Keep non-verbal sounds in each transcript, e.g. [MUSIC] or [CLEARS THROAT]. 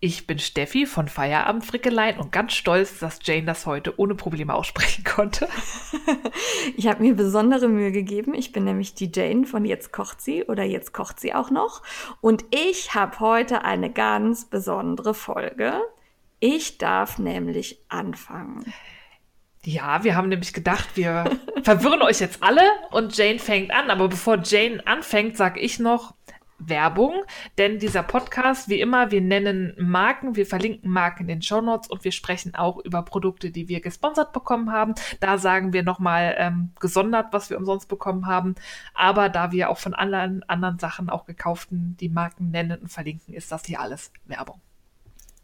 Ich bin Steffi von Feierabend Frickelein und ganz stolz, dass Jane das heute ohne Probleme aussprechen konnte. [LAUGHS] ich habe mir besondere Mühe gegeben. Ich bin nämlich die Jane von Jetzt kocht sie oder Jetzt kocht sie auch noch. Und ich habe heute eine ganz besondere Folge. Ich darf nämlich anfangen. Ja, wir haben nämlich gedacht, wir [LAUGHS] verwirren euch jetzt alle und Jane fängt an. Aber bevor Jane anfängt, sage ich noch, Werbung, denn dieser Podcast, wie immer, wir nennen Marken, wir verlinken Marken in den Show Notes und wir sprechen auch über Produkte, die wir gesponsert bekommen haben. Da sagen wir nochmal ähm, gesondert, was wir umsonst bekommen haben. Aber da wir auch von anderen, anderen Sachen auch gekauften die Marken nennen und verlinken, ist das hier alles Werbung.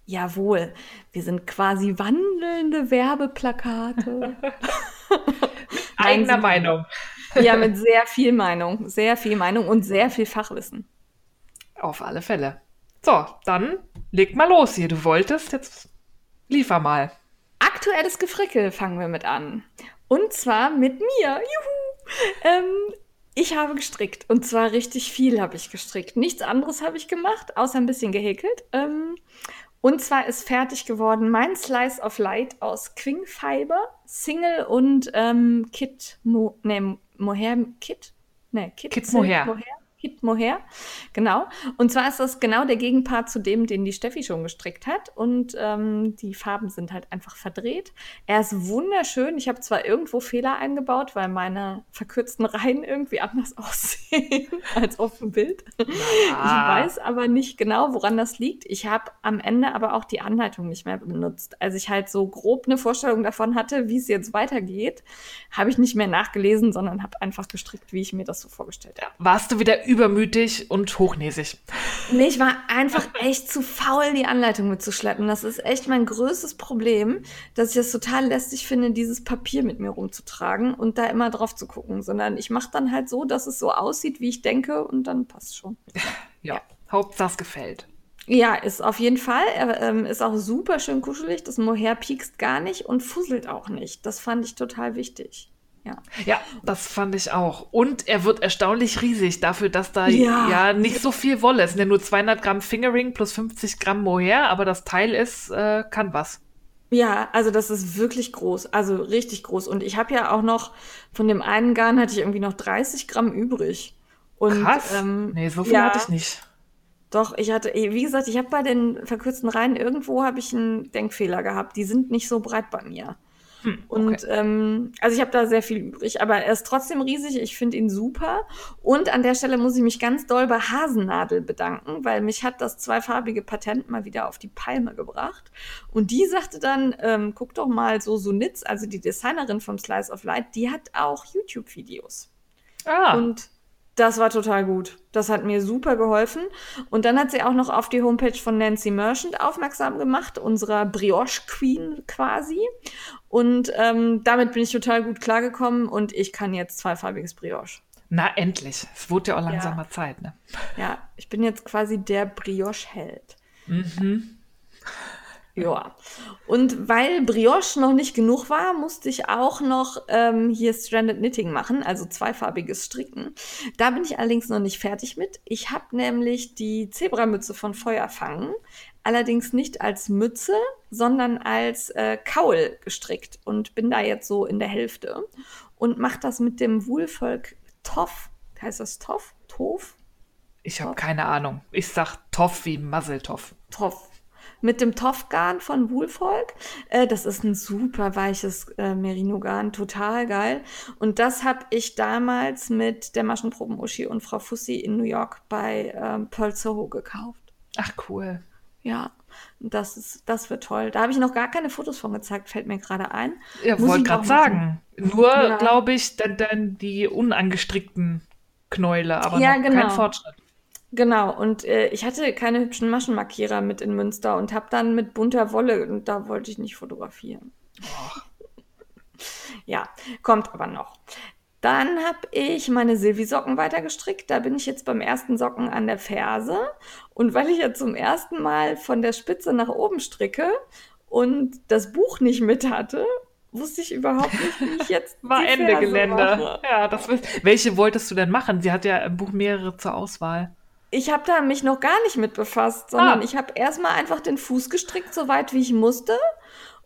Jawohl, wir sind quasi wandelnde Werbeplakate. [LAUGHS] Eigener Meinung. Ja, mit sehr viel Meinung, sehr viel Meinung und sehr viel Fachwissen. Auf alle Fälle. So, dann leg mal los hier. Du wolltest, jetzt liefer mal. Aktuelles Gefrickel fangen wir mit an. Und zwar mit mir. Juhu! Ähm, ich habe gestrickt. Und zwar richtig viel habe ich gestrickt. Nichts anderes habe ich gemacht, außer ein bisschen gehäkelt. Ähm, und zwar ist fertig geworden mein Slice of Light aus Quing Fiber, Single und ähm, Kit Mo, nee, Mohair Kit? Nee, Kit, Kit Mohair. Mohair. Kit Mohair. Genau. Und zwar ist das genau der Gegenpart zu dem, den die Steffi schon gestrickt hat. Und ähm, die Farben sind halt einfach verdreht. Er ist wunderschön. Ich habe zwar irgendwo Fehler eingebaut, weil meine verkürzten Reihen irgendwie anders [LAUGHS] aussehen als auf dem Bild. Ja. Ich weiß aber nicht genau, woran das liegt. Ich habe am Ende aber auch die Anleitung nicht mehr benutzt. Als ich halt so grob eine Vorstellung davon hatte, wie es jetzt weitergeht, habe ich nicht mehr nachgelesen, sondern habe einfach gestrickt, wie ich mir das so vorgestellt habe. Warst du wieder übermütig und hochnäsig. Nee, ich war einfach echt zu faul, die Anleitung mitzuschleppen. Das ist echt mein größtes Problem, dass ich es das total lästig finde, dieses Papier mit mir rumzutragen und da immer drauf zu gucken, sondern ich mache dann halt so, dass es so aussieht, wie ich denke und dann passt schon. Ja, ja. Hauptsache es gefällt. Ja, ist auf jeden Fall. Er ähm, ist auch super schön kuschelig. Das Mohair piekst gar nicht und fusselt auch nicht. Das fand ich total wichtig. Ja. ja, das fand ich auch. Und er wird erstaunlich riesig dafür, dass da ja, ja nicht so viel Wolle ist. Ja nur 200 Gramm Fingering plus 50 Gramm Mohair, aber das Teil ist, äh, kann was. Ja, also das ist wirklich groß, also richtig groß. Und ich habe ja auch noch, von dem einen Garn hatte ich irgendwie noch 30 Gramm übrig. Und, Krass. Ähm, nee, so viel ja, hatte ich nicht. Doch, ich hatte, wie gesagt, ich habe bei den verkürzten Reihen irgendwo habe ich einen Denkfehler gehabt. Die sind nicht so breit bei mir. Hm, okay. Und ähm, also ich habe da sehr viel übrig, aber er ist trotzdem riesig. Ich finde ihn super. Und an der Stelle muss ich mich ganz doll bei Hasennadel bedanken, weil mich hat das zweifarbige Patent mal wieder auf die Palme gebracht. Und die sagte dann, ähm, guck doch mal so Sunitz, also die Designerin vom Slice of Light, die hat auch YouTube-Videos. Ah. Und das war total gut. Das hat mir super geholfen. Und dann hat sie auch noch auf die Homepage von Nancy Merchant aufmerksam gemacht, unserer Brioche Queen quasi. Und ähm, damit bin ich total gut klargekommen und ich kann jetzt zweifarbiges Brioche. Na, endlich. Es wurde ja auch langsam ja. Zeit, ne? Ja, ich bin jetzt quasi der Brioche-Held. Mhm. Ja. Und weil Brioche noch nicht genug war, musste ich auch noch ähm, hier Stranded Knitting machen, also zweifarbiges Stricken. Da bin ich allerdings noch nicht fertig mit. Ich habe nämlich die Zebramütze von Feuerfangen, allerdings nicht als Mütze, sondern als äh, Kaul gestrickt und bin da jetzt so in der Hälfte und mache das mit dem Wohlvolk Toff. Heißt das Toff? Tof? Ich habe keine Ahnung. Ich sag Toff wie Muzzletoff. Toff mit dem Toffgarn von Woolfolk. Äh, das ist ein super weiches äh, Merino-Garn, total geil. Und das habe ich damals mit der Maschenproben-Uschi und Frau Fussi in New York bei ähm, Pearl Soho gekauft. Ach, cool. Ja, das ist, das wird toll. Da habe ich noch gar keine Fotos von gezeigt, fällt mir gerade ein. Ja, wollte gerade sagen. Nur, ja. glaube ich, dann, dann die unangestrickten Knäule, aber ja, genau. kein Fortschritt. Genau, und äh, ich hatte keine hübschen Maschenmarkierer mit in Münster und habe dann mit bunter Wolle, und da wollte ich nicht fotografieren. ja, kommt aber noch. Dann habe ich meine Silvi-Socken weitergestrickt. Da bin ich jetzt beim ersten Socken an der Ferse. Und weil ich ja zum ersten Mal von der Spitze nach oben stricke und das Buch nicht mit hatte, wusste ich überhaupt nicht, wie ich jetzt [LAUGHS] war Ende Ferse Gelände. Mache. Ja, das welche wolltest du denn machen? Sie hat ja im Buch mehrere zur Auswahl. Ich habe da mich noch gar nicht mit befasst, sondern ah. ich habe erstmal einfach den Fuß gestrickt, so weit wie ich musste.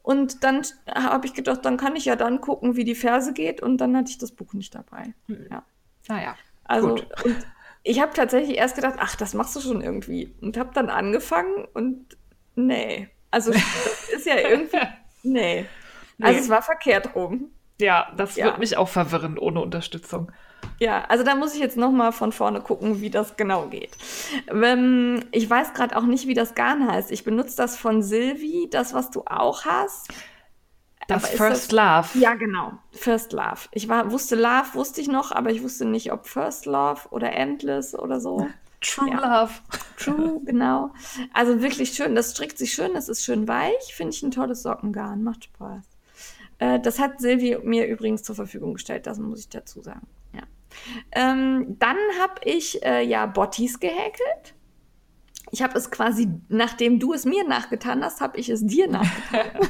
Und dann habe ich gedacht, dann kann ich ja dann gucken, wie die Ferse geht. Und dann hatte ich das Buch nicht dabei. Hm. Ja. Naja. Also, gut. ich habe tatsächlich erst gedacht, ach, das machst du schon irgendwie. Und habe dann angefangen und nee. Also, [LAUGHS] das ist ja irgendwie. Nee. nee. Also, es war verkehrt rum. Ja, das ja. wird mich auch verwirren ohne Unterstützung. Ja, also da muss ich jetzt noch mal von vorne gucken, wie das genau geht. Ähm, ich weiß gerade auch nicht, wie das Garn heißt. Ich benutze das von Silvi, das, was du auch hast. Das First das, Love. Ja, genau. First Love. Ich war, wusste Love, wusste ich noch, aber ich wusste nicht, ob First Love oder Endless oder so. True ja. Love. True, genau. Also wirklich schön. Das strickt sich schön, das ist schön weich. Finde ich ein tolles Sockengarn. Macht Spaß. Äh, das hat Silvi mir übrigens zur Verfügung gestellt, das muss ich dazu sagen. Ähm, dann habe ich äh, ja Bottis gehäkelt. Ich habe es quasi, nachdem du es mir nachgetan hast, habe ich es dir [LAUGHS] nachgetan.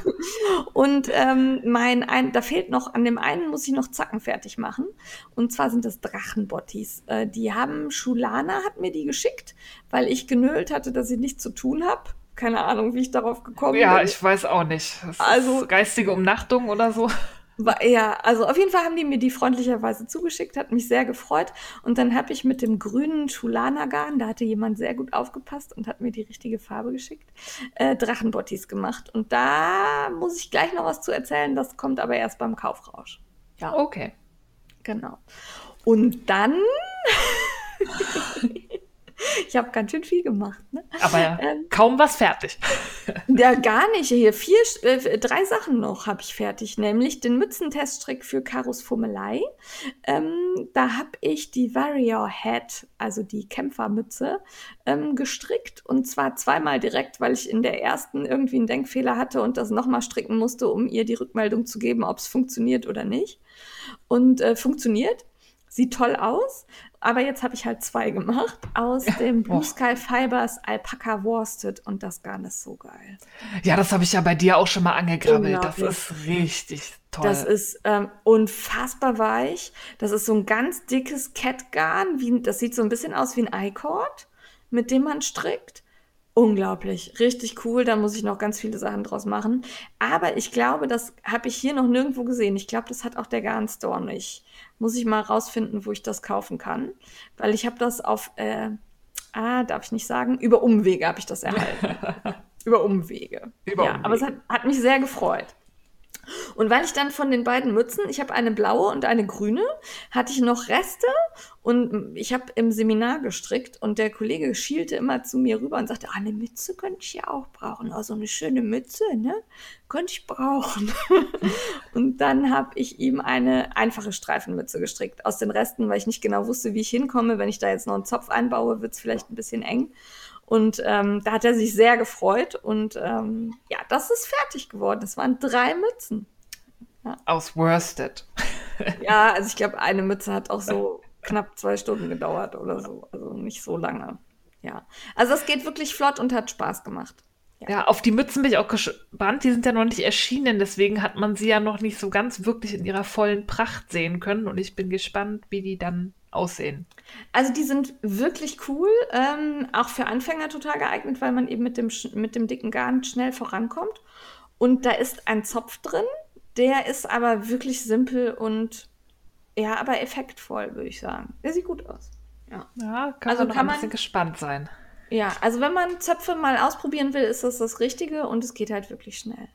und ähm, mein, ein, da fehlt noch, an dem einen muss ich noch Zacken fertig machen. Und zwar sind das Drachenbottis. Äh, die haben, Schulana hat mir die geschickt, weil ich genölt hatte, dass ich nichts zu tun habe. Keine Ahnung, wie ich darauf gekommen ja, bin. Ja, ich weiß auch nicht. Das also geistige Umnachtung oder so. Ja, also auf jeden Fall haben die mir die freundlicherweise zugeschickt, hat mich sehr gefreut. Und dann habe ich mit dem grünen Schulana-Garn, da hatte jemand sehr gut aufgepasst und hat mir die richtige Farbe geschickt, äh, Drachenbottis gemacht. Und da muss ich gleich noch was zu erzählen, das kommt aber erst beim Kaufrausch. Ja. Okay. Genau. Und dann [LAUGHS] ich habe ganz schön viel gemacht. Ne? Aber ja, ähm, kaum was fertig. [LAUGHS] ja, gar nicht. Hier vier, äh, drei Sachen noch habe ich fertig, nämlich den Mützenteststrick für Karos Fummelei. Ähm, da habe ich die Warrior Hat, also die Kämpfermütze, ähm, gestrickt und zwar zweimal direkt, weil ich in der ersten irgendwie einen Denkfehler hatte und das nochmal stricken musste, um ihr die Rückmeldung zu geben, ob es funktioniert oder nicht. Und äh, funktioniert. Sieht toll aus. Aber jetzt habe ich halt zwei gemacht aus dem Blue oh. Sky Fibers Alpaca Worsted und das Garn ist so geil. Ja, das habe ich ja bei dir auch schon mal angegrabbelt. Das ist richtig toll. Das ist ähm, unfassbar weich. Das ist so ein ganz dickes Catgarn. Wie, das sieht so ein bisschen aus wie ein I-Cord, mit dem man strickt. Unglaublich, richtig cool. Da muss ich noch ganz viele Sachen draus machen. Aber ich glaube, das habe ich hier noch nirgendwo gesehen. Ich glaube, das hat auch der Garn Store nicht. Muss ich mal rausfinden, wo ich das kaufen kann. Weil ich habe das auf, äh, ah, darf ich nicht sagen, über Umwege habe ich das erhalten. [LAUGHS] über Umwege. Über ja, Umwege. aber es hat, hat mich sehr gefreut. Und weil ich dann von den beiden Mützen, ich habe eine blaue und eine grüne, hatte ich noch Reste und ich habe im Seminar gestrickt und der Kollege schielte immer zu mir rüber und sagte, ah, eine Mütze könnte ich ja auch brauchen. Also eine schöne Mütze, ne? Könnte ich brauchen. [LAUGHS] und dann habe ich ihm eine einfache Streifenmütze gestrickt aus den Resten, weil ich nicht genau wusste, wie ich hinkomme. Wenn ich da jetzt noch einen Zopf einbaue, wird es vielleicht ein bisschen eng. Und ähm, da hat er sich sehr gefreut. Und ähm, ja, das ist fertig geworden. Das waren drei Mützen. Ja. Aus Worsted. ja, also ich glaube, eine Mütze hat auch so [LAUGHS] knapp zwei Stunden gedauert oder so. Also nicht so lange. Ja. Also es geht wirklich flott und hat Spaß gemacht. Ja. ja. auf die Mützen bin ich auch gespannt. Die sind ja noch nicht erschienen, deswegen hat man sie ja noch nicht so ganz wirklich in ihrer vollen Pracht sehen können. Und ich bin gespannt, wie die dann aussehen? Also die sind wirklich cool, ähm, auch für Anfänger total geeignet, weil man eben mit dem, mit dem dicken Garn schnell vorankommt. Und da ist ein Zopf drin, der ist aber wirklich simpel und ja, aber effektvoll, würde ich sagen. Der sieht gut aus. Ja, ja kann also man kann ein bisschen man, gespannt sein. Ja, also wenn man Zöpfe mal ausprobieren will, ist das das Richtige und es geht halt wirklich schnell.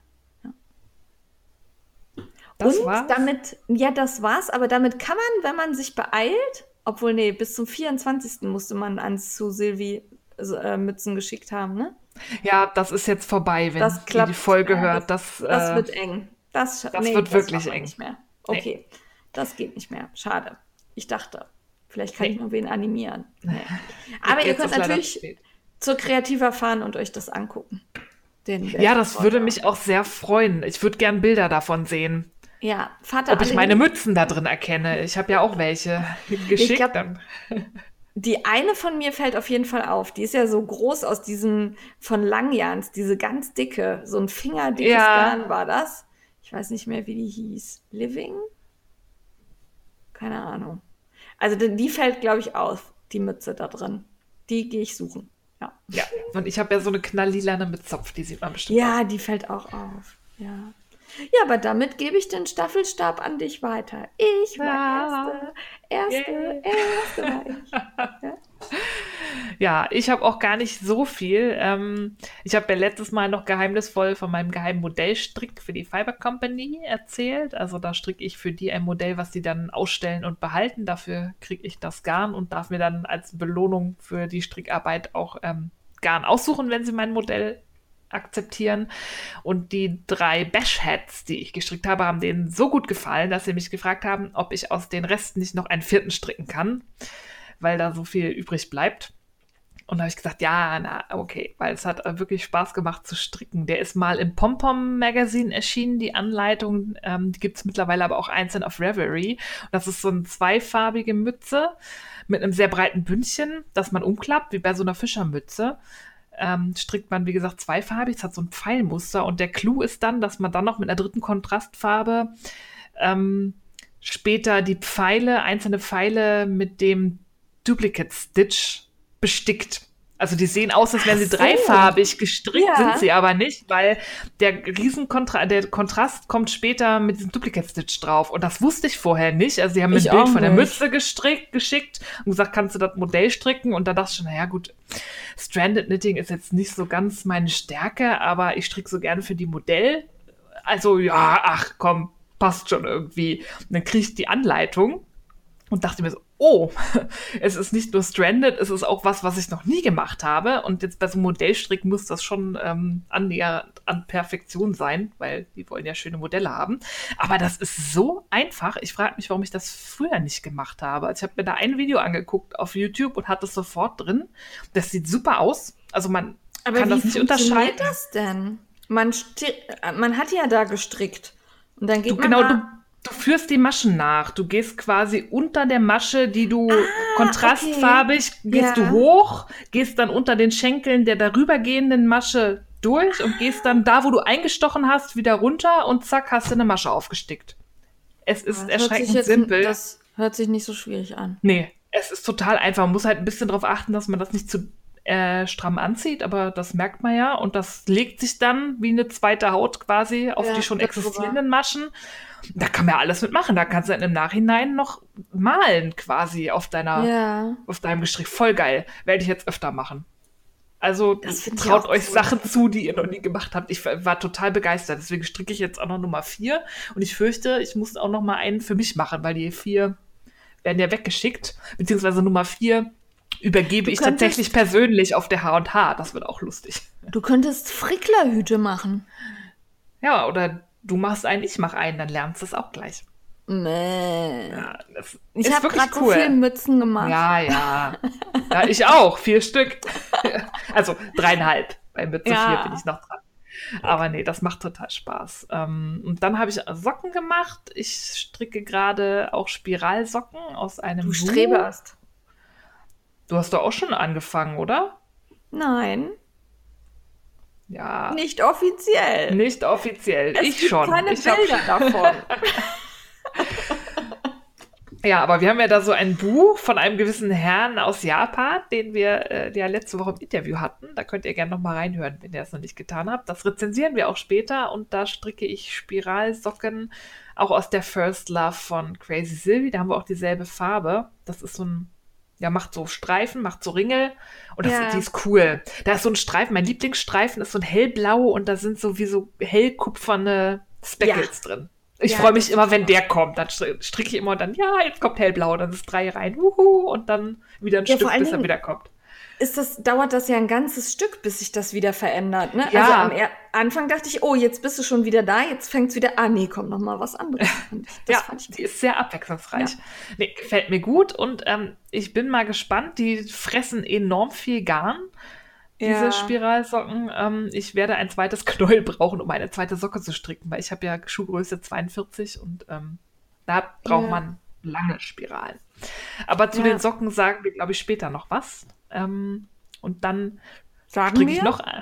Das und war's? damit, ja, das war's, aber damit kann man, wenn man sich beeilt, obwohl, nee, bis zum 24. musste man ans zu Silvi äh, Mützen geschickt haben, ne? Ja, das ist jetzt vorbei, wenn das klappt, die Folge hört. Das, das äh, wird eng. Das, das nee, wird das wirklich eng. Nicht mehr. Okay, nee. Das geht nicht mehr. Schade. Ich dachte, Vielleicht kann nee. ich noch wen animieren. Nee. [LAUGHS] Aber ihr könnt natürlich zur Kreativer fahren und euch das angucken. ja, das würde mich auch sehr freuen. Ich würde gern Bilder davon sehen. Ja, Vater. Ob ich meine Mützen da drin erkenne. Ich habe ja auch welche [LAUGHS] geschickt. Glaub, die eine von mir fällt auf jeden Fall auf. Die ist ja so groß aus diesen von Langjans, diese ganz dicke, so ein fingerdickes ja. Garn war das. Ich weiß nicht mehr, wie die hieß. Living? Keine Ahnung. Also die, die fällt, glaube ich, auf, die Mütze da drin. Die gehe ich suchen. Ja. ja, und ich habe ja so eine knalllilane mit Zopf, die sieht man bestimmt. Ja, auch. die fällt auch auf. Ja. Ja, aber damit gebe ich den Staffelstab an dich weiter. Ich war ja. Erste, Erste, yeah. Erste war ich. [LAUGHS] Ja, ja ich habe auch gar nicht so viel. Ähm, ich habe ja letztes Mal noch geheimnisvoll von meinem geheimen Modellstrick für die Fiber Company erzählt. Also da stricke ich für die ein Modell, was sie dann ausstellen und behalten. Dafür kriege ich das Garn und darf mir dann als Belohnung für die Strickarbeit auch ähm, Garn aussuchen, wenn sie mein Modell akzeptieren. Und die drei Bash-Hats, die ich gestrickt habe, haben denen so gut gefallen, dass sie mich gefragt haben, ob ich aus den Resten nicht noch einen vierten stricken kann, weil da so viel übrig bleibt. Und da habe ich gesagt, ja, na, okay, weil es hat wirklich Spaß gemacht zu stricken. Der ist mal im Pom-Pom Magazine erschienen, die Anleitung. Ähm, die gibt es mittlerweile aber auch einzeln auf Reverie. Und das ist so eine zweifarbige Mütze mit einem sehr breiten Bündchen, das man umklappt, wie bei so einer Fischermütze ähm, strickt man, wie gesagt, zweifarbig. Es hat so ein Pfeilmuster. Und der Clou ist dann, dass man dann noch mit einer dritten Kontrastfarbe ähm, später die Pfeile, einzelne Pfeile mit dem Duplicate Stitch bestickt. Also die sehen aus, als wären sie so. dreifarbig gestrickt, ja. sind sie aber nicht, weil der Riesenkontrast, der Kontrast kommt später mit diesem Duplicate Stitch drauf. Und das wusste ich vorher nicht. Also sie haben mir ein Bild von der Mütze gestrickt, geschickt und gesagt, kannst du das Modell stricken? Und da dachte ich schon, naja gut, Stranded Knitting ist jetzt nicht so ganz meine Stärke, aber ich stricke so gerne für die Modell. Also ja, ach komm, passt schon irgendwie. Und dann kriege ich die Anleitung und dachte mir so, oh, [LAUGHS] es ist nicht nur Stranded, es ist auch was, was ich noch nie gemacht habe. Und jetzt bei so einem Modellstrick muss das schon ähm, annähernd an Perfektion sein, weil die wollen ja schöne Modelle haben. Aber das ist so einfach. Ich frage mich, warum ich das früher nicht gemacht habe. Also ich habe mir da ein Video angeguckt auf YouTube und hatte es sofort drin. Das sieht super aus. Also man Aber kann das nicht unterscheiden. Wie das denn? Man, man hat ja da gestrickt. Und dann geht du, man genau, du Du führst die Maschen nach. Du gehst quasi unter der Masche, die du ah, kontrastfarbig, okay. gehst ja. du hoch, gehst dann unter den Schenkeln der darübergehenden Masche durch und gehst dann da, wo du eingestochen hast, wieder runter und zack, hast du eine Masche aufgestickt. Es ist das erschreckend simpel. Das hört sich nicht so schwierig an. Nee, es ist total einfach. Man muss halt ein bisschen darauf achten, dass man das nicht zu äh, stramm anzieht, aber das merkt man ja. Und das legt sich dann wie eine zweite Haut quasi auf ja, die schon existierenden Maschen. Da kann man ja alles mitmachen. Da kannst du dann im Nachhinein noch malen quasi auf deiner, ja. auf deinem Gestrich. Voll geil. Werde ich jetzt öfter machen. Also traut euch cool. Sachen zu, die ihr noch nie gemacht habt. Ich war total begeistert. Deswegen stricke ich jetzt auch noch Nummer vier. Und ich fürchte, ich muss auch noch mal einen für mich machen, weil die vier werden ja weggeschickt. Beziehungsweise Nummer vier übergebe du ich tatsächlich persönlich auf der H&H. Das wird auch lustig. Du könntest Fricklerhüte machen. Ja, oder du machst einen, ich mach einen, dann lernst du es auch gleich. Nee. Ja, ich habe gerade cool. so viele Mützen gemacht. Ja, ja. ja, ich auch. Vier Stück. [LAUGHS] also dreieinhalb. Bei Mütze ja. vier bin ich noch dran. Aber nee, das macht total Spaß. Ähm, und dann habe ich Socken gemacht. Ich stricke gerade auch Spiralsocken aus einem. Du streberst. Du hast doch auch schon angefangen, oder? Nein. Ja. Nicht offiziell. Nicht offiziell. Es ich gibt schon. keine ich Bilder davon. [LAUGHS] ja, aber wir haben ja da so ein Buch von einem gewissen Herrn aus Japan, den wir äh, ja letzte Woche im Interview hatten. Da könnt ihr gerne noch mal reinhören, wenn ihr es noch nicht getan habt. Das rezensieren wir auch später und da stricke ich Spiralsocken auch aus der First Love von Crazy Sylvie. Da haben wir auch dieselbe Farbe. Das ist so ein ja, macht so Streifen, macht so Ringel und das, ja. die ist cool. Da ist so ein Streifen, mein Lieblingsstreifen ist so ein hellblau und da sind so wie so hellkupferne Speckles ja. drin. Ich ja, freue mich immer, wenn der kommt. Dann stricke ich immer und dann, ja, jetzt kommt hellblau, dann ist drei rein, wuhu, und dann wieder ein Stück, bis er wieder kommt. Ist das, dauert das ja ein ganzes Stück, bis sich das wieder verändert. Ne? Ja. Also am Anfang dachte ich, oh, jetzt bist du schon wieder da, jetzt fängt es wieder, ah nee, kommt noch mal was anderes. [LAUGHS] Das ja, fand ich die ist sehr abwechslungsreich. Nee, gefällt mir gut und ähm, ich bin mal gespannt. Die fressen enorm viel Garn, diese Ja. Spiralsocken. Ähm, ich werde ein zweites [LAUGHS] Knäuel brauchen, um eine zweite Socke zu stricken, weil ich habe ja Schuhgröße 42 und ähm, da braucht Ja. man lange Spiralen. Aber zu Ja. den Socken sagen wir, glaube ich, später noch was. Ähm, und dann Sagen wir? ich noch äh,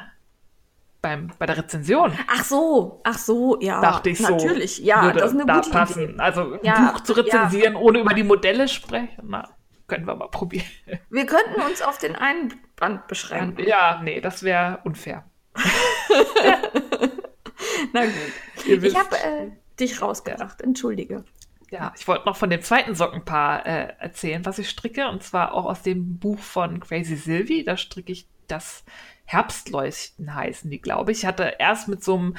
beim, bei der Rezension. Ach so, ach so, ja. dachte ich so. Natürlich, ja, würde das ist eine da gute passen. Idee. Also ein Ja, Buch zu rezensieren, ohne über die Modelle sprechen, na, können wir mal probieren. [LAUGHS] Wir könnten uns auf den einen Band beschränken. Ja, nee, das wäre unfair. [LAUGHS] Na gut. Ich habe äh, dich rausgebracht, entschuldige. Ja, ich wollte noch von dem zweiten Sockenpaar äh, erzählen, was ich stricke, und zwar auch aus dem Buch von Crazy Sylvie. Da stricke ich das Herbstleuchten heißen die, glaube ich. Ich hatte erst mit so einem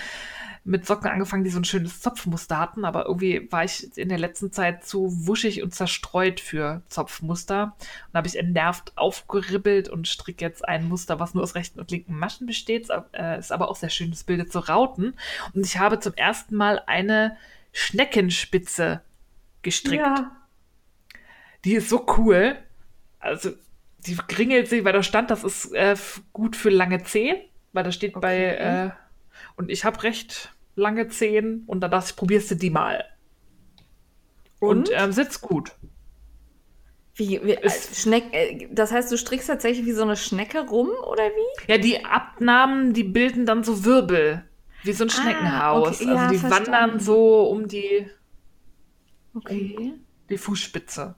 mit Socken angefangen, die so ein schönes Zopfmuster hatten, aber irgendwie war ich in der letzten Zeit zu wuschig und zerstreut für Zopfmuster. Und habe ich entnervt aufgeribbelt und stricke jetzt ein Muster, was nur aus rechten und linken Maschen besteht. Äh, ist aber auch sehr schön, das bildet so Rauten. Und ich habe zum ersten Mal eine Schneckenspitze gestrickt. Ja. Die ist so cool. Also, die kringelt sich, weil da stand, das ist äh, gut für lange Zehen, weil da steht bei, Okay. äh, und ich habe recht lange Zehen und da dachte ich, probierst du die mal. Und, Und? ähm, sitzt gut. Wie, wie Ist- äh, Schneck, äh, das heißt, du strickst tatsächlich wie so eine Schnecke rum, oder wie? Ja, die Abnahmen, die bilden dann so Wirbel, wie so ein Ah, Schneckenhaus. okay, ja, also die verstanden. wandern so um die, Okay. die Fußspitze.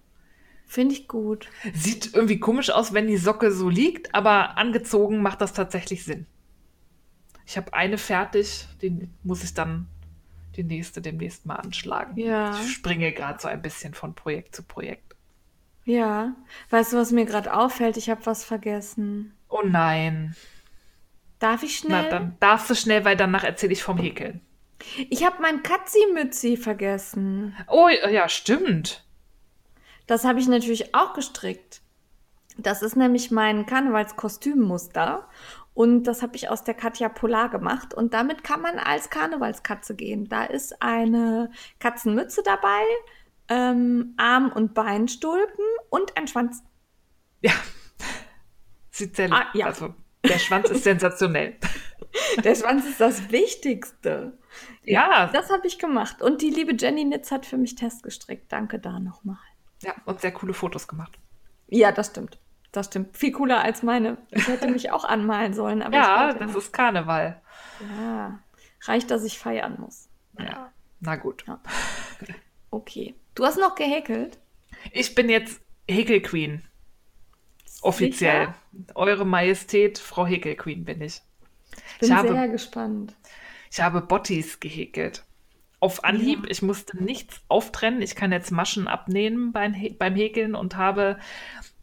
Finde ich gut. Sieht irgendwie komisch aus, wenn die Socke so liegt, aber angezogen macht das tatsächlich Sinn. Ich habe eine fertig, die muss ich dann die nächste demnächst mal anschlagen. Ja. Ich springe gerade so ein bisschen von Projekt zu Projekt. Ja. Weißt du, was mir gerade auffällt? Ich habe was vergessen. Oh nein. Darf ich schnell? Na, dann darfst du schnell, weil danach erzähle ich vom Häkeln. Ich habe mein Katzi-Mützi vergessen. Oh ja, stimmt. Das habe ich natürlich auch gestrickt. Das ist nämlich mein Karnevalskostümmuster. Und das habe ich aus der Katja Polar gemacht. Und damit kann man als Karnevalskatze gehen. Da ist eine Katzenmütze dabei, ähm, Arm- und Beinstulpen und ein Schwanz. Ja. [LAUGHS] Sieht sehr Ah, ja. Also, der Schwanz ist sensationell. [LAUGHS] Der Schwanz ist das Wichtigste. Ja. Das habe ich gemacht. Und die liebe Jenny Nitz hat für mich Test gestrickt. Danke da nochmal. Ja, und sehr coole Fotos gemacht. Ja, das stimmt. Das stimmt. Viel cooler als meine. Ich hätte mich auch anmalen sollen, aber Ja, das nicht. ist Karneval. Ja, reicht, dass ich feiern muss. Ja. Na gut. Okay. Du hast noch gehäkelt? Ich bin jetzt Häkelqueen. Offiziell. Sicher? Eure Majestät, Frau Häkelqueen bin ich. Bin Ich habe- sehr gespannt. Ich habe Bottis gehäkelt. Auf Anhieb, Ja. ich musste nichts auftrennen. Ich kann jetzt Maschen abnehmen beim, beim Häkeln und habe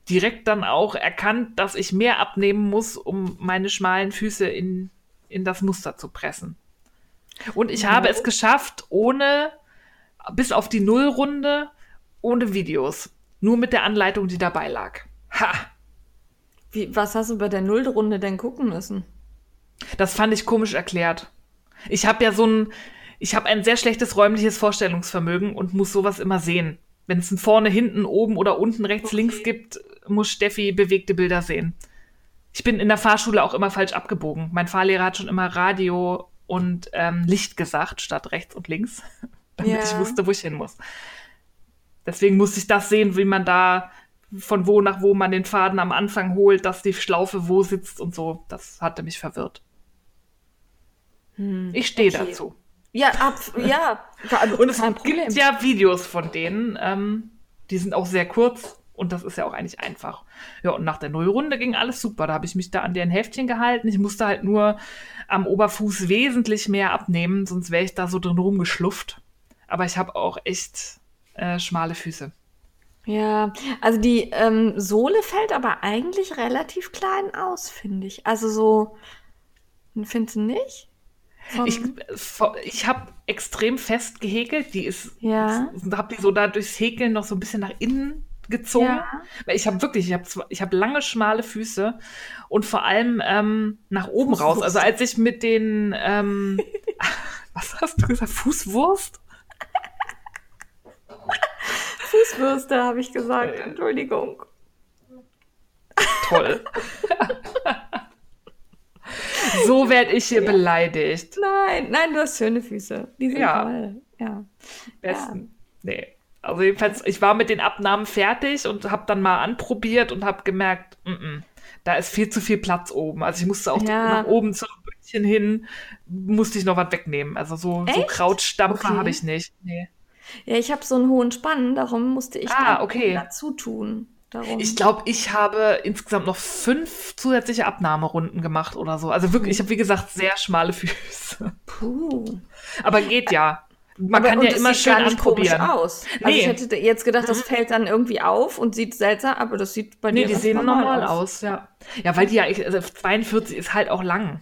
direkt dann auch erkannt, dass ich mehr abnehmen muss, um meine schmalen Füße in, in das Muster zu pressen. Und ich habe es geschafft, ohne, bis auf die Nullrunde, ohne Videos. Nur mit der Anleitung, die dabei lag. Ha! Wie, was hast du bei der Nullrunde denn gucken müssen? Das fand ich komisch erklärt. Ich habe ja so ein, ich habe ein sehr schlechtes räumliches Vorstellungsvermögen und muss sowas immer sehen. Wenn es ein vorne, hinten, oben oder unten, rechts, Okay. links gibt, muss Steffi bewegte Bilder sehen. Ich bin in der Fahrschule auch immer falsch abgebogen. Mein Fahrlehrer hat schon immer Radio und ähm, Licht gesagt, statt rechts und links, [LAUGHS] damit Ja. ich wusste, wo ich hin muss. Deswegen musste ich das sehen, wie man da von wo nach wo man den Faden am Anfang holt, dass die Schlaufe wo sitzt und so. Das hatte mich verwirrt. Ich stehe okay. dazu. Ja, ab, ja. Und es gibt ja Videos von denen. Ähm, die sind auch sehr kurz und das ist ja auch eigentlich einfach. Ja, und nach der Nullrunde ging alles super. Da habe ich mich da an deren Häftchen gehalten. Ich musste halt nur am Oberfuß wesentlich mehr abnehmen, sonst wäre ich da so drin rumgeschlufft. Aber ich habe auch echt äh, schmale Füße. Ja, also die ähm, Sohle fällt aber eigentlich relativ klein aus, finde ich. Also so, findest du nicht? Vom- Ich, vo- ich habe extrem fest gehäkelt. Die ist, Ja. habe die so da durchs Häkeln noch so ein bisschen nach innen gezogen. Ja. Weil Ich habe wirklich, ich habe ich hab lange, schmale Füße und vor allem ähm, nach oben raus. Fußwurst. Also als ich mit den, ähm, [LAUGHS] was hast du gesagt, Fußwurst? Fußwürste, habe ich gesagt. Entschuldigung. Toll. so werde ich hier beleidigt. Nein, nein, du hast schöne Füße. Die sind Ja. toll. Ja. Besten. Nee. Also jedenfalls, ich war mit den Abnahmen fertig und habe dann mal anprobiert und habe gemerkt, mm -mm, da ist viel zu viel Platz oben. Also ich musste auch Ja. nach oben zum Bötchen hin, musste ich noch was wegnehmen. Also so, so? Krautstampfer Okay. habe ich nicht. Nee. Ja, ich habe so einen hohen Spann, darum musste ich Ah, okay. dazu tun. Darum. Ich glaube, ich habe insgesamt noch fünf zusätzliche Abnahmerunden gemacht oder so. Also wirklich, ich habe wie gesagt sehr schmale [LAUGHS] Füße. Puh. Aber geht ja. Man Aber- kann ja immer schön anprobieren. aus. Also Nee. ich hätte jetzt gedacht, das fällt dann irgendwie auf und sieht seltsam, aber das sieht bei Nee, dir die ganz sehen normal aus. ja. Ja, weil die ja, also 42 ist halt auch lang.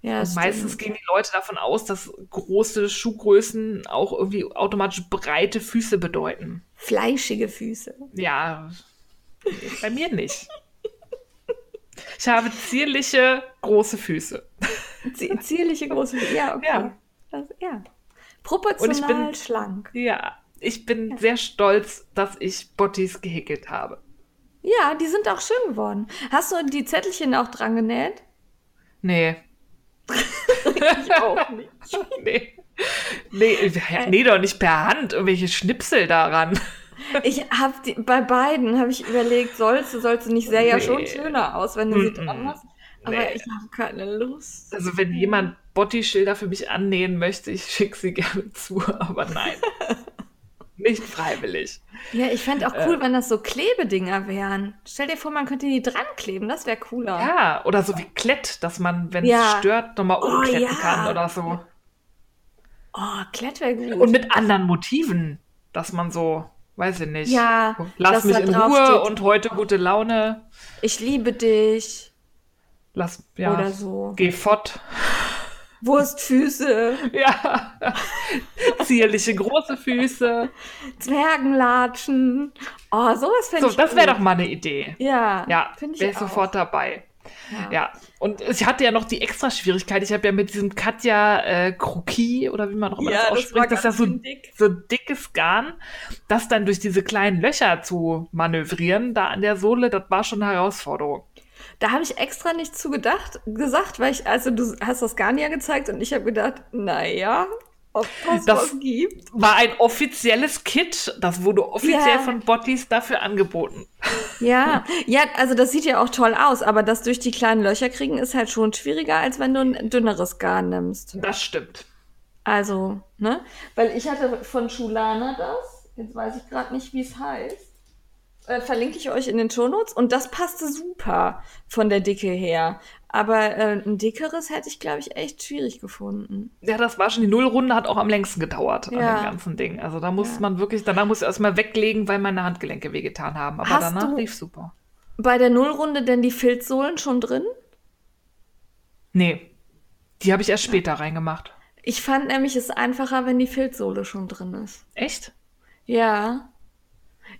Ja, meistens stimmt. gehen die Leute davon aus, dass große Schuhgrößen auch irgendwie automatisch breite Füße bedeuten. fleischige Füße. Ja, bei mir nicht. Ich habe zierliche, große Füße. Z- Zierliche große Füße. Ja, okay. Ja. Das, ja. Proportional Und ich bin- schlank. Ja, ich bin sehr stolz, dass ich Bottis gehäkelt habe. Ja, die sind auch schön geworden. Hast du die Zettelchen auch dran genäht? Nee, Ich auch nicht. [LAUGHS] nee. Nee, nee, doch nicht per Hand, irgendwelche Schnipsel daran. Ich habe bei beiden habe ich überlegt, sollst du, sollst du nicht, ja Nee. schon schöner aus, wenn du sie dran hast. Aber Nee. ich habe keine Lust. Also wenn jemand Botti-Schilder für mich annähen möchte, ich schicke sie gerne zu, aber nein. [LAUGHS] Nicht freiwillig. Ja, ich fände auch Äh. cool, wenn das so Klebedinger wären. Stell dir vor, man könnte die dran kleben, das wäre cooler. Ja, oder so wie Klett, dass man, wenn es Ja. stört, nochmal Oh, umkletten ja. kann oder so. Oh, Klett wäre gut. Und mit anderen Motiven, dass man so, weiß ich nicht. Ja, Lass mich in Ruhe steht, und heute gute Laune. ich liebe dich Lass, ja, oder so. geh fort. Wurstfüße, Ja. [LAUGHS] Zierliche große Füße. Zwergenlatschen. Oh, sowas fände So, ich das wäre doch mal eine Idee. Ja, Ja, finde ich wäre sofort dabei. Ja. Ja, und ich hatte ja noch die extra Schwierigkeit. Ich habe ja mit diesem Katja äh, Kroki oder wie man auch immer Ja, das das ausspricht, das ist ja so, dick. so dickes Garn, das dann durch diese kleinen Löcher zu manövrieren, da an der Sohle, das war schon eine Herausforderung. Da habe ich extra nicht zu gedacht, gesagt, weil ich, also du hast das gar nicht gezeigt und ich habe gedacht, naja, ob das, Das- was gibt. War ein offizielles Kit, das wurde offiziell Ja. von Bottis dafür angeboten. Ja, ja, also das sieht ja auch toll aus, aber das durch die kleinen Löcher kriegen ist halt schon schwieriger, als wenn du ein dünneres Garn nimmst. Das stimmt. Also, ne? Weil ich hatte von Schulana das, jetzt weiß ich gerade nicht, wie es heißt. Äh, verlinke ich euch in den Shownotes und das passte super von der Dicke her. Aber äh, ein dickeres hätte ich, glaube ich, echt schwierig gefunden. Ja, das war schon, die Nullrunde hat auch am längsten gedauert an Ja. dem ganzen Ding. Also da muss Ja. man wirklich, danach muss ich erstmal weglegen, weil meine Handgelenke wehgetan haben. Aber Hast danach lief super. Bei der Nullrunde denn die Filzsohlen schon drin? Nee, die habe ich erst später reingemacht. Ich fand nämlich es einfacher, wenn die Filzsohle schon drin ist. Echt? Ja.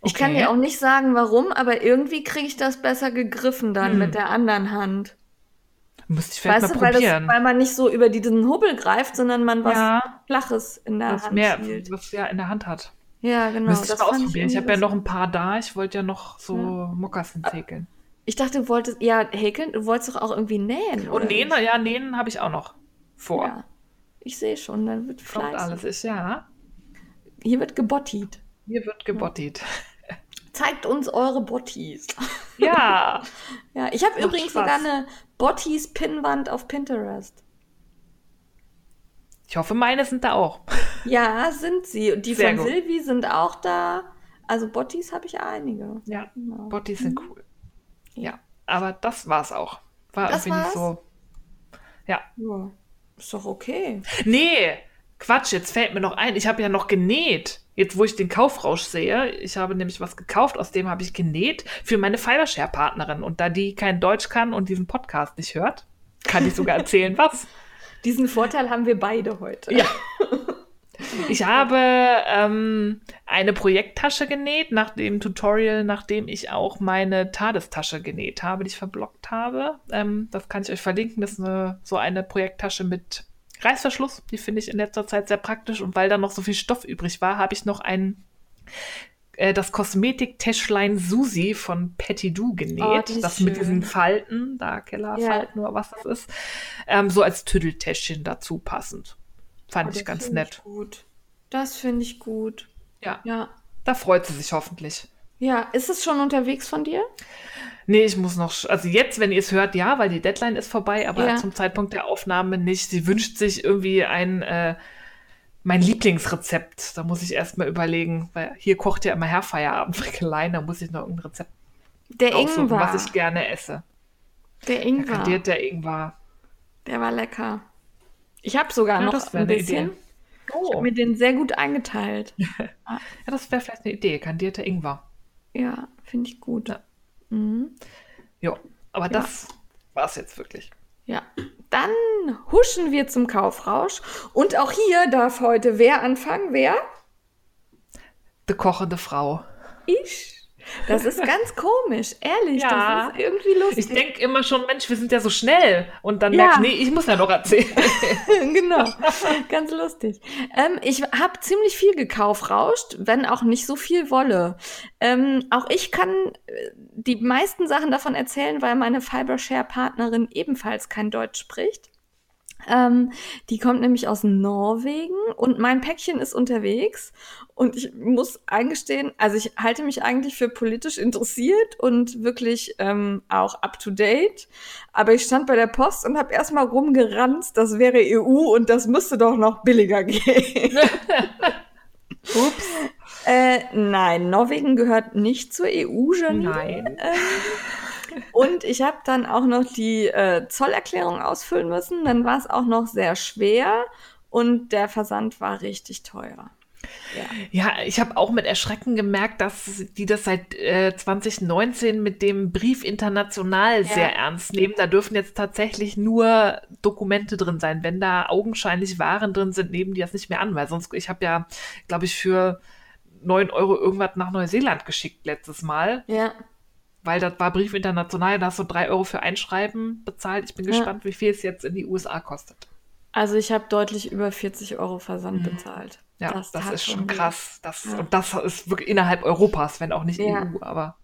Ich kann Okay. dir auch nicht sagen, warum, aber irgendwie kriege ich das besser gegriffen dann Hm. mit der anderen Hand. Müsste ich vielleicht Weißt du, mal weil, das, probieren. weil man nicht so über diesen Hubbel greift, sondern man was ja, Flaches in der was Hand mehr, hielt. was ja in der Hand hat. Ja, genau. Müsste ich das mal ausprobieren. Ich, habe irgendwie ja noch ein paar da. Ich wollte ja noch so Mokassins häkeln. Ich dachte, du wolltest, ja, häkeln, du wolltest doch auch irgendwie nähen. Und oder nähen, nicht? ja, nähen habe ich auch noch vor. Ja. Ich sehe schon, dann wird Kommt fleißig. alles. Ist ja. Hier wird gebottied. Hier wird gebottet. Zeigt uns eure Botties. [LAUGHS] Ja. Ja, ich habe übrigens Spaß. sogar eine Botties-Pinnwand auf Pinterest. Ich hoffe, meine sind da auch. [LAUGHS] Ja, sind sie. Und die Sehr von gut. Silvi sind auch da. Also Botties habe ich einige. Ja. Genau. Bottis sind cool. Ja. Aber das war's auch. War Das irgendwie nicht war's? so. Ja. Ja, ist doch okay. Nee, Quatsch, jetzt fällt mir noch ein, ich habe ja noch genäht. Jetzt, wo ich den Kaufrausch sehe, ich habe nämlich was gekauft, aus dem habe ich genäht für meine Fibershare-Partnerin. Und da die kein Deutsch kann und diesen Podcast nicht hört, kann ich sogar erzählen, [LAUGHS] was. Diesen Vorteil haben wir beide heute. Ja. [LAUGHS] Ich habe ähm, eine Projekttasche genäht, nach dem Tutorial, nachdem ich auch meine TARDIS-Tasche genäht habe, die ich verblockt habe. Ähm, das kann ich euch verlinken. Das ist eine, so eine Projekttasche mit Reißverschluss. Die finde ich in letzter Zeit sehr praktisch. Und weil da noch so viel Stoff übrig war, habe ich noch ein äh, das Kosmetik-Täschlein Susi von Patty Doo genäht. Oh, das, das mit diesen Falten, da Kellerfalten ja. oder was das ist. Ähm, so als Tüdeltäschchen dazu passend. Fand oh, ich ganz nett. Ich gut. Das finde ich gut. Ja. Ja. Da freut sie sich hoffentlich. Ja, ist es schon unterwegs von dir? Nee, ich muss noch, also jetzt, wenn ihr es hört, ja, weil die Deadline ist vorbei, aber ja. zum Zeitpunkt der Aufnahme nicht. Sie wünscht sich irgendwie ein, äh, mein Lieblingsrezept. Da muss ich erst mal überlegen, weil hier kocht ja immer Herr Feierabend Frickeleien, da muss ich noch irgendein Rezept der Ingwer. was ich gerne esse. Der Ingwer. Der, der Ingwer. Der war lecker. Ich habe sogar ja, noch ein bisschen. Idee. Oh. Ich habe mir den sehr gut eingeteilt. [LAUGHS] ja, das wäre vielleicht eine Idee. Kandierter Ingwer. Ja, finde ich gut. Ja, mhm. jo, aber ja. das war es jetzt wirklich. Ja, dann huschen wir zum Kaufrausch. Und auch hier darf heute wer anfangen? Wer? Die kochende Frau. Ich. Das ist ganz komisch, ehrlich. Ja. Das ist irgendwie lustig. Ich denke immer schon, Mensch, wir sind ja so schnell. Und dann ja. merke ich, nee, ich muss ja noch erzählen. [LAUGHS] genau, ganz lustig. Ähm, ich habe ziemlich viel gekauft, rauscht, wenn auch nicht so viel Wolle. Ähm, auch ich kann äh, die meisten Sachen davon erzählen, weil meine Fibershare-Partnerin ebenfalls kein Deutsch spricht. Ähm, die kommt nämlich aus Norwegen und mein Päckchen ist unterwegs. Und ich muss eingestehen, also ich halte mich eigentlich für politisch interessiert und wirklich ähm, auch up to date. Aber ich stand bei der Post und habe erstmal rumgerannt, das wäre EU und das müsste doch noch billiger gehen. Ups. Äh, nein, Norwegen gehört nicht zur EU, Janine. Nein. Und ich habe dann auch noch die äh, Zollerklärung ausfüllen müssen. Dann war es auch noch sehr schwer und der Versand war richtig teuer. Ja, ja ich habe auch mit Erschrecken gemerkt, dass die das seit äh, 2019 mit dem Brief international ja. sehr ernst nehmen. Da dürfen jetzt tatsächlich nur Dokumente drin sein. Wenn da augenscheinlich Waren drin sind, nehmen die das nicht mehr an, weil sonst, ich habe ja, glaube ich, für 9 Euro irgendwas nach Neuseeland geschickt letztes Mal. Ja weil das war Brief international, da hast du drei Euro für Einschreiben bezahlt. Ich bin ja. gespannt, wie viel es jetzt in die USA kostet. Also ich habe deutlich über 40 Euro Versand mhm. bezahlt. Ja, das, das ist schon krass. Das, ja. Und das ist wirklich innerhalb Europas, wenn auch nicht ja. EU, aber.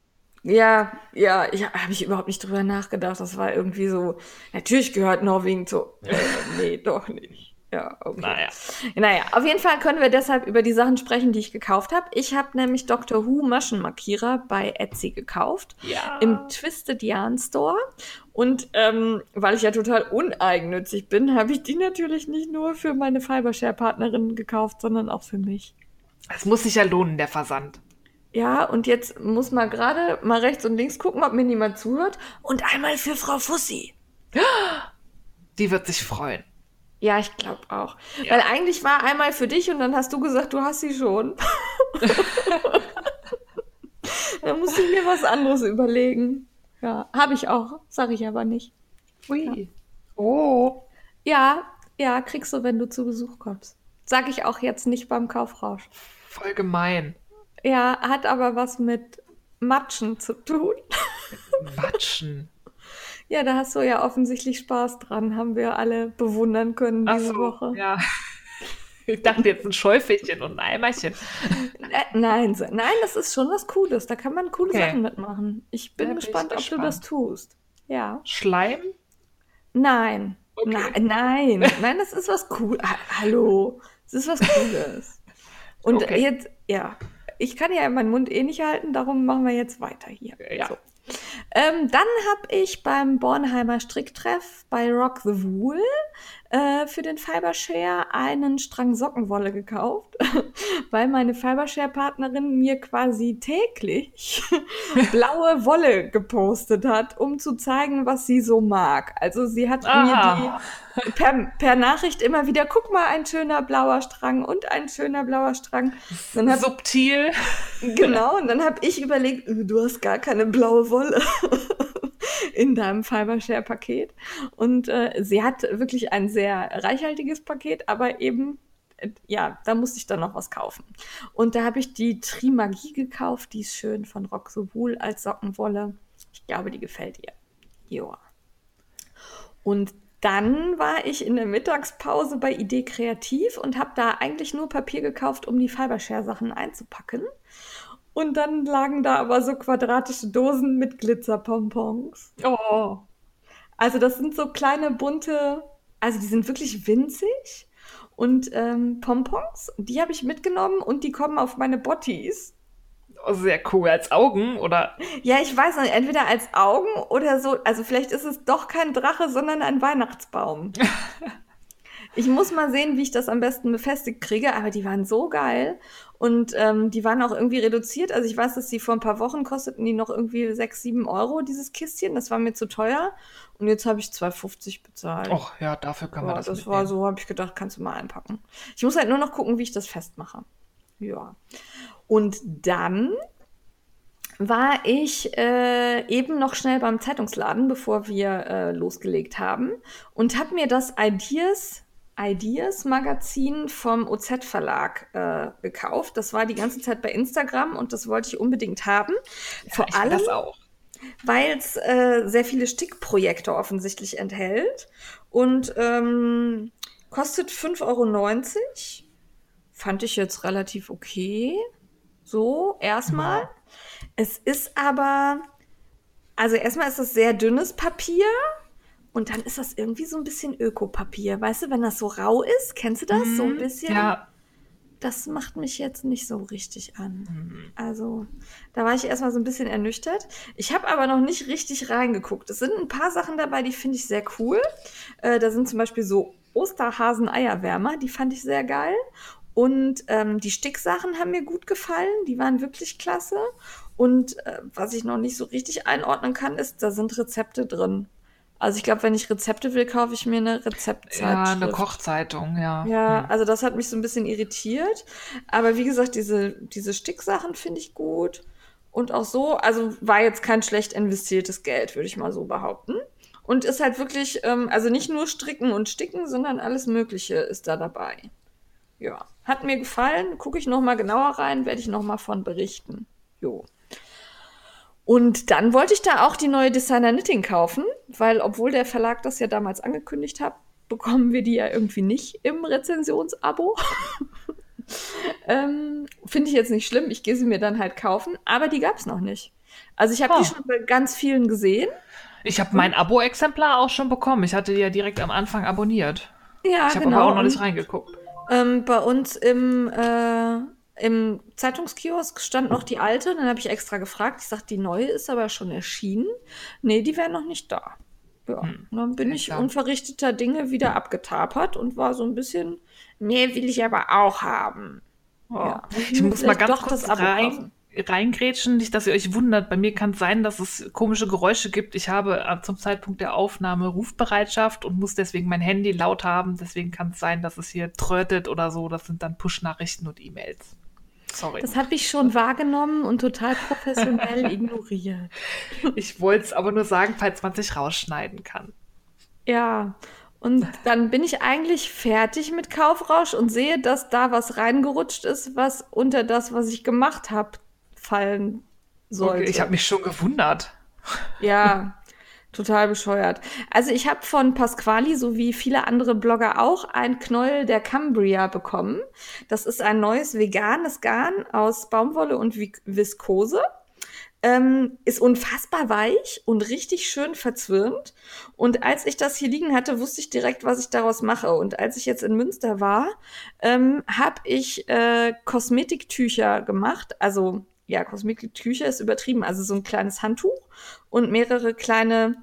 Ja, ja, ich habe ich überhaupt nicht drüber nachgedacht. Das war irgendwie so, natürlich gehört Norwegen zu. Äh, nee, doch nicht. Ja, okay. Naja. Naja, auf jeden Fall können wir deshalb über die Sachen sprechen, die ich gekauft habe. Ich habe nämlich Doctor Who Maschenmarkierer bei Etsy gekauft. Ja. Im Twisted Yarn Store. Und ähm, weil ich ja total uneigennützig bin, habe ich die natürlich nicht nur für meine Fibershare-Partnerin gekauft, sondern auch für mich. Es muss sich ja lohnen, der Versand. Ja, und jetzt muss man gerade mal rechts und links gucken, ob mir niemand zuhört. Und einmal für Frau Fussi. Die wird sich freuen. Ja, ich glaube auch. Ja. Weil eigentlich war einmal für dich und dann hast du gesagt, du hast sie schon. [LAUGHS] dann musste ich mir was anderes überlegen. Ja, habe ich auch, sage ich aber nicht. Ui. Ja. Oh. Ja, ja, kriegst du, wenn du zu Besuch kommst. Sag ich auch jetzt nicht beim Kaufrausch. Voll gemein. Ja, hat aber was mit Matschen zu tun. Matschen? Ja, da hast du ja offensichtlich Spaß dran, haben wir alle bewundern können diese so, Woche. Ja. [LAUGHS] Ich dachte jetzt ein Schäufelchen und ein Eimerchen. Äh, nein, nein, das ist schon was Cooles. Da kann man coole okay. Sachen mitmachen. Ich bin, ja, gespannt, bin ich ob du das tust. Ja. Schleim? Nein. Okay. Na, nein, [LAUGHS] nein, das ist was Cooles. Hallo, das ist was Cooles. Und okay. jetzt, ja, ich kann ja meinen Mund eh nicht halten, darum machen wir jetzt weiter hier. Ja. So. Ähm, dann habe ich beim Bornheimer Stricktreff bei Rock the Wool äh, für den Fibershare einen Strang Sockenwolle gekauft, [LAUGHS] weil meine Fibershare-Partnerin mir quasi täglich [LAUGHS] blaue Wolle gepostet hat, um zu zeigen, was sie so mag. Also sie hat Aha. mir die per, per, Nachricht immer wieder, guck mal, ein schöner blauer Strang und ein schöner blauer Strang. Dann hab, Subtil. Genau, und dann habe ich überlegt, äh, du hast gar keine blaue Wolle [LAUGHS] [LAUGHS] in deinem Fibershare-Paket. Und äh, sie hat wirklich ein sehr reichhaltiges Paket, aber eben ja, da musste ich dann noch was kaufen. Und da habe ich die Trimagie gekauft, die ist schön von Roxobul als Sockenwolle. Ich glaube, die gefällt ihr. Joa. Und dann war ich in der Mittagspause bei Idee Kreativ und habe da eigentlich nur Papier gekauft, um die Fibershare-Sachen einzupacken. Und dann lagen da aber so quadratische Dosen mit Glitzerpompons. Oh. Also das sind so kleine bunte, also die sind wirklich winzig und ähm, Pompons. Die habe ich mitgenommen und die kommen auf meine Botties. Oh, sehr cool. Als Augen oder? Ja, ich weiß nicht. Entweder als Augen oder so. Also vielleicht ist es doch kein Drache, sondern ein Weihnachtsbaum. [LAUGHS] ich muss mal sehen, wie ich das am besten befestigt kriege. Aber die waren so geil. Und ähm, die waren auch irgendwie reduziert. Also ich weiß, dass die vor ein paar Wochen kosteten die noch irgendwie 6, 7 Euro, dieses Kistchen. Das war mir zu teuer. Und jetzt habe ich 2,50 bezahlt. Och, ja, dafür kann ja, man das Das mitnehmen. war so, habe ich gedacht, kannst du mal einpacken. Ich muss halt nur noch gucken, wie ich das festmache. Ja. Und dann war ich äh, eben noch schnell beim Zeitungsladen, bevor wir äh, losgelegt haben und habe mir das Ideas Ideas Magazin vom OZ Verlag äh, gekauft. Das war die ganze Zeit bei Instagram und das wollte ich unbedingt haben. Vor ich will allem, weil es äh, sehr viele Stickprojekte offensichtlich enthält und ähm, kostet 5,90 Euro. Fand ich jetzt relativ okay. So, erstmal. Ja. Es ist aber, also erstmal ist es sehr dünnes Papier und dann ist das irgendwie so ein bisschen Ökopapier. Weißt du, wenn das so rau ist, kennst du das? So ein Mhm. bisschen. Ja, Das macht mich jetzt nicht so richtig an. Also, da war ich erstmal so ein bisschen ernüchtert. Ich habe aber noch nicht richtig reingeguckt. Es sind ein paar Sachen dabei, die finde ich sehr cool. Äh, da sind zum Beispiel so Osterhasen-Eierwärmer, die fand ich sehr geil. Und ähm, die Sticksachen haben mir gut gefallen, die waren wirklich klasse. Und äh, was ich noch nicht so richtig einordnen kann, ist, da sind Rezepte drin. Also ich glaube, wenn ich Rezepte will, kaufe ich mir eine Rezeptzeitschrift. ja, eine Kochzeitung, ja. Ja, Hm. also das hat mich so ein bisschen irritiert. Aber wie gesagt, diese, diese Sticksachen finde ich gut. Und auch so, also war jetzt kein schlecht investiertes Geld, würde ich mal so behaupten. Und ist halt wirklich, ähm, also nicht nur Stricken und Sticken, sondern alles Mögliche ist da dabei. Ja, hat mir gefallen. Gucke ich noch mal genauer rein, werde ich noch mal von berichten. Jo. Und dann wollte ich da auch die neue Designer Knitting kaufen, weil obwohl der Verlag das ja damals angekündigt hat, bekommen wir die ja irgendwie nicht im Rezensionsabo. [LAUGHS] ähm, Finde ich jetzt nicht schlimm, ich gehe sie mir dann halt kaufen, aber die gab es noch nicht. Also ich habe Oh. die schon bei ganz vielen gesehen. Ich habe mein Abo-Exemplar auch schon bekommen. Ich hatte die ja direkt am Anfang abonniert. Ja, ich habe genau. aber auch noch nicht reingeguckt. ähm, bei uns im, äh, im Zeitungskiosk stand noch die alte. Dann habe ich extra gefragt. Ich sagte, die neue ist aber schon erschienen. Nee, die wäre noch nicht da. Ja, Hm, und dann bin ich unverrichteter Dinge wieder abgetapert und war so ein bisschen, nee, will ich aber auch haben. Ja. Ich muss mal ganz doch kurz rein, reingrätschen, nicht, dass ihr euch wundert. Bei mir kann es sein, dass es komische Geräusche gibt. Ich habe äh, zum Zeitpunkt der Aufnahme Rufbereitschaft und muss deswegen mein Handy laut haben. Deswegen kann es sein, dass es hier trötet oder so. Das sind dann Push-Nachrichten und E-Mails. Sorry. Das habe ich schon wahrgenommen und total professionell [LAUGHS] ignoriert. Ich wollte es aber nur sagen, falls man sich rausschneiden kann. Ja, und dann bin ich eigentlich fertig mit Kaufrausch und sehe, dass da was reingerutscht ist, was unter das, was ich gemacht habe, fallen sollte. Okay, ich habe mich schon gewundert. Ja, [LAUGHS] total bescheuert. Also ich habe von Pasquali, so wie viele andere Blogger auch, ein Knäuel der Cambria bekommen. Das ist ein neues veganes Garn aus Baumwolle und Vi- Viskose. Ähm, ist unfassbar weich und richtig schön verzwirnt. Und als ich das hier liegen hatte, wusste ich direkt, was ich daraus mache. Und als ich jetzt in Münster war, ähm, habe ich äh, Kosmetiktücher gemacht. Also ja, Kosmetiktücher ist übertrieben. Also so ein kleines Handtuch und mehrere kleine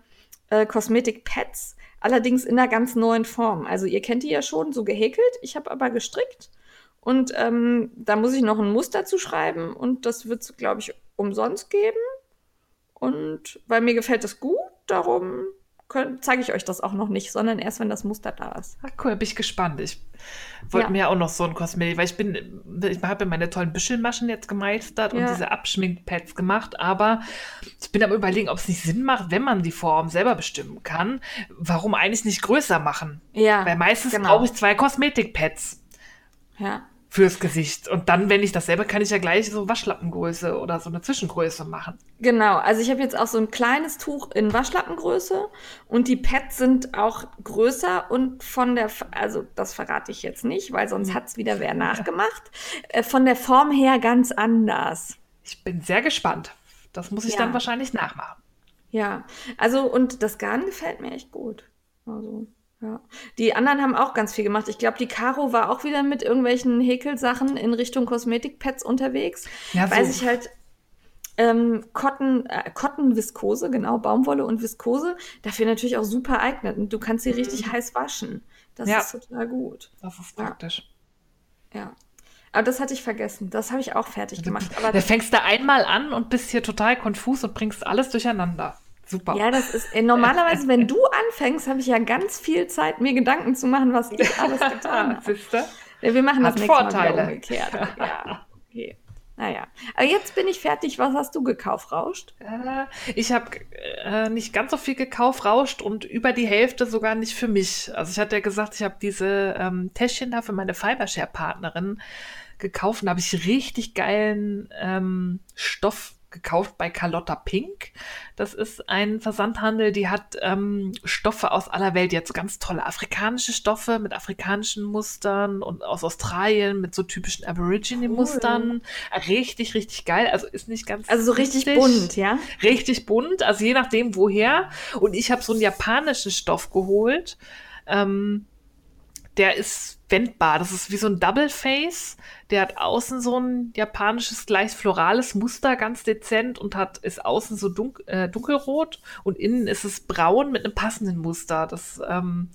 äh, Kosmetik-Pads, allerdings in einer ganz neuen Form. Also ihr kennt die ja schon, so gehäkelt. Ich habe aber gestrickt und ähm, da muss ich noch ein Muster zu schreiben und das wird es, glaube ich, umsonst geben. Und weil mir gefällt das gut, darum zeige ich euch das auch noch nicht, sondern erst, wenn das Muster da ist. Ah, cool, bin ich gespannt. Ich wollte Ja. mir auch noch so ein Kosmetik, weil ich bin, ich habe ja meine tollen Büschelmaschen jetzt gemeistert und Ja. diese Abschminkpads gemacht, aber ich bin am überlegen, ob es nicht Sinn macht, wenn man die Form selber bestimmen kann, warum eigentlich nicht größer machen? Ja, Weil meistens genau. brauche ich zwei Kosmetikpads. Ja. Fürs Gesicht. Und dann, wenn ich das selber, kann ich ja gleich so Waschlappengröße oder so eine Zwischengröße machen. Genau, also ich habe jetzt auch so ein kleines Tuch in Waschlappengröße und die Pads sind auch größer und von der, also das verrate ich jetzt nicht, weil sonst hat es wieder wer nachgemacht, äh, von der Form her ganz anders. Ich bin sehr gespannt. Das muss ich Ja. dann wahrscheinlich nachmachen. Ja, also und das Garn gefällt mir echt gut. Also, ja. Die anderen haben auch ganz viel gemacht. Ich glaube, die Caro war auch wieder mit irgendwelchen Häkelsachen in Richtung Kosmetikpads unterwegs. Ja, weil so- sich halt ähm, Cotton, äh, Cotton-Viskose, genau, Baumwolle und Viskose, dafür natürlich auch super eignet. Und du kannst sie richtig heiß waschen. Das Ja. ist total gut. Das ist Ja. praktisch. Ja. Aber das hatte ich vergessen. Das habe ich auch fertig gemacht. Aber Da fängst du einmal an und bist hier total konfus und bringst alles durcheinander. Super. Ja, das ist äh, normalerweise, wenn du anfängst, habe ich ja ganz viel Zeit, mir Gedanken zu machen, was ich alles getan [LAUGHS] habe. Ja, Wir machen das Hat nächste Mal Vorteile. wieder umgekehrt. [LAUGHS] Ja, okay. Naja. Aber jetzt bin ich fertig. Was hast du gekauft, Rauscht? Äh, ich habe äh, nicht ganz so viel gekauft, rauscht und über die Hälfte sogar nicht für mich. Also ich hatte ja gesagt, ich habe diese ähm, Täschchen da für meine Fibershare-Partnerin gekauft und da habe ich richtig geilen ähm, Stoff gekauft bei Carlotta Pink. Das ist ein Versandhandel, die hat ähm, Stoffe aus aller Welt, jetzt ganz tolle afrikanische Stoffe mit afrikanischen Mustern und aus Australien mit so typischen Aborigine-Mustern. Richtig, richtig geil. Also ist nicht ganz Also so richtig günstig. bunt, ja? Richtig bunt, also je nachdem woher. Und ich habe so einen japanischen Stoff geholt. Ähm, der ist wendbar. Das ist wie so ein Double Face. Der hat außen so ein japanisches, gleich florales Muster, ganz dezent und hat, ist außen so dunk, äh, dunkelrot und innen ist es braun mit einem passenden Muster. Das ähm,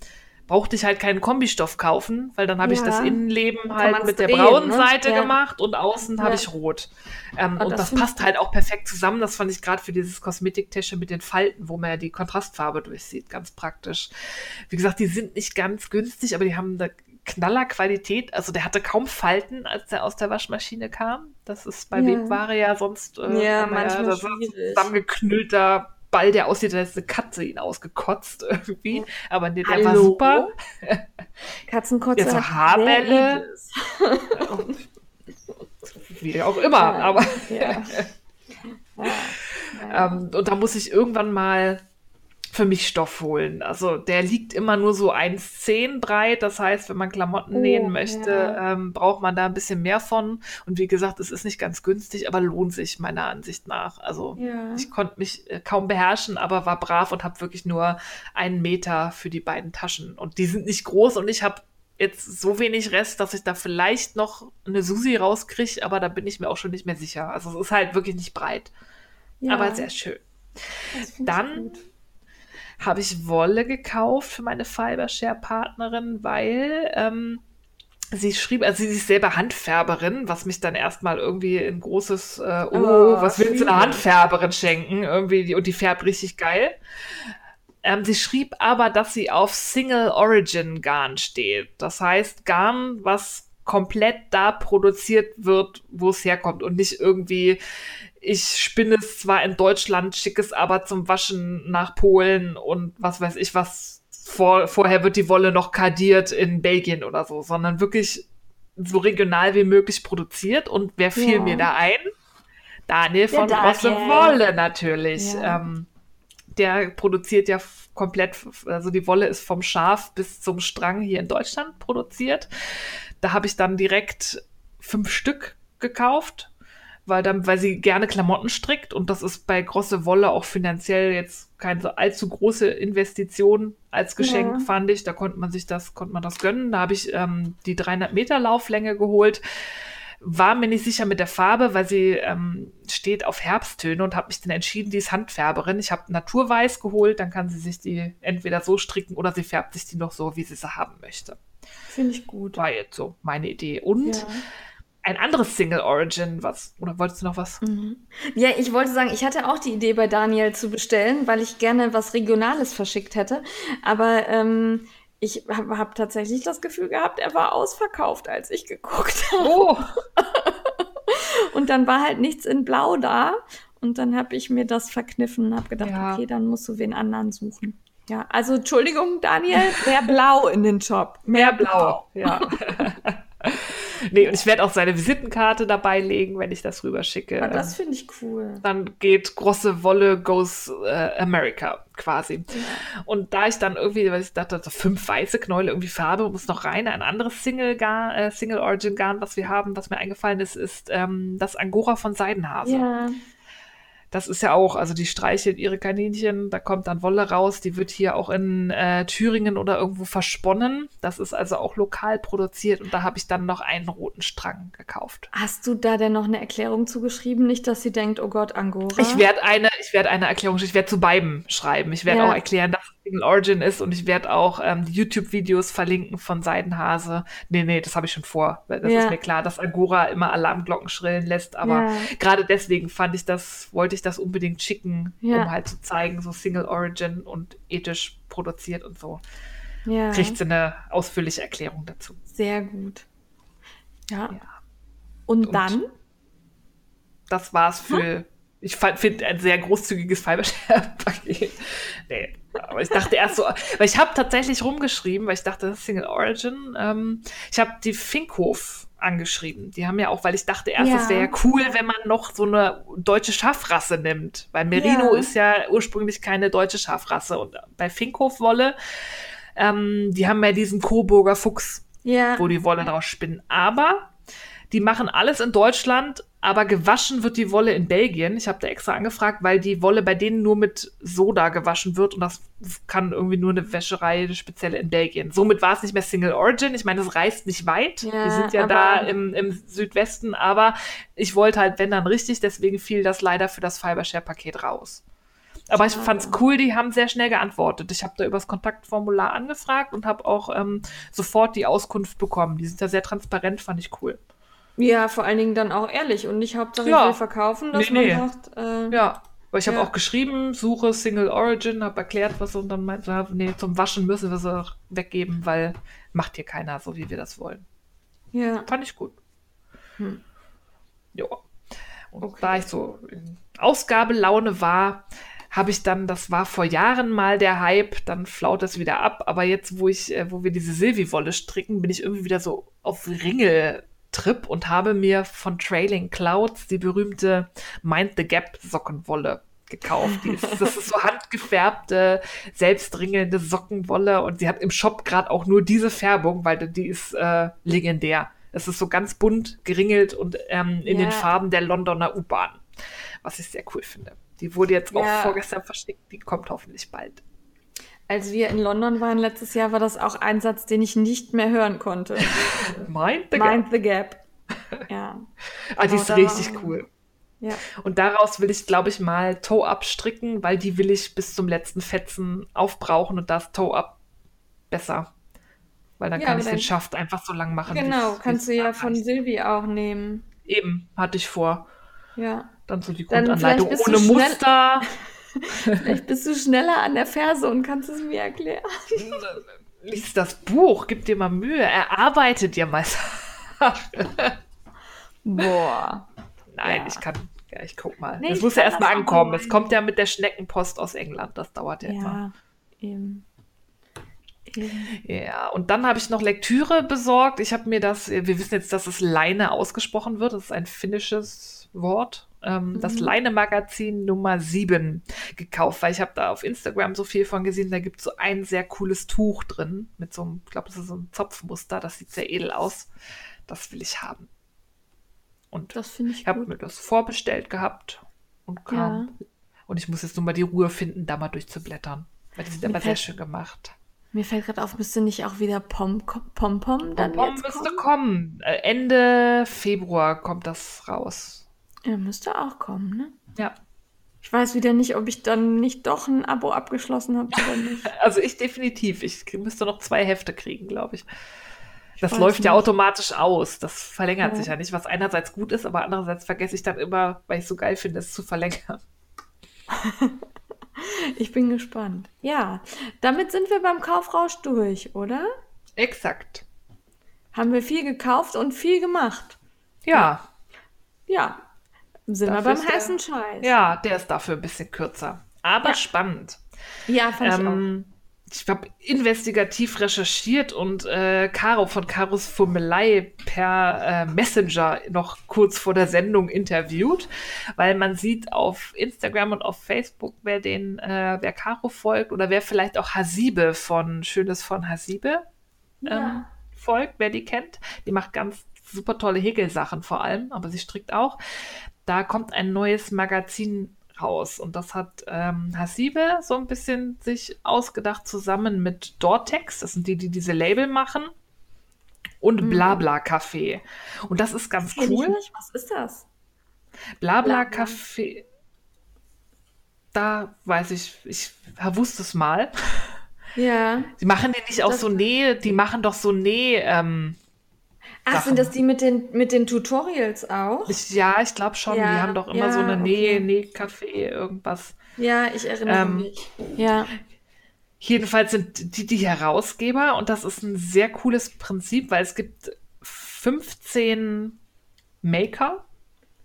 brauchte ich halt keinen Kombistoff kaufen, weil dann habe ich Ja. das Innenleben halt mit der braunen ne? Seite Ja. gemacht und außen habe Ja. ich rot. Ähm, Ah, und das das ich passt halt auch perfekt zusammen. Das fand ich gerade für dieses Kosmetiktäschchen mit den Falten, wo man ja die Kontrastfarbe durchsieht, ganz praktisch. Wie gesagt, die sind nicht ganz günstig, aber die haben eine Knallerqualität. Also der hatte kaum Falten, als der aus der Waschmaschine kam. Das ist bei Ja. Webware ja sonst äh, Ja, manchmal schwierig. zusammengeknüllter Ball, der aussieht, als hätte eine Katze ihn ausgekotzt irgendwie. Aber nee, der war Hallo? super. Katzenkotze. Hat Haarbälle. [LAUGHS] Wie auch immer. Ja. Aber [LAUGHS] Ja. Ja. Ähm, und da muss ich irgendwann mal für mich Stoff holen. Also der liegt immer nur so 1,10 breit. Das heißt, wenn man Klamotten Oh, nähen möchte, ja. ähm, braucht man da ein bisschen mehr von. Und wie gesagt, es ist nicht ganz günstig, aber lohnt sich meiner Ansicht nach. Also Ja. ich konnte mich äh, kaum beherrschen, aber war brav und habe wirklich nur einen Meter für die beiden Taschen. Und die sind nicht groß und ich habe jetzt so wenig Rest, dass ich da vielleicht noch eine Susi rauskriege, aber da bin ich mir auch schon nicht mehr sicher. Also es ist halt wirklich nicht breit, Ja, aber sehr schön. Dann. Habe ich Wolle gekauft für meine Fibershare-Partnerin, weil ähm, sie schrieb, also sie ist selber Handfärberin, was mich dann erstmal irgendwie ein großes, äh, oh, Oh, was willst du einer. Handfärberin schenken? Irgendwie, und die färbt richtig geil. Ähm, sie schrieb aber, dass sie auf Single Origin Garn steht. Das heißt, Garn, was komplett da produziert wird, wo es herkommt und nicht irgendwie, ich spinne es zwar in Deutschland, schicke es aber zum Waschen nach Polen und was weiß ich was. Vor, vorher wird die Wolle noch kardiert in Belgien oder so, sondern wirklich so regional wie möglich produziert. Und wer fiel Ja. mir da ein? Daniel Der von Daniel. Rosse Wolle natürlich. Ja. Ähm, der produziert ja komplett, also die Wolle ist vom Schaf bis zum Strang hier in Deutschland produziert. Da habe ich dann direkt fünf Stück gekauft, weil dann, weil sie gerne Klamotten strickt und das ist bei Grosse Wolle auch finanziell jetzt keine so allzu große Investition als Geschenk, Ja. fand ich. Da konnte man sich das, konnte man das gönnen. Da habe ich ähm, die 300 Meter Lauflänge geholt. War mir nicht sicher mit der Farbe, weil sie ähm, steht auf Herbsttöne und habe mich dann entschieden, die ist Handfärberin. Ich habe Naturweiß geholt, dann kann sie sich die entweder so stricken oder sie färbt sich die noch so, wie sie sie haben möchte. Finde ich gut. War jetzt so meine Idee. Und Ja. Ein anderes Single Origin, was, oder wolltest du noch was? Mhm. Ja, ich wollte sagen, ich hatte auch die Idee bei Daniel zu bestellen, weil ich gerne was Regionales verschickt hätte. Aber ähm, ich habe hab tatsächlich das Gefühl gehabt, er war ausverkauft, als ich geguckt [LAUGHS] habe. Oh, Und dann war halt nichts in Blau da. Und dann habe ich mir das verkniffen und habe gedacht, Ja. okay, dann musst du wen anderen suchen. Ja, also Entschuldigung, Daniel, mehr Blau in den Job. mehr blau. Ja. [LAUGHS] Nee, und ich werde auch seine Visitenkarte dabei legen, wenn ich das rüberschicke. Ah, das finde ich cool. Dann geht große Wolle goes äh, America quasi. Ja. Und da ich dann irgendwie, weil ich dachte, so fünf weiße Knäule, irgendwie Farbe, muss noch rein. Ein anderes Single, Garn, äh, Single Origin Garn, was wir haben, was mir eingefallen ist, ist ähm, das Angora von Seidenhase. Ja das ist ja auch, also die streichelt ihre Kaninchen, da kommt dann Wolle raus, die wird hier auch in äh, Thüringen oder irgendwo versponnen. Das ist also auch lokal produziert und da habe ich dann noch einen roten Strang gekauft. Hast du da denn noch eine Erklärung zugeschrieben? Nicht, dass sie denkt, oh Gott, Angora. Ich werde eine, ich werde eine Erklärung, ich werde zu beiden schreiben. Ich werde ja. auch erklären, dass Single Origin ist und ich werde auch ähm, YouTube-Videos verlinken von Seidenhase. Nee, nee, das habe ich schon vor. Das ja. ist mir klar, dass Agora immer Alarmglocken schrillen lässt, aber ja. gerade deswegen fand ich das, wollte ich das unbedingt schicken, ja. um halt zu zeigen, so Single Origin und ethisch produziert und so. Ja. Kriegt sie eine ausführliche Erklärung dazu. Sehr gut. Ja. Und, und dann? Das war's für. Hm? Ich finde ein sehr großzügiges Fibershare-Paket. [LAUGHS] Nee, aber ich dachte erst so, weil ich habe tatsächlich rumgeschrieben, weil ich dachte, das ist Single Origin. Ähm, ich habe die Finkhof angeschrieben. Die haben ja auch, weil ich dachte erst, es ja. wäre ja cool, wenn man noch so eine deutsche Schafrasse nimmt. Weil Merino ja. ist ja ursprünglich keine deutsche Schafrasse. Und bei Finkhof-Wolle, ähm, die haben ja diesen Coburger Fuchs, ja. wo die Wolle draus spinnen. Aber die machen alles in Deutschland aber gewaschen wird die Wolle in Belgien. Ich habe da extra angefragt, weil die Wolle bei denen nur mit Soda gewaschen wird und das kann irgendwie nur eine Wäscherei, eine spezielle in Belgien. Somit war es nicht mehr Single Origin. Ich meine, es reist nicht weit. Ja, Wir sind ja da im, im Südwesten, aber ich wollte halt, wenn dann richtig, deswegen fiel das leider für das Fibershare-Paket raus. Aber ich fand es cool, die haben sehr schnell geantwortet. Ich habe da übers Kontaktformular angefragt und habe auch ähm, sofort die Auskunft bekommen. Die sind da sehr transparent, fand ich cool. Ja, vor allen Dingen dann auch ehrlich und nicht hauptsächlich ja. verkaufen, dass nee, man nee. sagt. Äh, ja, weil ich ja. habe auch geschrieben, suche Single Origin, habe erklärt, was und dann meinte er, nee, zum Waschen müssen wir sie weggeben, weil macht hier keiner so, wie wir das wollen. Ja. Fand ich gut. Hm. Ja. Und okay. da ich so in Ausgabelaune war, habe ich dann, das war vor Jahren mal der Hype, dann flaut es wieder ab, aber jetzt, wo ich, äh, wo wir diese Silvi-Wolle stricken, bin ich irgendwie wieder so auf Ringel Trip und habe mir von Trailing Clouds die berühmte Mind the Gap Sockenwolle gekauft. Ist, das ist so handgefärbte, selbstringelnde Sockenwolle und sie hat im Shop gerade auch nur diese Färbung, weil die ist äh, legendär. Es ist so ganz bunt geringelt und ähm, in ja. den Farben der Londoner U-Bahn, was ich sehr cool finde. Die wurde jetzt ja. auch vorgestern verschickt, die kommt hoffentlich bald. Als wir in London waren letztes Jahr, war das auch ein Satz, den ich nicht mehr hören konnte. [LAUGHS] Mind the Gap. Mind the Gap. [LAUGHS] Ja. ah, die ist richtig cool. Ja. Und daraus will ich, glaube ich, mal Toe-Up stricken, weil die will ich bis zum letzten Fetzen aufbrauchen und das Toe-Up besser. Weil dann ja, kann ich den Schaft einfach so lang machen. Genau, kannst du ja von Silvi auch nehmen. Eben, hatte ich vor. Ja. Dann so die Grundanleitung ohne Muster. [LAUGHS] Vielleicht bist du schneller an der Ferse und kannst es mir erklären. Lies das Buch, gib dir mal Mühe, erarbeitet dir mal Boah. Nein, ja. ich kann. Ja, ich guck mal. Nee, es muss ja erstmal ankommen. Es kommt ja mit der Schneckenpost aus England. Das dauert ja, ja immer. Eben. Ja, und dann habe ich noch Lektüre besorgt. Ich habe mir das, wir wissen jetzt, dass es Leine ausgesprochen wird. Das ist ein finnisches Wort ähm, mhm. das Leine-Magazin Nummer 7 gekauft, weil ich habe da auf Instagram so viel von gesehen. Da gibt es so ein sehr cooles Tuch drin mit so einem, ich glaube, das ist so ein Zopfmuster. Das sieht sehr edel aus. Das will ich haben. Und das ich, ich habe mir das vorbestellt gehabt und kam. Ja. Und ich muss jetzt nur mal die Ruhe finden, da mal durchzublättern. Weil die sind mir aber sehr schön gemacht. Mir fällt gerade auf, müsste nicht auch wieder Pom-Pom Pom, Pom dann Pom jetzt müsste kommen. kommen. Äh, Ende Februar kommt das raus. Er müsste auch kommen, ne? Ja. Ich weiß wieder nicht, ob ich dann nicht doch ein Abo abgeschlossen habe oder nicht. [LAUGHS] Also ich definitiv. Ich müsste noch zwei Hefte kriegen, glaube ich. Das ich läuft ja automatisch aus. Das verlängert ja. sich ja nicht, was einerseits gut ist, aber andererseits vergesse ich dann immer, weil ich es so geil finde, es zu verlängern. [LAUGHS] ich bin gespannt. Ja, damit sind wir beim Kaufrausch durch, oder? Exakt. Haben wir viel gekauft und viel gemacht. Ja. Ja, sind dafür wir beim heißen Scheiß. Ja, der ist dafür ein bisschen kürzer. Aber ja. spannend. Ja, fand ähm, ich auch. ich habe investigativ recherchiert und äh, Caro von Caros Fummelei per äh, Messenger noch kurz vor der Sendung interviewt, weil man sieht auf Instagram und auf Facebook, wer den, äh, wer Caro folgt oder wer vielleicht auch Hasibe von Schönes von Hasibe ja. ähm, folgt, wer die kennt. Die macht ganz super tolle Häkelsachen vor allem, aber sie strickt auch. Da kommt ein neues Magazin raus. Und das hat ähm, Hasibe so ein bisschen sich ausgedacht zusammen mit Dortex. Das sind die, die diese Label machen. Und mhm. Blabla Café. Und das ist ganz das cool. Was ist das? Blabla Café. Da weiß ich, ich wusste es mal. Ja. Sie machen die nicht auch das so Nähe, die machen doch so Nähe, ähm, Ach, Sachen. sind das die mit den, mit den Tutorials auch? Ich, ja, ich glaube schon. Ja, die haben doch immer ja, so eine Näh, okay. Nähcafé, irgendwas. Ja, ich erinnere ähm, mich. Ja. Jedenfalls sind die die Herausgeber und das ist ein sehr cooles Prinzip, weil es gibt 15 Maker,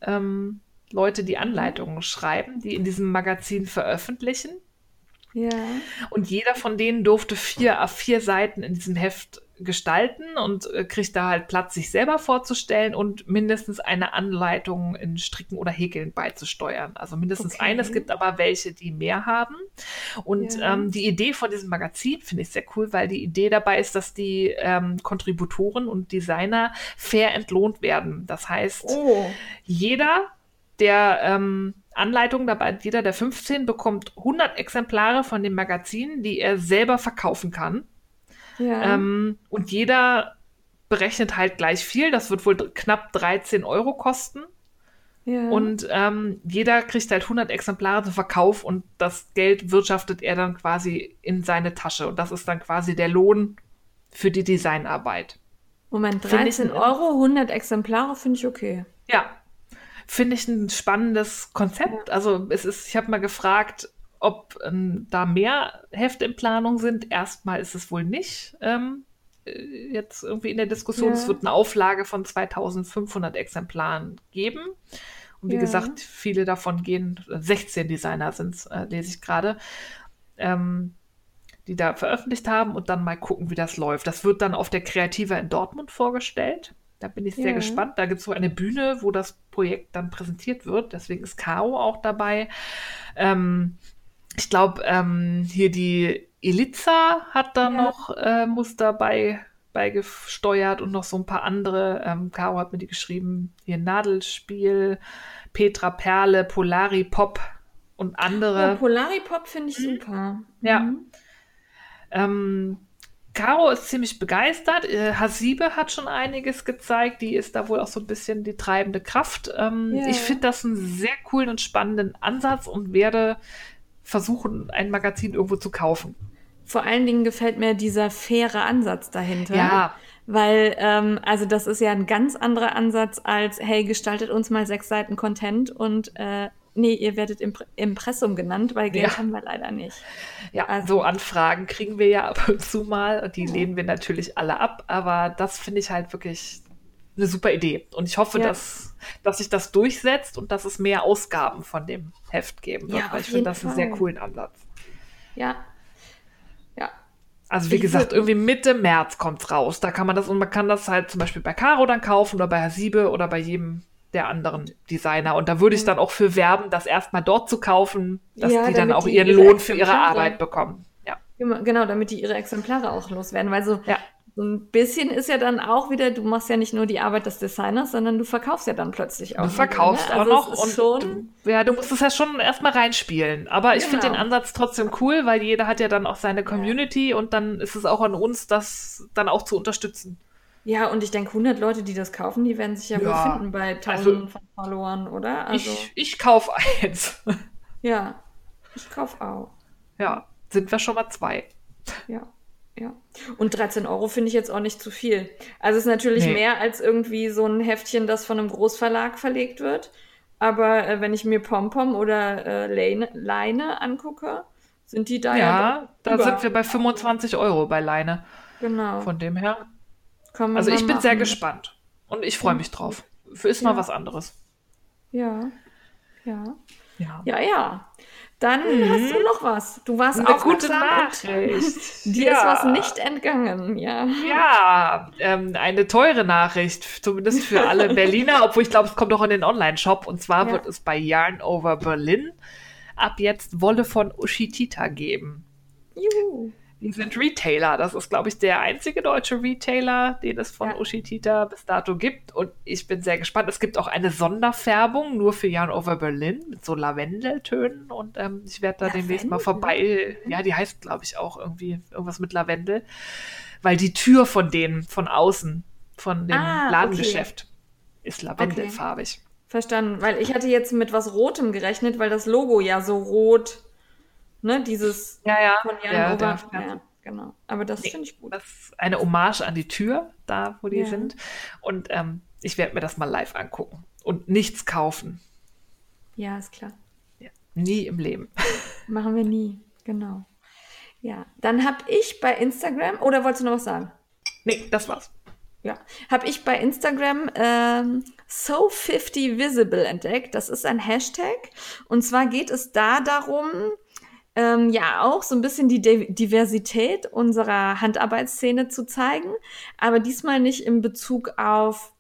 ähm, Leute, die Anleitungen schreiben, die in diesem Magazin veröffentlichen. Ja. Und jeder von denen durfte vier auf vier Seiten in diesem Heft gestalten und äh, kriegt da halt Platz, sich selber vorzustellen und mindestens eine Anleitung in Stricken oder Häkeln beizusteuern. Also mindestens okay. eine. Es gibt aber welche, die mehr haben. Und ja. ähm, die Idee von diesem Magazin finde ich sehr cool, weil die Idee dabei ist, dass die ähm, Kontributoren und Designer fair entlohnt werden. Das heißt, oh. jeder, der ähm, Anleitung dabei, jeder der 15 bekommt 100 Exemplare von dem Magazin, die er selber verkaufen kann. Ja. Ähm, und jeder berechnet halt gleich viel. Das wird wohl knapp 13 Euro kosten. Ja. Und ähm, jeder kriegt halt 100 Exemplare zum Verkauf und das Geld wirtschaftet er dann quasi in seine Tasche. Und das ist dann quasi der Lohn für die Designarbeit. Moment, 13 ich, Euro, 100 Exemplare finde ich okay. Ja, finde ich ein spannendes Konzept. Also es ist, ich habe mal gefragt, ob ähm, da mehr Hefte in Planung sind, erstmal ist es wohl nicht. Ähm, äh, jetzt irgendwie in der Diskussion. Ja. Es wird eine Auflage von 2500 Exemplaren geben. Und wie ja. gesagt, viele davon gehen, 16 Designer sind es, äh, lese ich gerade, ähm, die da veröffentlicht haben und dann mal gucken, wie das läuft. Das wird dann auf der Kreativa in Dortmund vorgestellt. Da bin ich sehr ja. gespannt. Da gibt es so eine Bühne, wo das Projekt dann präsentiert wird. Deswegen ist Caro auch dabei. Ähm, ich glaube, ähm, hier die Eliza hat da ja. noch äh, Muster bei, beigesteuert und noch so ein paar andere. Ähm, Caro hat mir die geschrieben. Hier Nadelspiel, Petra Perle, Polari Pop und andere. Oh, Polari Pop finde ich mhm. super. Ja. Mhm. Ähm, Caro ist ziemlich begeistert. Äh, Hasibe hat schon einiges gezeigt. Die ist da wohl auch so ein bisschen die treibende Kraft. Ähm, yeah. Ich finde das einen sehr coolen und spannenden Ansatz und werde versuchen, ein Magazin irgendwo zu kaufen. Vor allen Dingen gefällt mir dieser faire Ansatz dahinter. Ja. Weil, ähm, also das ist ja ein ganz anderer Ansatz als, hey, gestaltet uns mal sechs Seiten Content und äh, nee, ihr werdet Impr Impressum genannt, weil Geld ja. haben wir leider nicht. Ja, also, so Anfragen kriegen wir ja ab und zu mal und die lehnen wir natürlich alle ab, aber das finde ich halt wirklich eine super Idee. Und ich hoffe, ja. dass, dass sich das durchsetzt und dass es mehr Ausgaben von dem Heft geben wird, ja, weil ich finde das einen sehr coolen Ansatz. Ja. Ja. Also wie ich gesagt, irgendwie Mitte März kommt es raus. Da kann man das und man kann das halt zum Beispiel bei Caro dann kaufen oder bei Hasibe oder bei jedem der anderen Designer. Und da würde ich dann auch für werben, das erstmal dort zu kaufen, dass ja, die dann auch ihren Lohn für ihre Arbeit bekommen. Ja. Genau, damit die ihre Exemplare auch loswerden. Weil so, ja ein bisschen ist ja dann auch wieder, du machst ja nicht nur die Arbeit des Designers, sondern du verkaufst ja dann plötzlich auch. Du verkaufst wieder, ne? also auch noch und schon ja, du musst es ja schon erstmal reinspielen. Aber ich genau. finde den Ansatz trotzdem cool, weil jeder hat ja dann auch seine Community ja. und dann ist es auch an uns, das dann auch zu unterstützen. Ja, und ich denke, 100 Leute, die das kaufen, die werden sich ja, ja. wohl finden bei also Tausenden also, von Followern, oder? Also, ich, ich kaufe eins. [LAUGHS] Ja, ich kaufe auch. Ja, sind wir schon mal zwei. Ja. Ja. Und 13 Euro finde ich jetzt auch nicht zu viel. Also es ist natürlich nee. mehr als irgendwie so ein Heftchen, das von einem Großverlag verlegt wird. Aber äh, wenn ich mir Pompom oder äh, Leine, Leine angucke, sind die da ja. Ja, da über. sind wir bei 25 Euro bei Leine. Genau. Von dem her. Also ich bin machen. sehr gespannt. Und ich freue mich drauf. Für ist ja. mal was anderes. Ja. Ja. Ja. Ja, ja. Dann mhm. hast du noch was. Du warst Eine gute Nachricht. [LAUGHS] Dir ja. ist was nicht entgangen, ja. Ja, ähm, eine teure Nachricht, zumindest für alle [LAUGHS] Berliner, obwohl ich glaube, es kommt auch in den Online-Shop. Und zwar ja. wird es bei Yarn Over Berlin ab jetzt Wolle von Ushitita geben. Juhu. Die sind Retailer. Das ist, glaube ich, der einzige deutsche Retailer, den es von ja. Ushitita bis dato gibt. Und ich bin sehr gespannt. Es gibt auch eine Sonderfärbung nur für Yarn Over Berlin mit so Lavendeltönen. Und ähm, ich werde da Lavendel? demnächst mal vorbei. Ja, die heißt, glaube ich, auch irgendwie irgendwas mit Lavendel. Weil die Tür von denen, von außen, von dem ah, Ladengeschäft, okay. ist lavendelfarbig. Okay. Verstanden. Weil ich hatte jetzt mit was Rotem gerechnet, weil das Logo ja so rot Ne, dieses ja, ja. von Jan ja, der, ja, genau. Aber das nee, finde ich gut. Das ist eine Hommage an die Tür, da wo die sind. Und ähm, ich werde mir das mal live angucken und nichts kaufen. Ja, ist klar. Nie im Leben. [LAUGHS] Machen wir nie, genau. Ja, dann habe ich bei Instagram, oder wolltest du noch was sagen? Nee, das war's. Ja, habe ich bei Instagram ähm, So50Visible entdeckt. Das ist ein Hashtag. Und zwar geht es da darum, ähm, ja auch so ein bisschen die Diversität unserer Handarbeitsszene zu zeigen, aber diesmal nicht in Bezug auf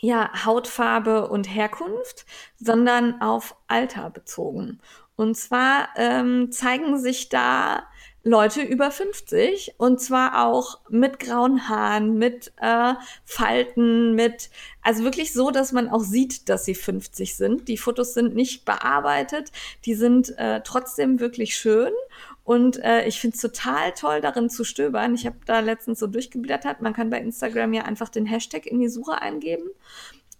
ja, Hautfarbe und Herkunft, sondern auf Alter bezogen. Und zwar ähm, zeigen sich da Leute über 50 und zwar auch mit grauen Haaren, mit äh, Falten, mit, also wirklich so, dass man auch sieht, dass sie 50 sind. Die Fotos sind nicht bearbeitet, die sind äh, trotzdem wirklich schön und äh, ich finde es total toll, darin zu stöbern. Ich habe da letztens so durchgeblättert. Man kann bei Instagram ja einfach den Hashtag in die Suche eingeben.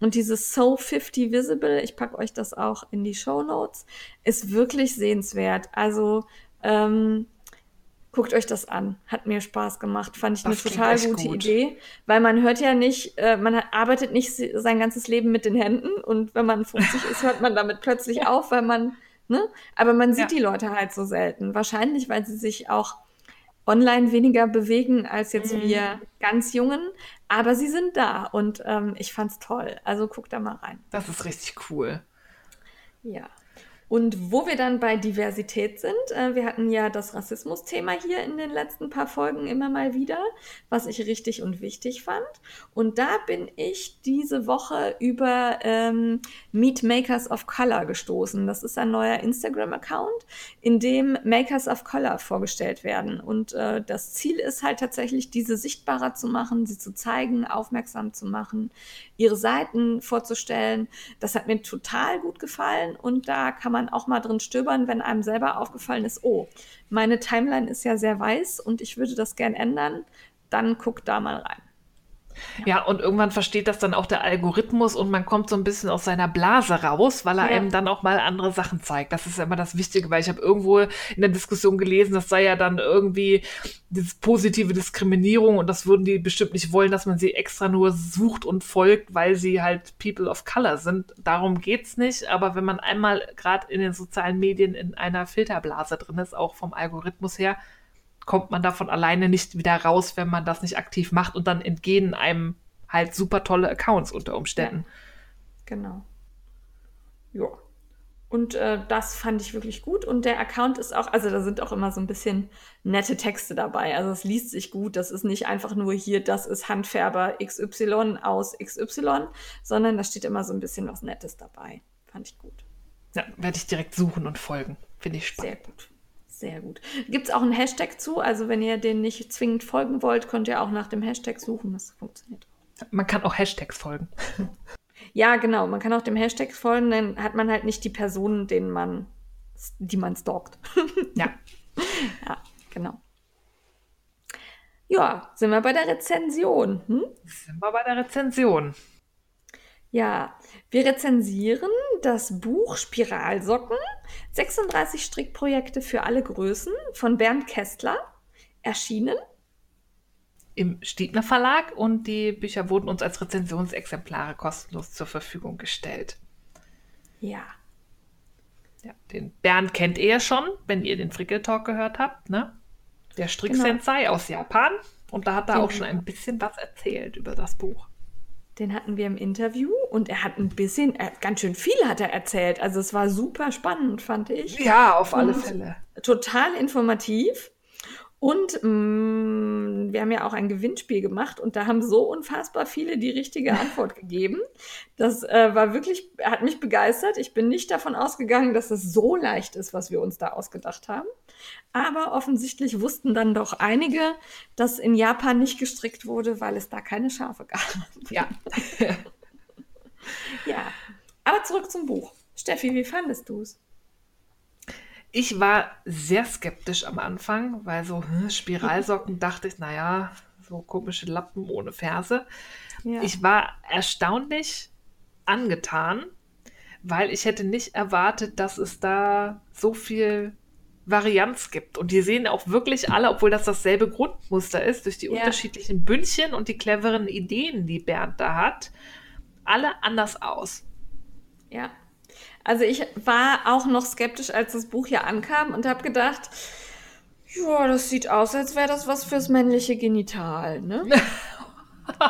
Und dieses So 50 Visible, ich packe euch das auch in die Show Notes, ist wirklich sehenswert. Also ähm, Guckt euch das an. Hat mir Spaß gemacht. Fand ich das eine total gute gut. Idee. Weil man hört ja nicht, äh, man hat, arbeitet nicht sein ganzes Leben mit den Händen und wenn man 50 ist, hört man damit plötzlich [LAUGHS] auf, weil man, ne? Aber man sieht ja. die Leute halt so selten. Wahrscheinlich, weil sie sich auch online weniger bewegen als jetzt mhm. wir ganz Jungen. Aber sie sind da und ähm, ich fand's toll. Also guckt da mal rein. Das ist richtig cool. Ja. Und wo wir dann bei Diversität sind, äh, wir hatten ja das Rassismus-Thema hier in den letzten paar Folgen immer mal wieder, was ich richtig und wichtig fand. Und da bin ich diese Woche über ähm, Meet Makers of Color gestoßen. Das ist ein neuer Instagram-Account, in dem Makers of Color vorgestellt werden. Und äh, das Ziel ist halt tatsächlich, diese sichtbarer zu machen, sie zu zeigen, aufmerksam zu machen, ihre Seiten vorzustellen. Das hat mir total gut gefallen und da kann man man auch mal drin stöbern, wenn einem selber aufgefallen ist, oh, meine Timeline ist ja sehr weiß und ich würde das gern ändern, dann guck da mal rein. Ja, und irgendwann versteht das dann auch der Algorithmus und man kommt so ein bisschen aus seiner Blase raus, weil er ja. einem dann auch mal andere Sachen zeigt. Das ist ja immer das Wichtige, weil ich habe irgendwo in der Diskussion gelesen, das sei ja dann irgendwie diese positive Diskriminierung und das würden die bestimmt nicht wollen, dass man sie extra nur sucht und folgt, weil sie halt People of Color sind. Darum geht's nicht, aber wenn man einmal gerade in den sozialen Medien in einer Filterblase drin ist, auch vom Algorithmus her, kommt man davon alleine nicht wieder raus, wenn man das nicht aktiv macht und dann entgehen einem halt super tolle Accounts unter Umständen. Ja, genau. Ja. Und äh, das fand ich wirklich gut. Und der Account ist auch, also da sind auch immer so ein bisschen nette Texte dabei. Also es liest sich gut. Das ist nicht einfach nur hier, das ist Handfärber XY aus XY, sondern da steht immer so ein bisschen was Nettes dabei. Fand ich gut. Ja, werde ich direkt suchen und folgen. Finde ich spannend. Sehr gut. Sehr gut. Gibt es auch einen Hashtag zu? Also wenn ihr den nicht zwingend folgen wollt, könnt ihr auch nach dem Hashtag suchen. Das funktioniert. Man kann auch Hashtags folgen. [LAUGHS] Ja, genau. Man kann auch dem Hashtag folgen, dann hat man halt nicht die Personen, denen man, die man stalkt. [LAUGHS] ja. Ja, genau. Ja, sind wir bei der Rezension. Hm? Sind wir bei der Rezension. Ja, wir rezensieren das Buch Spiralsocken, 36 Strickprojekte für alle Größen von Bernd Kästler, erschienen im Stiebner Verlag und die Bücher wurden uns als Rezensionsexemplare kostenlos zur Verfügung gestellt. Ja. Ja, den Bernd kennt ihr ja schon, wenn ihr den Frickel Talk gehört habt, ne? Der Strick-Sensei genau. aus Japan. Und da hat er auch schon ein bisschen was erzählt über das Buch. Den hatten wir im Interview und er hat ein bisschen, ganz schön viel hat er erzählt. Also es war super spannend, fand ich. Ja, auf alle und Fälle. Total informativ. Und mh, mm, wir haben ja auch ein Gewinnspiel gemacht und da haben so unfassbar viele die richtige Antwort [LAUGHS] gegeben. Das äh, war wirklich, hat mich begeistert. Ich bin nicht davon ausgegangen, dass es so leicht ist, was wir uns da ausgedacht haben. Aber offensichtlich wussten dann doch einige, dass in Japan nicht gestrickt wurde, weil es da keine Schafe gab. Ja. [LAUGHS] ja. Aber zurück zum Buch. Steffi, wie fandest du es? Ich war sehr skeptisch am Anfang, weil so hm, Spiralsocken [LAUGHS] dachte ich, naja, so komische Lappen ohne Ferse. Ja. Ich war erstaunlich angetan, weil ich hätte nicht erwartet, dass es da so viel Varianz gibt. Und die sehen auch wirklich alle, obwohl das dasselbe Grundmuster ist, durch die ja. unterschiedlichen Bündchen und die cleveren Ideen, die Bernd da hat, alle anders aus. Ja, also ich war auch noch skeptisch, als das Buch hier ankam und habe gedacht, ja, das sieht aus, als wäre das was fürs männliche Genital, ne? [LAUGHS]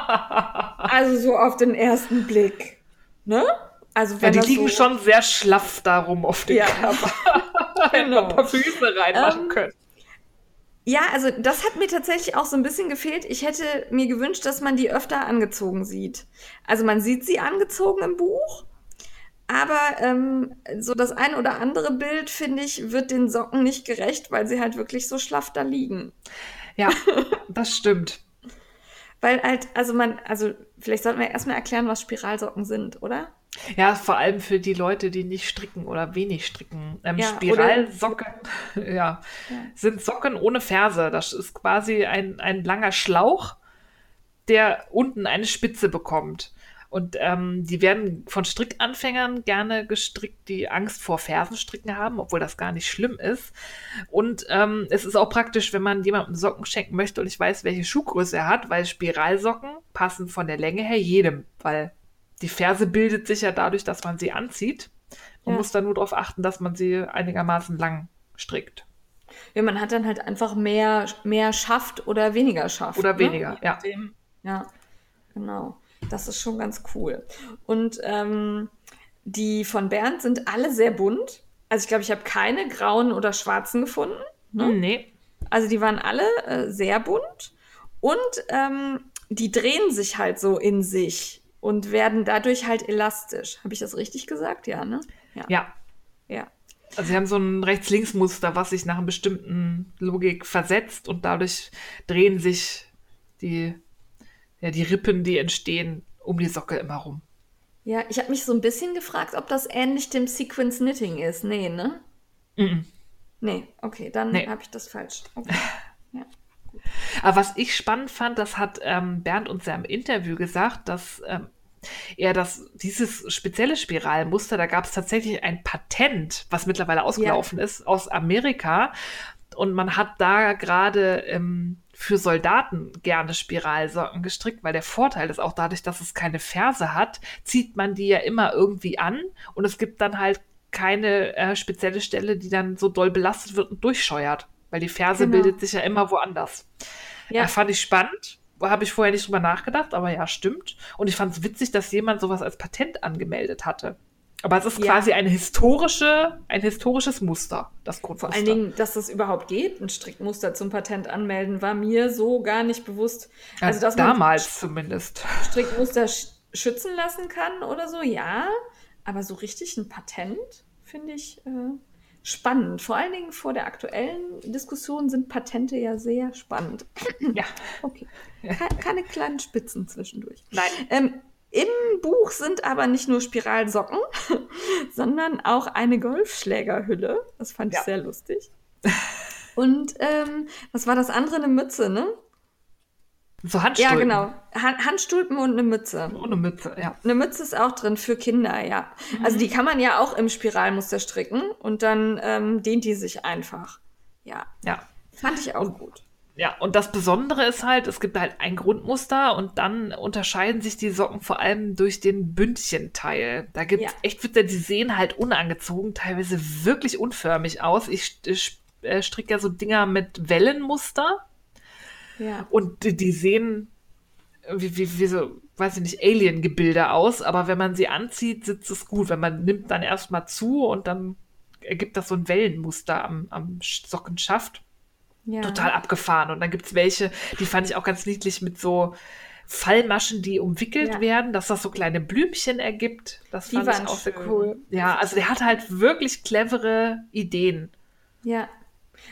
also so auf den ersten Blick, ne? Also ja, die liegen so schon sehr schlaff darum auf den ja. Körper. [LAUGHS] [LAUGHS] genau. ein paar Füße reinmachen ähm, können. Ja, also das hat mir tatsächlich auch so ein bisschen gefehlt. Ich hätte mir gewünscht, dass man die öfter angezogen sieht. Also man sieht sie angezogen im Buch, aber ähm, so das ein oder andere Bild, finde ich, wird den Socken nicht gerecht, weil sie halt wirklich so schlaff da liegen. Ja, [LAUGHS] das stimmt. weil halt, also man, also vielleicht sollten wir erstmal erklären, was Spiralsocken sind, oder? Ja, vor allem für die Leute, die nicht stricken oder wenig stricken. Ähm, ja, Spiralsocken [LAUGHS] ja, ja, sind Socken ohne Ferse. Das ist quasi ein, ein langer Schlauch, der unten eine Spitze bekommt. Und ähm, die werden von Strickanfängern gerne gestrickt, die Angst vor Fersenstricken haben, obwohl das gar nicht schlimm ist. Und ähm, es ist auch praktisch, wenn man jemandem Socken schenken möchte und ich weiß, welche Schuhgröße er hat, weil Spiralsocken passen von der Länge her jedem, weil die Ferse bildet sich ja dadurch, dass man sie anzieht. Man ja. muss da nur darauf achten, dass man sie einigermaßen lang strickt. Ja, man hat dann halt einfach mehr, mehr schafft oder weniger schafft. Oder ne? weniger, ja. Ja, genau. Das ist schon ganz cool. Und ähm, die von Bernd sind alle sehr bunt. Also ich glaube, ich habe keine grauen oder schwarzen gefunden. Ne? Nee. Also die waren alle äh, sehr bunt. Und ähm, die drehen sich halt so in sich und werden dadurch halt elastisch. Habe ich das richtig gesagt? Ja, ne? Ja. ja. ja. Also sie haben so ein Rechts-Links-Muster, was sich nach einer bestimmten Logik versetzt und dadurch drehen sich die ja, die Rippen, die entstehen um die Socke immer rum. Ja, ich habe mich so ein bisschen gefragt, ob das ähnlich dem Sequence Knitting ist. Nee, ne? Mm, -mm. Nee, okay, dann nee. habe ich das falsch. Okay. [LAUGHS] Ja. Aber was ich spannend fand, das hat ähm, Bernd uns ja im Interview gesagt, dass ähm, er das, dieses spezielle Spiralmuster, da gab es tatsächlich ein Patent, was mittlerweile ausgelaufen ja. ist, aus Amerika. Und man hat da gerade ähm, für Soldaten gerne Spiralsocken gestrickt, weil der Vorteil ist auch dadurch, dass es keine Ferse hat, zieht man die ja immer irgendwie an und es gibt dann halt keine äh, spezielle Stelle, die dann so doll belastet wird und durchscheuert, weil die Ferse genau. bildet sich ja immer woanders. Ja, fand ich spannend. Habe ich vorher nicht drüber nachgedacht, aber ja, stimmt. Und ich fand es witzig, dass jemand sowas als Patent angemeldet hatte. Aber es ist ja. quasi eine historische, ein historisches Muster, das Grundmuster. Vor allen Dingen, dass das überhaupt geht, ein Strickmuster zum Patent anmelden, war mir so gar nicht bewusst. Also, dass damals man zumindest. Strickmuster sch schützen lassen kann oder so, ja. Aber so richtig ein Patent finde ich äh, spannend. Vor allen Dingen vor der aktuellen Diskussion sind Patente ja sehr spannend. Ja. Okay. Keine kleinen Spitzen zwischendurch. Nein. Ähm, im Buch sind aber nicht nur Spiralsocken, [LAUGHS] sondern auch eine Golfschlägerhülle. Das fand ja. ich sehr lustig. Und ähm, was war das andere? Eine Mütze, ne? So Handstulpen. Ja, genau. Han Handstulpen und eine Mütze. Und eine Mütze, ja. Eine Mütze ist auch drin für Kinder, ja. Mhm. Also die kann man ja auch im Spiralmuster stricken und dann ähm, dehnt die sich einfach. Ja. Ja. Fand ich auch gut. Ja, und das Besondere ist halt, es gibt halt ein Grundmuster und dann unterscheiden sich die Socken vor allem durch den Bündchenteil. Da gibt es ja. echt, die sehen halt unangezogen, teilweise wirklich unförmig aus. Ich, ich äh, stricke ja so Dinger mit Wellenmuster. Ja. Und die, die sehen wie, wie, wie so, weiß ich nicht, Alien-Gebilde aus, aber wenn man sie anzieht, sitzt es gut. Wenn man nimmt dann erstmal zu und dann ergibt das so ein Wellenmuster am, am Sockenschaft. Ja. Total abgefahren. Und dann gibt es welche, die fand ich auch ganz niedlich mit so Fallmaschen, die umwickelt ja. werden, dass das so kleine Blümchen ergibt. Das die fand ich auch sehr cool. Ja, also der hat halt wirklich clevere Ideen. Ja.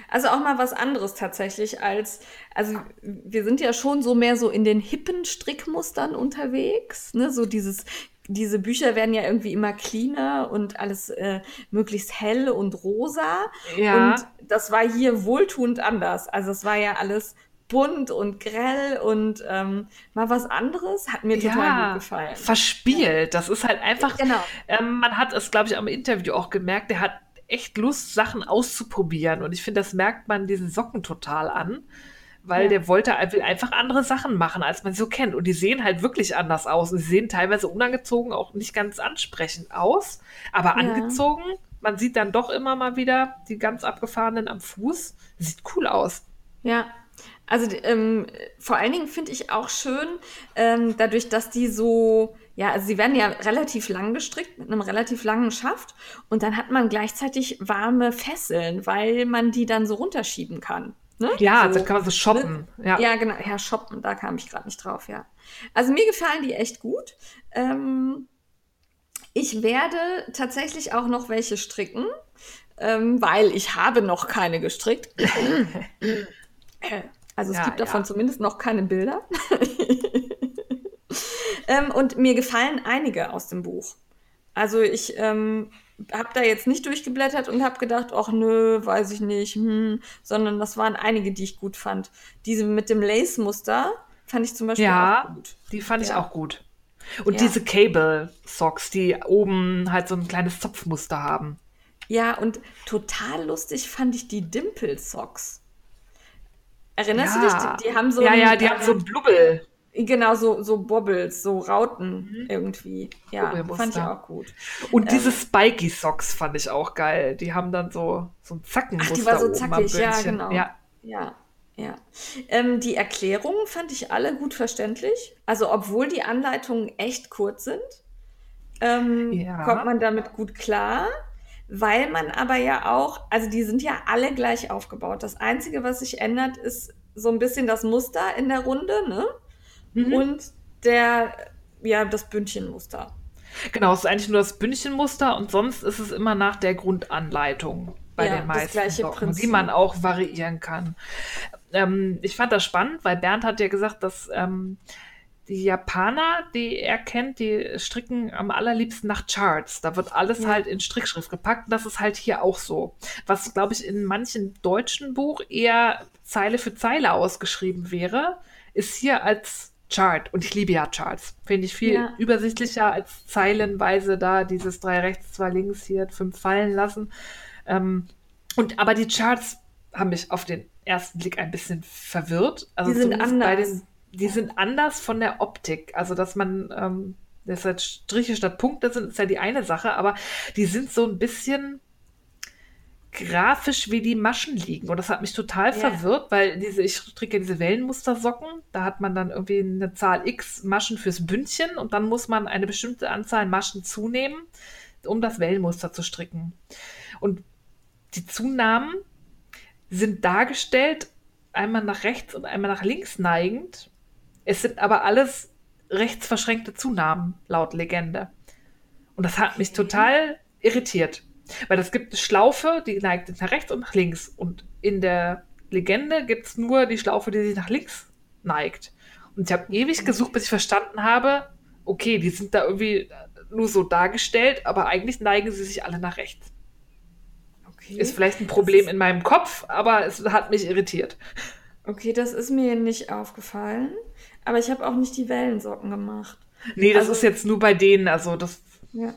Also auch mal was anderes tatsächlich als, also wir sind ja schon so mehr so in den hippen Strickmustern unterwegs, ne? So dieses, diese Bücher werden ja irgendwie immer cleaner und alles äh, möglichst hell und rosa. Ja. Und das war hier wohltuend anders. Also es war ja alles bunt und grell und ähm, mal was anderes. Hat mir total ja, gut gefallen. Verspielt. Das ist halt einfach. Genau. Ähm, man hat es, glaube ich, am Interview auch gemerkt, der hat echt Lust, Sachen auszuprobieren. Und ich finde, das merkt man diesen Socken total an. Weil ja. der wollte will einfach andere Sachen machen, als man sie so kennt. Und die sehen halt wirklich anders aus. Und sie sehen teilweise unangezogen, auch nicht ganz ansprechend aus. Aber ja. angezogen, man sieht dann doch immer mal wieder die ganz abgefahrenen am Fuß. Sieht cool aus. Ja, also ähm, vor allen Dingen finde ich auch schön, ähm, dadurch, dass die so, ja, also sie werden ja relativ lang gestrickt mit einem relativ langen Schaft und dann hat man gleichzeitig warme Fesseln, weil man die dann so runterschieben kann. Ne? Ja, so, dann kann man so shoppen. Ne? Ja. ja, genau, ja, shoppen, da kam ich gerade nicht drauf, ja. Also mir gefallen die echt gut. Ähm, ich werde tatsächlich auch noch welche stricken, ähm, weil ich habe noch keine gestrickt. [LAUGHS] Also es ja, gibt davon ja. zumindest noch keine Bilder. [LAUGHS] ähm, und mir gefallen einige aus dem Buch. Also ich ähm, habe da jetzt nicht durchgeblättert und habe gedacht, ach nö, weiß ich nicht, hm, sondern das waren einige, die ich gut fand. Diese mit dem Lace-Muster fand ich zum Beispiel ja, auch gut. Die fand ja. ich auch gut. Und ja. diese Cable-Socks, die oben halt so ein kleines Zopfmuster haben. Ja, und total lustig fand ich die Dimple-Socks. Erinnerst ja. du dich? Die, die, haben so. Ja, ja, die haben so ein Blubbel. Genau, so, so Bobbles, so Rauten mhm. irgendwie. Ja, fand ich auch gut. Und ähm, diese Spiky Socks fand ich auch geil. Die haben dann so, so ein Zackenmuster Ach, die war so zackig, ja, genau. Ja, ja. ja. Ähm, die Erklärungen fand ich alle gut verständlich. Also, obwohl die Anleitungen echt kurz sind, ähm, ja. kommt man damit gut klar weil man aber ja auch, also die sind ja alle gleich aufgebaut. Das Einzige, was sich ändert, ist so ein bisschen das Muster in der Runde, ne? Mhm. Und der, ja, das Bündchenmuster. Genau, es ist eigentlich nur das Bündchenmuster und sonst ist es immer nach der Grundanleitung bei ja, den meisten Socken, die man auch variieren kann. Ähm, ich fand das spannend, weil Bernd hat ja gesagt, dass ähm, die Japaner, die er kennt, die stricken am allerliebsten nach Charts. Da wird alles ja. halt in Strickschrift gepackt. Das ist halt hier auch so. Was, glaube ich, in manchen deutschen Buch eher Zeile für Zeile ausgeschrieben wäre, ist hier als Chart. Und ich liebe ja Charts. Finde ich viel ja. übersichtlicher als zeilenweise da dieses drei rechts, zwei links hier, fünf fallen lassen. Ähm, und aber die Charts haben mich auf den ersten Blick ein bisschen verwirrt. Also die sind anders. Den, die sind anders von der Optik. Also, dass man, ähm, dass halt Striche statt Punkte sind, ist ja die eine Sache, aber die sind so ein bisschen grafisch wie die Maschen liegen. Und das hat mich total ja. verwirrt, weil diese, ich stricke diese Wellenmustersocken, da hat man dann irgendwie eine Zahl X Maschen fürs Bündchen und dann muss man eine bestimmte Anzahl Maschen zunehmen, um das Wellenmuster zu stricken. Und die Zunahmen sind dargestellt einmal nach rechts und einmal nach links neigend es sind aber alles rechtsverschränkte Zunahmen, laut Legende. Und das hat mich total irritiert. Weil es gibt eine Schlaufe, die neigt nach rechts und nach links. Und in der Legende gibt es nur die Schlaufe, die sich nach links neigt. Und ich habe ewig gesucht, bis ich verstanden habe, okay, die sind da irgendwie nur so dargestellt, aber eigentlich neigen sie sich alle nach rechts. Okay. Ist vielleicht ein Problem in meinem Kopf, aber es hat mich irritiert. Okay, das ist mir nicht aufgefallen. Aber ich habe auch nicht die Wellensocken gemacht. Nee, das also, ist jetzt nur bei denen. Also das ja.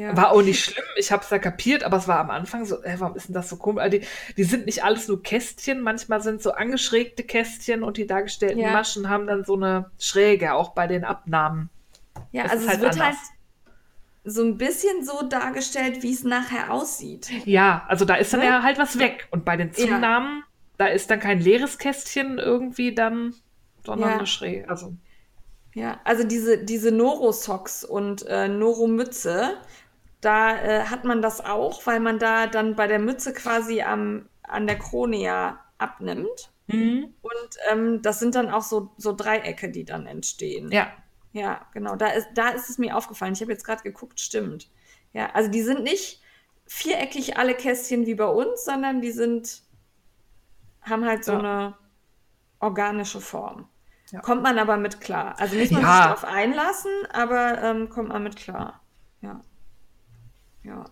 Ja. war auch nicht schlimm. Ich habe es ja kapiert, aber es war am Anfang so, äh, warum ist denn das so komisch? Also die, die, sind nicht alles nur Kästchen. Manchmal sind so angeschrägte Kästchen und die dargestellten ja. Maschen haben dann so eine Schräge, auch bei den Abnahmen. Ja, das also es halt wird anders. halt so ein bisschen so dargestellt, wie es nachher aussieht. Ja, also da ist dann ja, halt was weg. Und bei den Zunahmen, da ist dann kein leeres Kästchen irgendwie dann sondern ja. eine Schräge. Also. Ja, also diese, diese Noro-Socks und äh, Noro-Mütze, da äh, hat man das auch, weil man da dann bei der Mütze quasi am, an der Krone ja abnimmt. Mhm. Und ähm, das sind dann auch so, so Dreiecke, die dann entstehen. Ja. Ja, genau. Da ist, da ist es mir aufgefallen. Ich habe jetzt gerade geguckt, stimmt. Ja, also die sind nicht viereckig alle Kästchen wie bei uns, sondern die sind, haben halt so Ja. eine organische Form. Ja. Kommt man aber mit klar. Also muss man Ja. sich darauf einlassen, aber ähm, kommt man mit klar. Ja. Ja.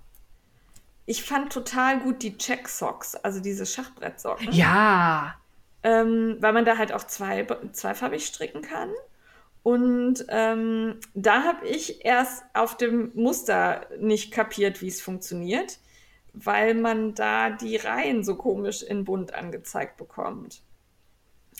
Ich fand total gut die Check-Socks, also diese Schachbrettsocken. Ja. Ähm, weil man da halt auch zwei, zweifarbig stricken kann. Und ähm, da habe ich erst auf dem Muster nicht kapiert, wie es funktioniert, weil man da die Reihen so komisch in bunt angezeigt bekommt.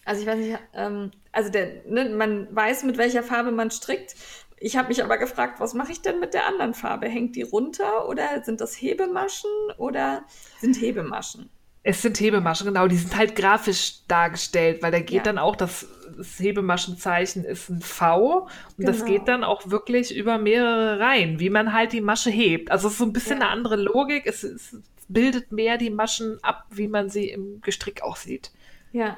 Also ich weiß nicht, ähm, also der, ne, man weiß, mit welcher Farbe man strickt. Ich habe mich aber gefragt, was mache ich denn mit der anderen Farbe? Hängt die runter oder sind das Hebemaschen oder sind Hebemaschen? Es sind Hebemaschen, genau. Die sind halt grafisch dargestellt, weil da geht Ja. dann auch das, das Hebemaschenzeichen ist ein V und das Genau. geht dann auch wirklich über mehrere Reihen, wie man halt die Masche hebt. Also es ist so ein bisschen Ja. eine andere Logik. Es, es bildet mehr die Maschen ab, wie man sie im Gestrick auch sieht. Ja.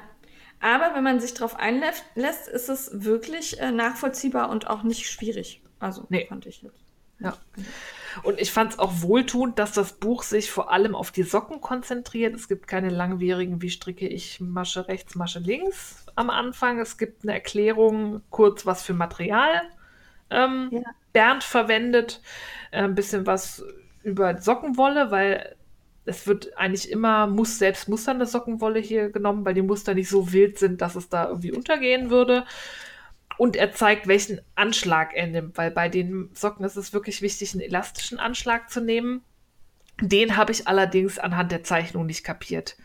Aber wenn man sich darauf einlässt, lässt, ist es wirklich äh, nachvollziehbar und auch nicht schwierig. Also Nee. fand ich jetzt. Ja. Und ich fand es auch wohltuend, dass das Buch sich vor allem auf die Socken konzentriert. Es gibt keine langwierigen, wie stricke ich Masche rechts, Masche links am Anfang. Es gibt eine Erklärung, kurz was für Material ähm, Ja. Bernd verwendet, äh, ein bisschen was über Sockenwolle, weil es wird eigentlich immer muss selbst musternde Sockenwolle hier genommen, weil die Muster nicht so wild sind, dass es da irgendwie untergehen würde. Und er zeigt, welchen Anschlag er nimmt, weil bei den Socken ist es wirklich wichtig, einen elastischen Anschlag zu nehmen. Den habe ich allerdings anhand der Zeichnung nicht kapiert.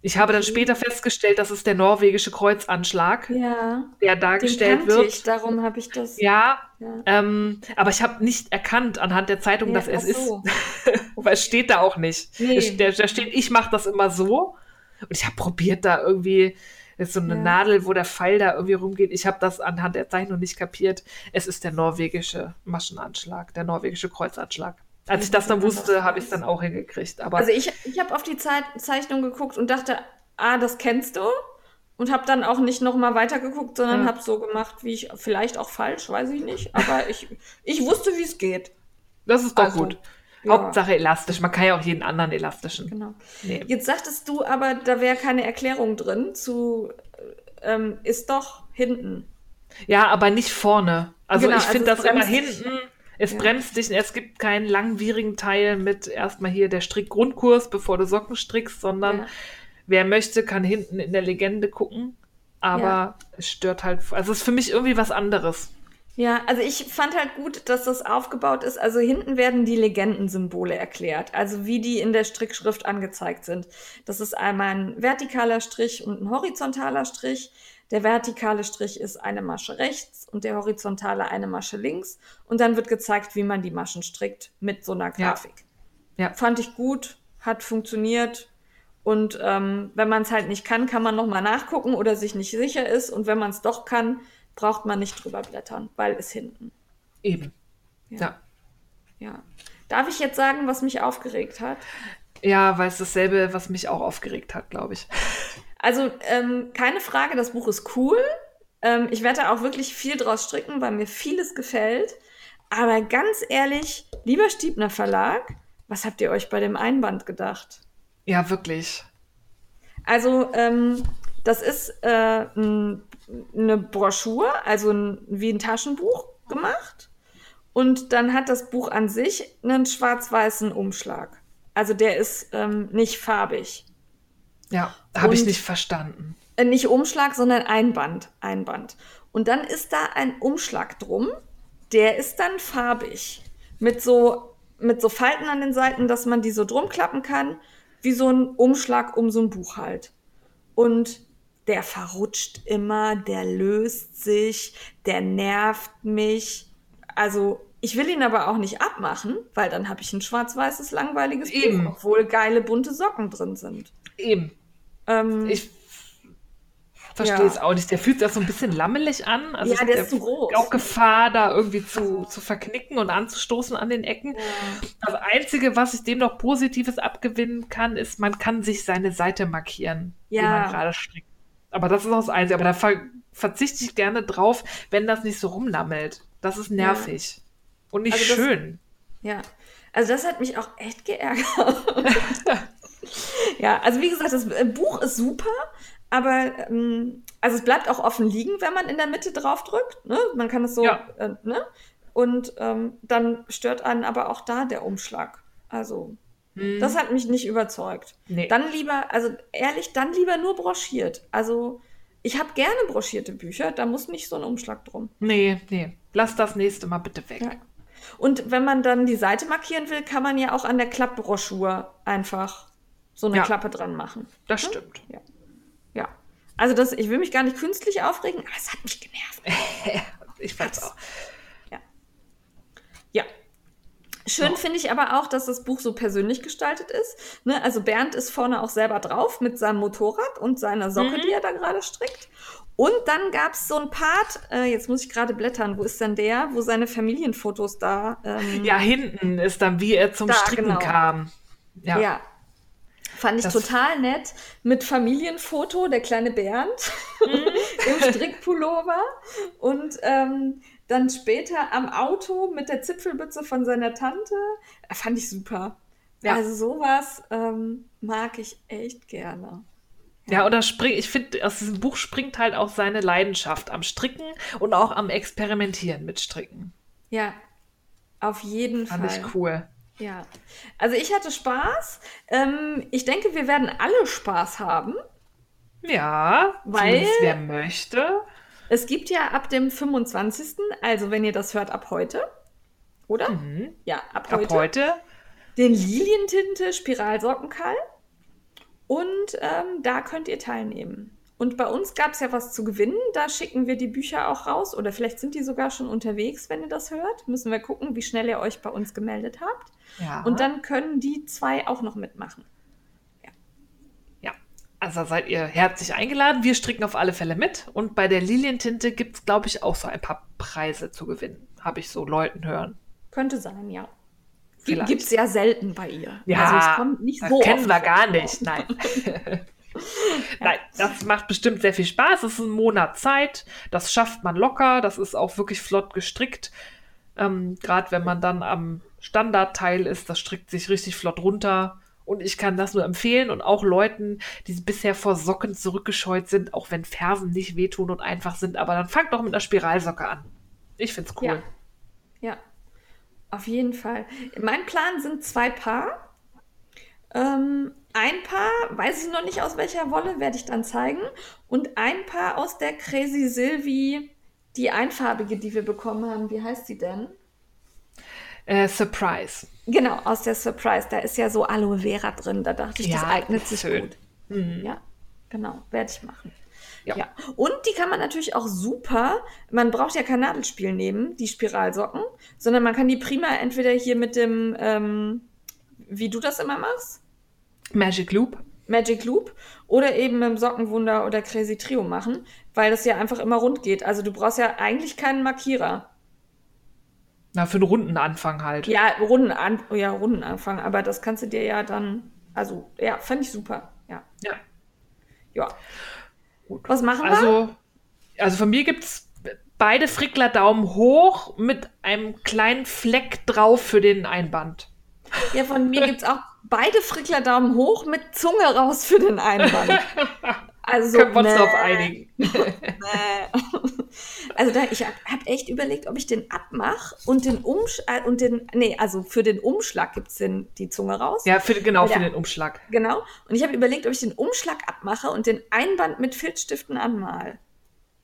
Ich habe dann später festgestellt, das ist der norwegische Kreuzanschlag, Ja. der dargestellt wird. ich, darum habe ich das. Ja, Ja. ähm, aber ich habe nicht erkannt anhand der Zeitung, Ja, dass es ach ist. [LAUGHS] Weil es steht da auch nicht. Nee. Da steht, ich mache das immer so. Und ich habe probiert, da irgendwie ist so eine Ja. Nadel, wo der Pfeil da irgendwie rumgeht. Ich habe das anhand der Zeichnung nicht kapiert. Es ist der norwegische Maschenanschlag, der norwegische Kreuzanschlag. Als ich das dann wusste, habe ich es dann auch hingekriegt. Aber Also ich, ich habe auf die Zeichnung geguckt und dachte, ah, das kennst du. Und habe dann auch nicht nochmal weitergeguckt, sondern Ja. habe so gemacht, wie ich, vielleicht auch falsch, weiß ich nicht. Aber ich, ich wusste, wie es geht. das ist doch also, gut. Ja. Hauptsache elastisch. Man kann ja auch jeden anderen elastischen Genau. nehmen. Jetzt sagtest du aber, da wäre keine Erklärung drin zu, äh, ähm, ist doch hinten. Ja, aber nicht vorne. Also Genau, ich also finde es das immer dich. hinten. Es Ja. bremst dich. Es gibt keinen langwierigen Teil mit erstmal hier der Strickgrundkurs, bevor du Socken strickst, sondern Ja. wer möchte, kann hinten in der Legende gucken. Aber es stört halt. Also es ist für mich irgendwie was anderes. Ja, also ich fand halt gut, dass das aufgebaut ist. Also hinten werden die Legendensymbole erklärt, also wie die in der Strickschrift angezeigt sind. Das ist einmal ein vertikaler Strich und ein horizontaler Strich. Der vertikale Strich ist eine Masche rechts und der horizontale eine Masche links. Und dann wird gezeigt, wie man die Maschen strickt mit so einer Ja. Grafik. Ja. Fand ich gut, hat funktioniert. Und ähm, wenn man es halt nicht kann, kann man nochmal nachgucken oder sich nicht sicher ist. Und wenn man es doch kann, braucht man nicht drüber blättern, weil es hinten. Eben. Ja. Ja. Ja. Darf ich jetzt sagen, was mich aufgeregt hat? Ja, weil es dasselbe, was mich auch aufgeregt hat, glaube ich. Also, ähm, keine Frage, das Buch ist cool. Ähm, ich werde da auch wirklich viel draus stricken, weil mir vieles gefällt. Aber ganz ehrlich, lieber Stiebner Verlag, was habt ihr euch bei dem Einband gedacht? Ja, wirklich. Also, ähm, das ist äh, eine Broschüre, also ein, wie ein Taschenbuch gemacht. Und dann hat das Buch an sich einen schwarz-weißen Umschlag. Also der ist ähm, nicht farbig. Ja, habe ich nicht verstanden. Äh, nicht Umschlag, sondern Einband. Einband. Und dann ist da ein Umschlag drum, der ist dann farbig. Mit so, mit so Falten an den Seiten, dass man die so drum klappen kann, wie so ein Umschlag um so ein Buch halt. Und der verrutscht immer, der löst sich, der nervt mich. Also, ich will ihn aber auch nicht abmachen, weil dann habe ich ein schwarz-weißes, langweiliges Eben. Buch, obwohl geile bunte Socken drin sind. Eben. Ähm, Ich verstehe es auch nicht. Der fühlt sich auch so ein bisschen lammelig an. Also ja, der ist zu groß. Auch Gefahr, da irgendwie zu, zu verknicken und anzustoßen an den Ecken. Ja. Das Einzige, was ich dem noch Positives abgewinnen kann, ist, man kann sich seine Seite markieren, Ja. die man gerade strickt. Aber das ist auch das Einzige. Aber da ver verzichte ich gerne drauf, wenn das nicht so rumlammelt. Das ist nervig. Und nicht Also das- schön. Ja, also das hat mich auch echt geärgert. [LAUGHS] ja, also wie gesagt, das äh, Buch ist super, aber ähm, also es bleibt auch offen liegen, wenn man in der Mitte drauf drückt. Ne? Man kann es so, Ja. äh, ne? Und ähm, dann stört einen aber auch da der Umschlag. Also Hm. das hat mich nicht überzeugt. Nee. Dann lieber, also ehrlich, dann lieber nur broschiert. Also ich habe gerne broschierte Bücher, da muss nicht so ein Umschlag drum. Nee, nee. Lass das nächste Mal bitte weg. Ja. Und wenn man dann die Seite markieren will, kann man ja auch an der Klappbroschur einfach so eine Ja. Klappe dran machen. Das Hm? stimmt. Ja. Also das, ich will mich gar nicht künstlich aufregen, aber es hat mich genervt. [LAUGHS] Ich fand's auch. Schön Ja. finde ich aber auch, dass das Buch so persönlich gestaltet ist. Ne? Also Bernd ist vorne auch selber drauf mit seinem Motorrad und seiner Socke, Mhm. die er da gerade strickt. Und dann gab es so ein Part, äh, jetzt muss ich gerade blättern, wo ist denn der, wo seine Familienfotos da ähm, Ja, hinten ist dann, wie er zum Da, Stricken genau. kam. Ja. Ja. Fand ich Das- total nett. Mit Familienfoto, der kleine Bernd [LAUGHS] im Strickpullover. Und ähm, dann später am Auto mit der Zipfelbütze von seiner Tante. Äh, Fand ich super. Ja. Also sowas ähm, mag ich echt gerne. Ja, oder spring, ich finde, aus diesem Buch springt halt auch seine Leidenschaft am Stricken und auch am Experimentieren mit Stricken. Ja, auf jeden Fand Fall. ich cool. Ja. Also ich hatte Spaß. Ähm, ich denke, wir werden alle Spaß haben. Ja, Weil- wer möchte. Es gibt ja ab dem 25., also wenn ihr das hört, ab heute, oder? Mhm. Ja, ab Ab heute. heute. Den Lilientinte Spiralsockenkalb. Und ähm, da könnt ihr teilnehmen. Und bei uns gab es ja was zu gewinnen. Da schicken wir die Bücher auch raus. Oder vielleicht sind die sogar schon unterwegs, wenn ihr das hört. Müssen wir gucken, wie schnell ihr euch bei uns gemeldet habt. Ja. Und dann können die zwei auch noch mitmachen. Also seid ihr herzlich eingeladen. Wir stricken auf alle Fälle mit. Und bei der Lilientinte gibt es, glaube ich, auch so ein paar Preise zu gewinnen. Habe ich so Leuten hören. Könnte sein, ja. Gibt es ja selten bei ihr. Ja, also es kommt nicht das so kennen oft wir gar nicht. Nein. [LAUGHS] [LAUGHS] Nein, das macht bestimmt sehr viel Spaß. Es ist ein Monat Zeit. Das schafft man locker. Das ist auch wirklich flott gestrickt. Ähm, Gerade wenn man dann am Standardteil ist, das strickt sich richtig flott runter. Und ich kann das nur empfehlen und auch Leuten, die bisher vor Socken zurückgescheut sind, auch wenn Fersen nicht wehtun und einfach sind. Aber dann fangt doch mit einer Spiralsocke an. Ich find's cool. Ja. ja, auf jeden Fall. Mein Plan sind zwei Paar. Ähm, ein Paar, weiß ich noch nicht aus welcher Wolle, werde ich dann zeigen. Und ein Paar aus der Crazy Sylvie, die einfarbige, die wir bekommen haben. Wie heißt sie denn? Äh, Surprise. Genau, aus der Surprise. Da ist ja so Aloe Vera drin. Da dachte ich, das Ja, eignet das sich ist schön. gut. Mhm. Ja, genau, werde ich machen. Ja. Ja. Und die kann man natürlich auch super, man braucht ja kein Nadelspiel nehmen, die Spiralsocken, sondern man kann die prima entweder hier mit dem, ähm, wie du das immer machst, Magic Loop. Magic Loop, oder eben mit dem Sockenwunder oder Crazy Trio machen, weil das ja einfach immer rund geht. Also du brauchst ja eigentlich keinen Markierer. Na, für einen runden Anfang halt. Ja, Rundenan ja, Rundenanfang, aber das kannst du dir ja dann, also ja, fand ich super. Ja. Ja. Ja. Gut. Was machen wir? Also, also von mir gibt es beide Frickler Daumen hoch mit einem kleinen Fleck drauf für den Einband. Ja, von mir gibt es auch beide Frickler Daumen hoch mit Zunge raus für den Einband. [LAUGHS] Also, Können wir uns darauf einigen. Also da, ich habe hab echt überlegt, ob ich den abmache und den Umschlag, und den, nee, also für den Umschlag gibt es die Zunge raus. Ja, für, genau, Ja. für den Umschlag. Genau. Und ich habe überlegt, ob ich den Umschlag abmache und den Einband mit Filzstiften anmal.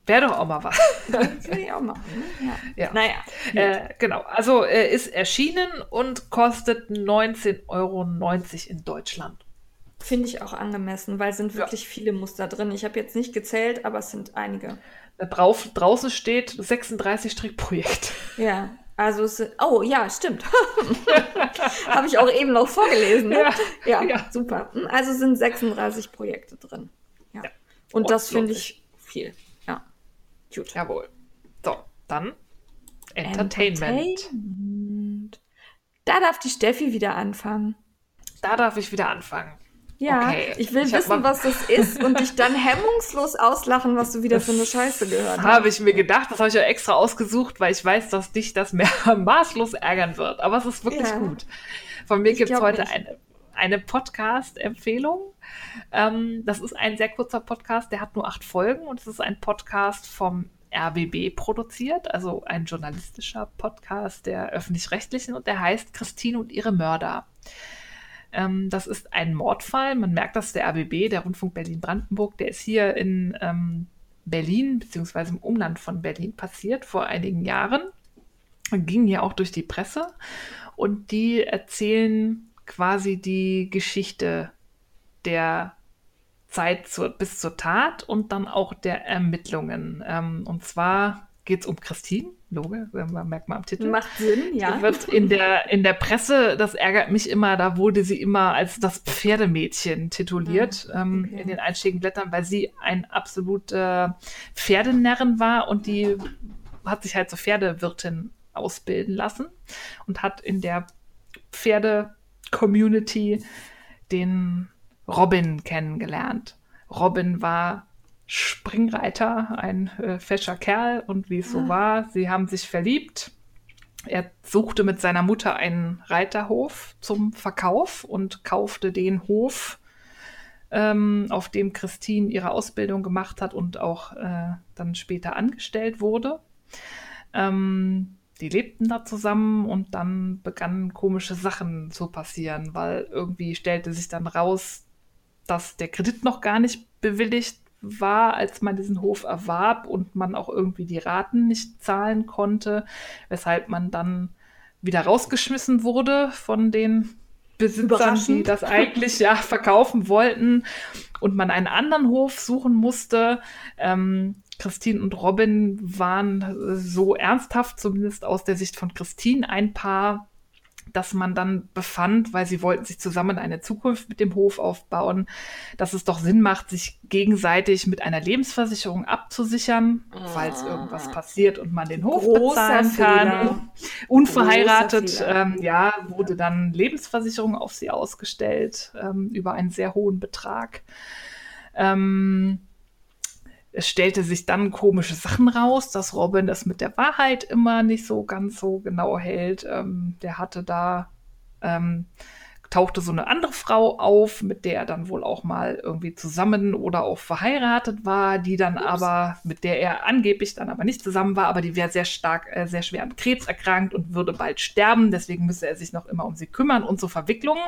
Wäre doch auch mal was. [LAUGHS] Würde ich auch machen. Ne? Ja. Ja. Naja. Äh, genau, also äh, ist erschienen und kostet 19,90 Euro in Deutschland. Finde ich auch angemessen, weil es sind Ja. wirklich viele Muster drin. Ich habe jetzt nicht gezählt, aber es sind einige. Da drauf, draußen steht 36 Strickprojekt. Ja, also es sind, oh ja, stimmt. [LAUGHS] Habe ich auch eben noch vorgelesen. Ne? Ja, Ja, ja. super. Also sind 36 Projekte drin. Ja. Und Oh, das finde ich viel. Ja. Gut. Jawohl. So, dann Entertainment. Entertainment. Da darf die Steffi wieder anfangen. Da darf ich wieder anfangen. Ja, okay. ich will ich wissen, was das ist [LAUGHS] und dich dann hemmungslos auslachen, was du wieder das für eine Scheiße gehört hast. Habe ich mir gedacht, das habe ich ja extra ausgesucht, weil ich weiß, dass dich das mehr [LAUGHS] maßlos ärgern wird. Aber es ist wirklich ja. gut. Von mir gibt es heute nicht. eine, eine Podcast-Empfehlung. Ähm, das ist ein sehr kurzer Podcast, der hat nur acht Folgen und es ist ein Podcast vom RBB produziert, also ein journalistischer Podcast der öffentlich-rechtlichen und der heißt Christine und ihre Mörder. Ähm, das ist ein Mordfall. Man merkt, dass der RBB, der Rundfunk Berlin-Brandenburg, der ist hier in ähm, Berlin beziehungsweise im Umland von Berlin passiert vor einigen Jahren. Ging hier auch durch die Presse und die erzählen quasi die Geschichte der Zeit zur, bis zur Tat und dann auch der Ermittlungen. Ähm, und zwar geht es um Christine, Loge, merkt man am Titel. Macht Sinn, ja. Die wird in der, in der Presse, das ärgert mich immer, da wurde sie immer als das Pferdemädchen tituliert ah, ähm, okay. in den einschlägigen Blättern, weil sie ein absoluter Pferdenärren war und die hat sich halt zur Pferdewirtin ausbilden lassen und hat in der Pferde-Community den Robin kennengelernt. Robin war Springreiter, ein äh, fescher Kerl und wie es so ah. war, sie haben sich verliebt. Er suchte mit seiner Mutter einen Reiterhof zum Verkauf und kaufte den Hof, ähm, auf dem Christine ihre Ausbildung gemacht hat und auch äh, dann später angestellt wurde. Ähm, die lebten da zusammen und dann begannen komische Sachen zu passieren, weil irgendwie stellte sich dann raus, dass der Kredit noch gar nicht bewilligt war, als man diesen Hof erwarb und man auch irgendwie die Raten nicht zahlen konnte, weshalb man dann wieder rausgeschmissen wurde von den Besitzern, die das eigentlich ja verkaufen wollten und man einen anderen Hof suchen musste. Ähm, Christine und Robin waren so ernsthaft, zumindest aus der Sicht von Christine, ein Paar, dass man dann befand, weil sie wollten sich zusammen eine Zukunft mit dem Hof aufbauen, dass es doch Sinn macht, sich gegenseitig mit einer Lebensversicherung abzusichern, ah. falls irgendwas passiert und man den Hof Großer bezahlen kann. Fehler. Unverheiratet, ähm, ja, wurde dann Lebensversicherung auf sie ausgestellt ähm, über einen sehr hohen Betrag. Ähm, es stellte sich dann komische Sachen raus, dass Robin das mit der Wahrheit immer nicht so ganz so genau hält. Ähm, der hatte da ähm, tauchte so eine andere Frau auf, mit der er dann wohl auch mal irgendwie zusammen oder auch verheiratet war, die dann Ups. aber, mit der er angeblich dann aber nicht zusammen war, aber die wäre sehr stark, äh, sehr schwer an Krebs erkrankt und würde bald sterben, deswegen müsse er sich noch immer um sie kümmern und so Verwicklungen.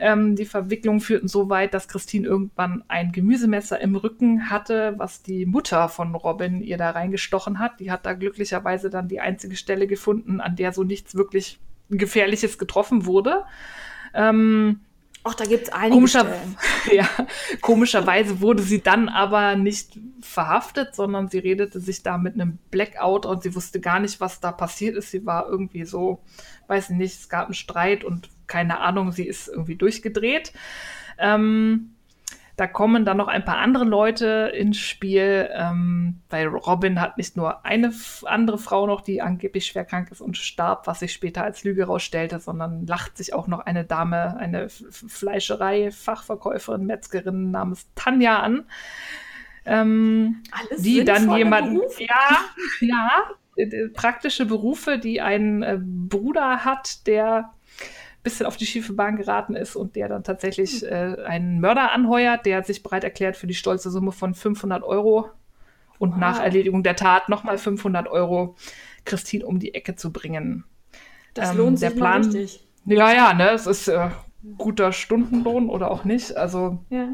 Ähm, die Verwicklungen führten so weit, dass Christine irgendwann ein Gemüsemesser im Rücken hatte, was die Mutter von Robin ihr da reingestochen hat. Die hat da glücklicherweise dann die einzige Stelle gefunden, an der so nichts wirklich Gefährliches getroffen wurde. Ähm, Ach, da gibt es einige komischer, [LAUGHS] ja, Komischerweise wurde sie dann aber nicht verhaftet, sondern sie redete sich da mit einem Blackout und sie wusste gar nicht, was da passiert ist. Sie war irgendwie so, weiß nicht, es gab einen Streit und keine Ahnung, sie ist irgendwie durchgedreht. Ähm, da kommen dann noch ein paar andere Leute ins Spiel, ähm, weil Robin hat nicht nur eine andere Frau noch, die angeblich schwer krank ist und starb, was sich später als Lüge rausstellte, sondern lacht sich auch noch eine Dame, eine Fleischerei, Fachverkäuferin, Metzgerin namens Tanja an. Ähm, die dann jemanden, ja, ja, äh, praktische Berufe, die einen äh, Bruder hat, der bisschen auf die schiefe Bahn geraten ist und der dann tatsächlich hm. äh, einen Mörder anheuert, der sich bereit erklärt, für die stolze Summe von 500 Euro und wow. nach Erledigung der Tat nochmal 500 Euro Christine um die Ecke zu bringen. Das ähm, lohnt sich der Plan, richtig. Ja, ja, ne, es ist äh, guter Stundenlohn oder auch nicht. Also ja.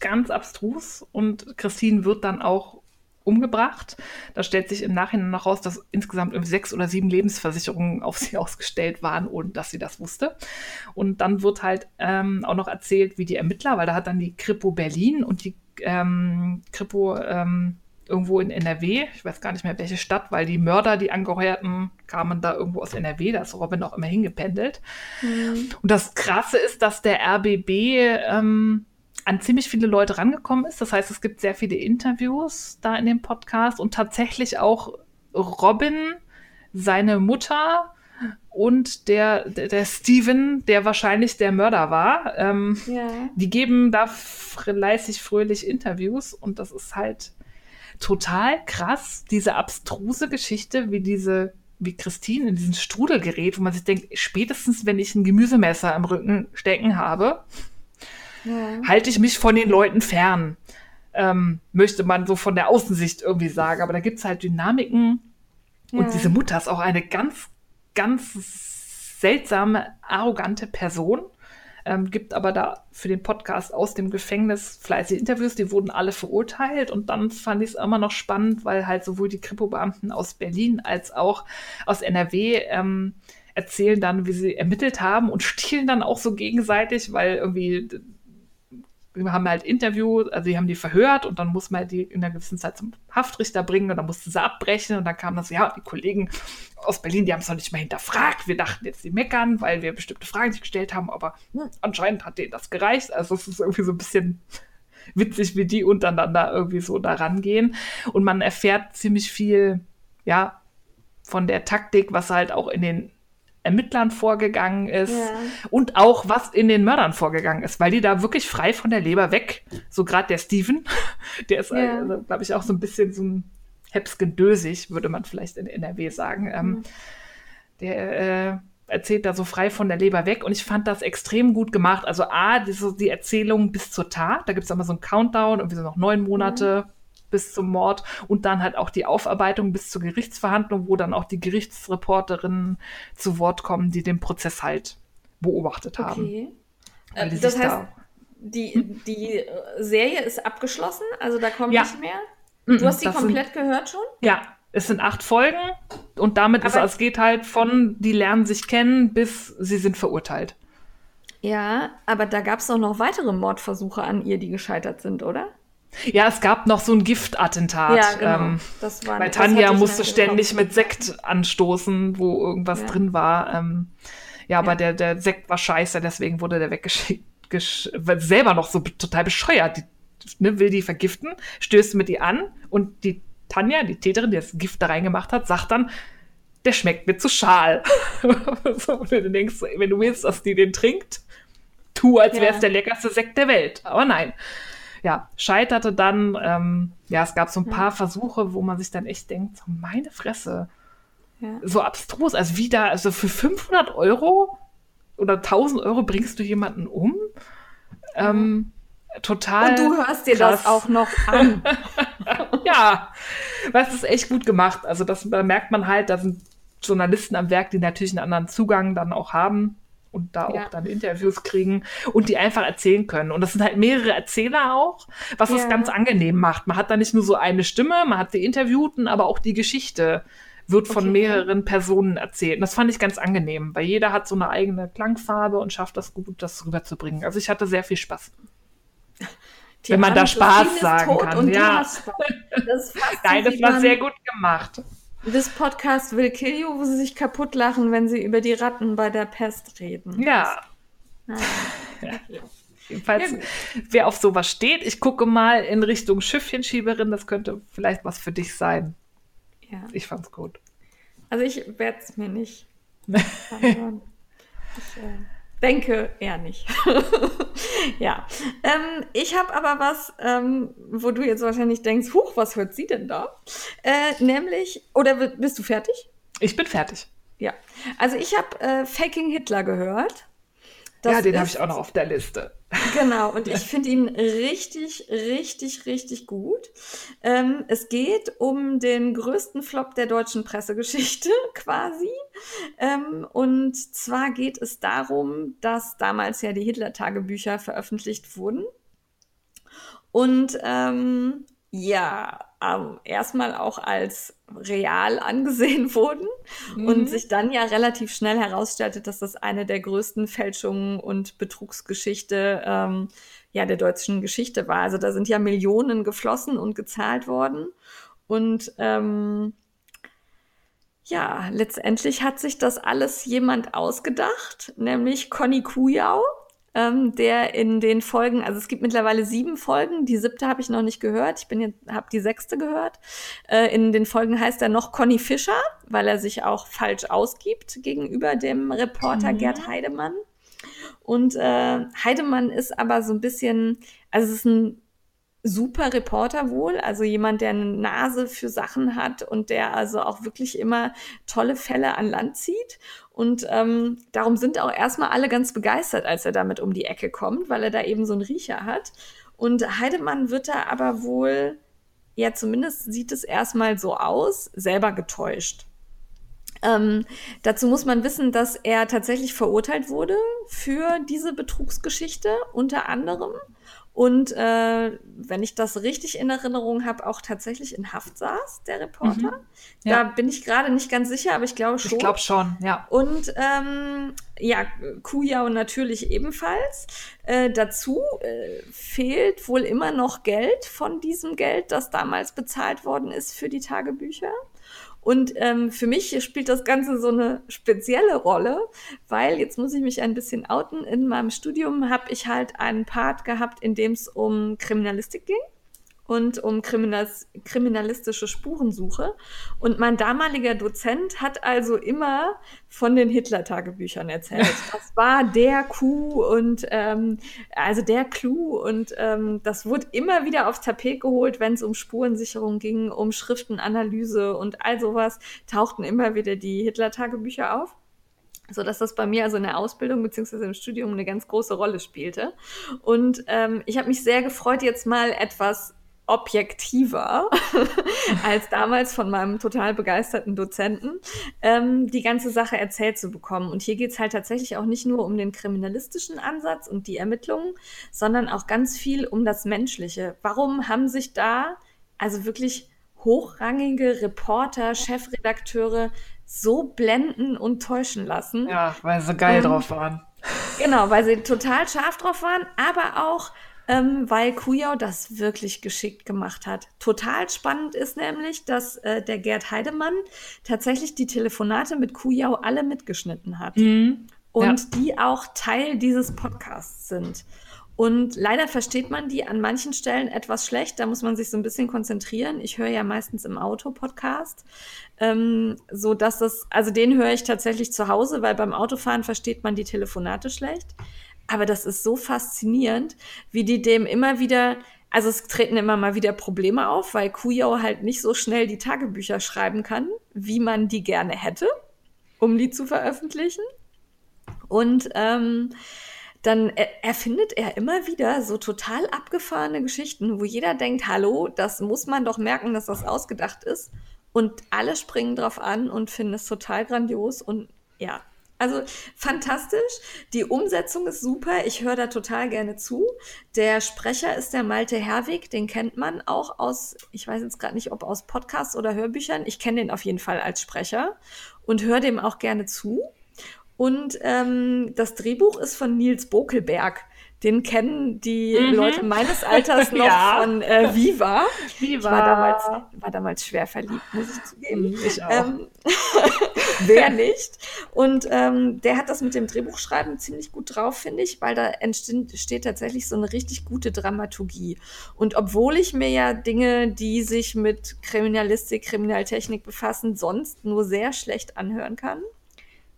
ganz abstrus und Christine wird dann auch umgebracht. Da stellt sich im Nachhinein noch raus, dass insgesamt sechs oder sieben Lebensversicherungen auf sie [LAUGHS] ausgestellt waren, ohne dass sie das wusste. Und dann wird halt ähm, auch noch erzählt, wie die Ermittler, weil da hat dann die Kripo Berlin und die ähm, Kripo ähm, irgendwo in NRW, ich weiß gar nicht mehr welche Stadt, weil die Mörder, die angeheuerten, kamen da irgendwo aus NRW, da ist Robin auch immer hingependelt. Mhm. Und das Krasse ist, dass der RBB ähm, an ziemlich viele Leute rangekommen ist. Das heißt, es gibt sehr viele Interviews da in dem Podcast und tatsächlich auch Robin, seine Mutter und der, der, der Steven, der wahrscheinlich der Mörder war. Ähm, ja. Die geben da fleißig fröhlich Interviews und das ist halt total krass, diese abstruse Geschichte, wie diese wie Christine in diesen Strudel gerät, wo man sich denkt, spätestens wenn ich ein Gemüsemesser am Rücken stecken habe, ja. halte ich mich von den Leuten fern. Ähm, möchte man so von der Außensicht irgendwie sagen. Aber da gibt es halt Dynamiken. Ja. Und diese Mutter ist auch eine ganz, ganz seltsame, arrogante Person. Ähm, gibt aber da für den Podcast aus dem Gefängnis fleißige Interviews, die wurden alle verurteilt und dann fand ich es immer noch spannend, weil halt sowohl die Kripo-Beamten aus Berlin als auch aus NRW ähm, erzählen dann, wie sie ermittelt haben und [LAUGHS] stehlen dann auch so gegenseitig, weil irgendwie haben halt Interview, also die haben die verhört und dann muss man die in einer gewissen Zeit zum Haftrichter bringen und dann mussten sie abbrechen und dann kam das, ja, die Kollegen aus Berlin, die haben es noch nicht mal hinterfragt. Wir dachten jetzt, die meckern, weil wir bestimmte Fragen nicht gestellt haben, aber hm, anscheinend hat denen das gereicht. Also es ist irgendwie so ein bisschen witzig, wie die untereinander irgendwie so da rangehen. Und man erfährt ziemlich viel, ja, von der Taktik, was halt auch in den Ermittlern vorgegangen ist ja. und auch was in den Mördern vorgegangen ist, weil die da wirklich frei von der Leber weg, so gerade der Steven, [LAUGHS] der ist, ja. also, glaube ich, auch so ein bisschen so ein Hepsgendösig, würde man vielleicht in NRW sagen. Ähm, mhm. der äh, erzählt da so frei von der Leber weg und ich fand das extrem gut gemacht. Also A, die, die Erzählung bis zur Tat, da gibt es immer so einen Countdown, irgendwie so noch neun Monate. Mhm bis zum Mord und dann halt auch die Aufarbeitung bis zur Gerichtsverhandlung, wo dann auch die Gerichtsreporterinnen zu Wort kommen, die den Prozess halt beobachtet haben. Okay. Äh, das heißt, da die, hm? die äh, Serie ist abgeschlossen, also da kommt ja. nicht mehr. Du hast die komplett sind, gehört schon? Ja, es sind acht Folgen und damit Aber ist es geht halt von, die lernen sich kennen, bis sie sind verurteilt. Ja, aber da gab es doch noch weitere Mordversuche an ihr, die gescheitert sind, oder? Ja, es gab noch so ein Giftattentat. Ja, genau. Ähm, das war, weil Tanja musste ständig mit Sekt anstoßen, wo irgendwas ja. drin war. Ähm, ja, aber ja. Der, der Sekt war scheiße, deswegen wurde der weggeschickt. Selber noch so total bescheuert. Die, ne, will die vergiften, stößt mit die an und die Tanja, die Täterin, die das Gift da reingemacht hat, sagt dann, der schmeckt mir zu schal. [LAUGHS] so, und du denkst, wenn du willst, dass die den trinkt, tu, als wäre es der leckerste Sekt der Welt. Aber nein ja, scheiterte dann. Ähm, ja, es gab so ein paar. Versuche, wo man sich dann echt denkt, so meine Fresse, ja. so abstrus. Also wieder, also für 500 Euro oder 1000 Euro bringst du jemanden um. Ähm, total. Und du hörst dir krass. das auch noch [LAUGHS] an. ja, das ist echt gut gemacht. Also das, da merkt man halt, da sind Journalisten am Werk, die natürlich einen anderen Zugang dann auch haben und da ja. auch dann Interviews kriegen und die einfach erzählen können. Und das sind halt mehrere Erzähler auch, was ja. es ganz angenehm macht. Man hat da nicht nur so eine Stimme, man hat die Interviewten, aber auch die Geschichte wird von okay. mehreren Personen erzählt. Und das fand ich ganz angenehm, weil jeder hat so eine eigene Klangfarbe und schafft das gut, das rüberzubringen. Also ich hatte sehr viel Spaß. [LAUGHS] Die Wenn man da Spaß sagen kann. ja. Das [LAUGHS] Nein, das war sehr gut gemacht. Das Podcast Will Kill You, wo sie sich kaputt lachen, wenn sie über die Ratten bei der Pest reden. Ja. [LAUGHS] Ja. Jedenfalls, ja. wer auf sowas steht, ich gucke mal in Richtung Schiffchenschieberin, das könnte vielleicht was für dich sein. Ja. Ich fand's gut. Also ich werde es mir nicht. [LAUGHS] ich, äh denke eher nicht. [LAUGHS] ja. Ähm, ich habe aber was, ähm, wo du jetzt wahrscheinlich denkst, huch, was hört sie denn da? Äh, nämlich, oder bist du fertig? Ich bin fertig. Ja. Also ich habe äh, Faking Hitler gehört. Das ja, den habe ich auch noch auf der Liste. [LAUGHS] Genau, und ich finde ihn richtig, richtig, richtig gut. Ähm, es geht um den größten Flop der deutschen Pressegeschichte [LAUGHS] quasi. Ähm, und zwar geht es darum, dass damals ja die Hitler-Tagebücher veröffentlicht wurden. Und ähm, ja, ähm, erstmal auch als real angesehen [LAUGHS] wurden mhm. und sich dann ja relativ schnell herausstellte, dass das eine der größten Fälschungen und Betrugsgeschichte ähm, ja der deutschen Geschichte war. Also da sind ja Millionen geflossen und gezahlt worden und ähm, ja, letztendlich hat sich das alles jemand ausgedacht, nämlich Conny Kujau ähm, der in den Folgen, also es gibt mittlerweile sieben Folgen, die siebte habe ich noch nicht gehört, ich bin jetzt, habe die sechste gehört. Äh, in den Folgen heißt er noch Conny Fischer, weil er sich auch falsch ausgibt gegenüber dem Reporter mhm. Gerd Heidemann. Und äh, Heidemann ist aber so ein bisschen, also es ist ein super Reporter wohl, also jemand, der eine Nase für Sachen hat und der also auch wirklich immer tolle Fälle an Land zieht. Und ähm, darum sind auch erstmal alle ganz begeistert, als er damit um die Ecke kommt, weil er da eben so einen Riecher hat. Und Heidemann wird da aber wohl, ja zumindest sieht es erstmal so aus, selber getäuscht. Ähm, dazu muss man wissen, dass er tatsächlich verurteilt wurde für diese Betrugsgeschichte, unter anderem und äh, wenn ich das richtig in Erinnerung habe, auch tatsächlich in Haft saß, der Reporter. Mhm. Ja. Da bin ich gerade nicht ganz sicher, aber ich glaube schon. Ich glaube schon, ja. Und ähm, ja, Kujau natürlich ebenfalls. Äh, dazu äh, fehlt wohl immer noch Geld von diesem Geld, das damals bezahlt worden ist für die Tagebücher. Und ähm, für mich spielt das Ganze so eine spezielle Rolle, weil jetzt muss ich mich ein bisschen outen. In meinem Studium habe ich halt einen Part gehabt, in dem es um Kriminalistik ging und um Kriminalis kriminalistische Spurensuche. Und mein damaliger Dozent hat also immer von den Hitler-Tagebüchern erzählt. [LAUGHS] Das war der Coup und ähm, also der Clou und ähm, das wurde immer wieder aufs Tapet geholt, wenn es um Spurensicherung ging, um Schriftenanalyse und all sowas, tauchten immer wieder die Hitler-Tagebücher auf so dass das bei mir also in der Ausbildung beziehungsweise im Studium eine ganz große Rolle spielte. Und ähm, ich habe mich sehr gefreut, jetzt mal etwas objektiver [LAUGHS] als damals von meinem total begeisterten Dozenten, ähm, die ganze Sache erzählt zu bekommen. Und hier geht es halt tatsächlich auch nicht nur um den kriminalistischen Ansatz und die Ermittlungen, sondern auch ganz viel um das Menschliche. Warum haben sich da also wirklich hochrangige Reporter, Chefredakteure so blenden und täuschen lassen? Ja, weil sie geil ähm, drauf waren. Genau, weil sie total scharf drauf waren, aber auch ähm, weil Kujau das wirklich geschickt gemacht hat. Total spannend ist nämlich, dass äh, der Gerd Heidemann tatsächlich die Telefonate mit Kujau alle mitgeschnitten hat. Mhm. Und ja. die auch Teil dieses Podcasts sind. Und leider versteht man die an manchen Stellen etwas schlecht. Da muss man sich so ein bisschen konzentrieren. Ich höre ja meistens im Auto Podcast, ähm, so dass das, also den höre ich tatsächlich zu Hause, weil beim Autofahren versteht man die Telefonate schlecht. Aber das ist so faszinierend, wie die dem immer wieder, also es treten immer mal wieder Probleme auf, weil Kujau halt nicht so schnell die Tagebücher schreiben kann, wie man die gerne hätte, um die zu veröffentlichen. Und ähm, dann erfindet er immer wieder so total abgefahrene Geschichten, wo jeder denkt, hallo, das muss man doch merken, dass das ausgedacht ist. Und alle springen drauf an und finden es total grandios. Und ja, also fantastisch. Die Umsetzung ist super. Ich höre da total gerne zu. Der Sprecher ist der Malte Herwig. Den kennt man auch aus, ich weiß jetzt gerade nicht, ob aus Podcasts oder Hörbüchern. Ich kenne den auf jeden Fall als Sprecher und höre dem auch gerne zu. Und ähm, das Drehbuch ist von Nils Bokelberg. Den kennen die mhm. Leute meines Alters [LAUGHS] noch ja. von äh, Viva. Viva. Ich war damals, war damals schwer verliebt, muss ich zugeben. Mhm, ich auch. Ähm, [LAUGHS] wer nicht? Und ähm, der hat das mit dem Drehbuchschreiben ziemlich gut drauf, finde ich, weil da entsteht tatsächlich so eine richtig gute Dramaturgie. Und obwohl ich mir ja Dinge, die sich mit Kriminalistik, Kriminaltechnik befassen, sonst nur sehr schlecht anhören kann,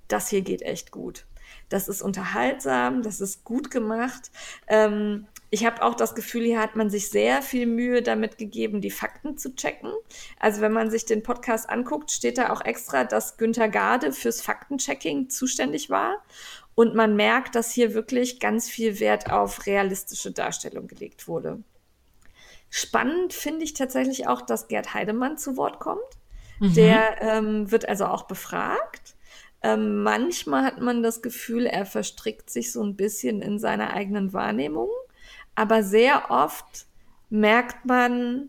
das hier geht echt gut das ist unterhaltsam, das ist gut gemacht. Ähm, ich habe auch das Gefühl, hier hat man sich sehr viel Mühe damit gegeben, die Fakten zu checken. Also wenn man sich den Podcast anguckt, steht da auch extra, dass Günther Gade fürs Faktenchecking zuständig war. Und man merkt, dass hier wirklich ganz viel Wert auf realistische Darstellung gelegt wurde. Spannend finde ich tatsächlich auch, dass Gerd Heidemann zu Wort kommt. Mhm. Der ähm, wird also auch befragt. Ähm, manchmal hat man das Gefühl, er verstrickt sich so ein bisschen in seiner eigenen Wahrnehmung, aber sehr oft merkt man,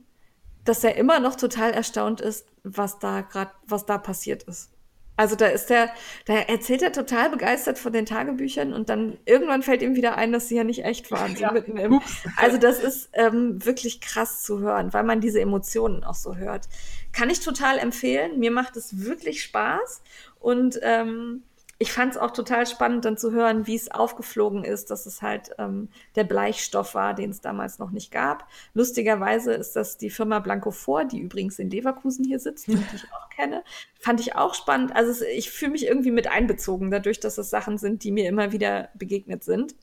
dass er immer noch total erstaunt ist, was da gerade, was da passiert ist. Also da ist er, da erzählt er total begeistert von den Tagebüchern und dann irgendwann fällt ihm wieder ein, dass sie ja nicht echt waren. [LAUGHS] So ja. mitten im, also das ist ähm, wirklich krass zu hören, weil man diese Emotionen auch so hört. Kann ich total empfehlen. Mir macht es wirklich Spaß und ähm, ich fand es auch total spannend, dann zu hören, wie es aufgeflogen ist, dass es halt ähm, der Bleichstoff war, den es damals noch nicht gab. Lustigerweise ist das die Firma Blanco vor, die übrigens in Leverkusen hier sitzt, die ich auch kenne. Fand ich auch spannend. Also es, ich fühle mich irgendwie mit einbezogen, dadurch, dass es Sachen sind, die mir immer wieder begegnet sind.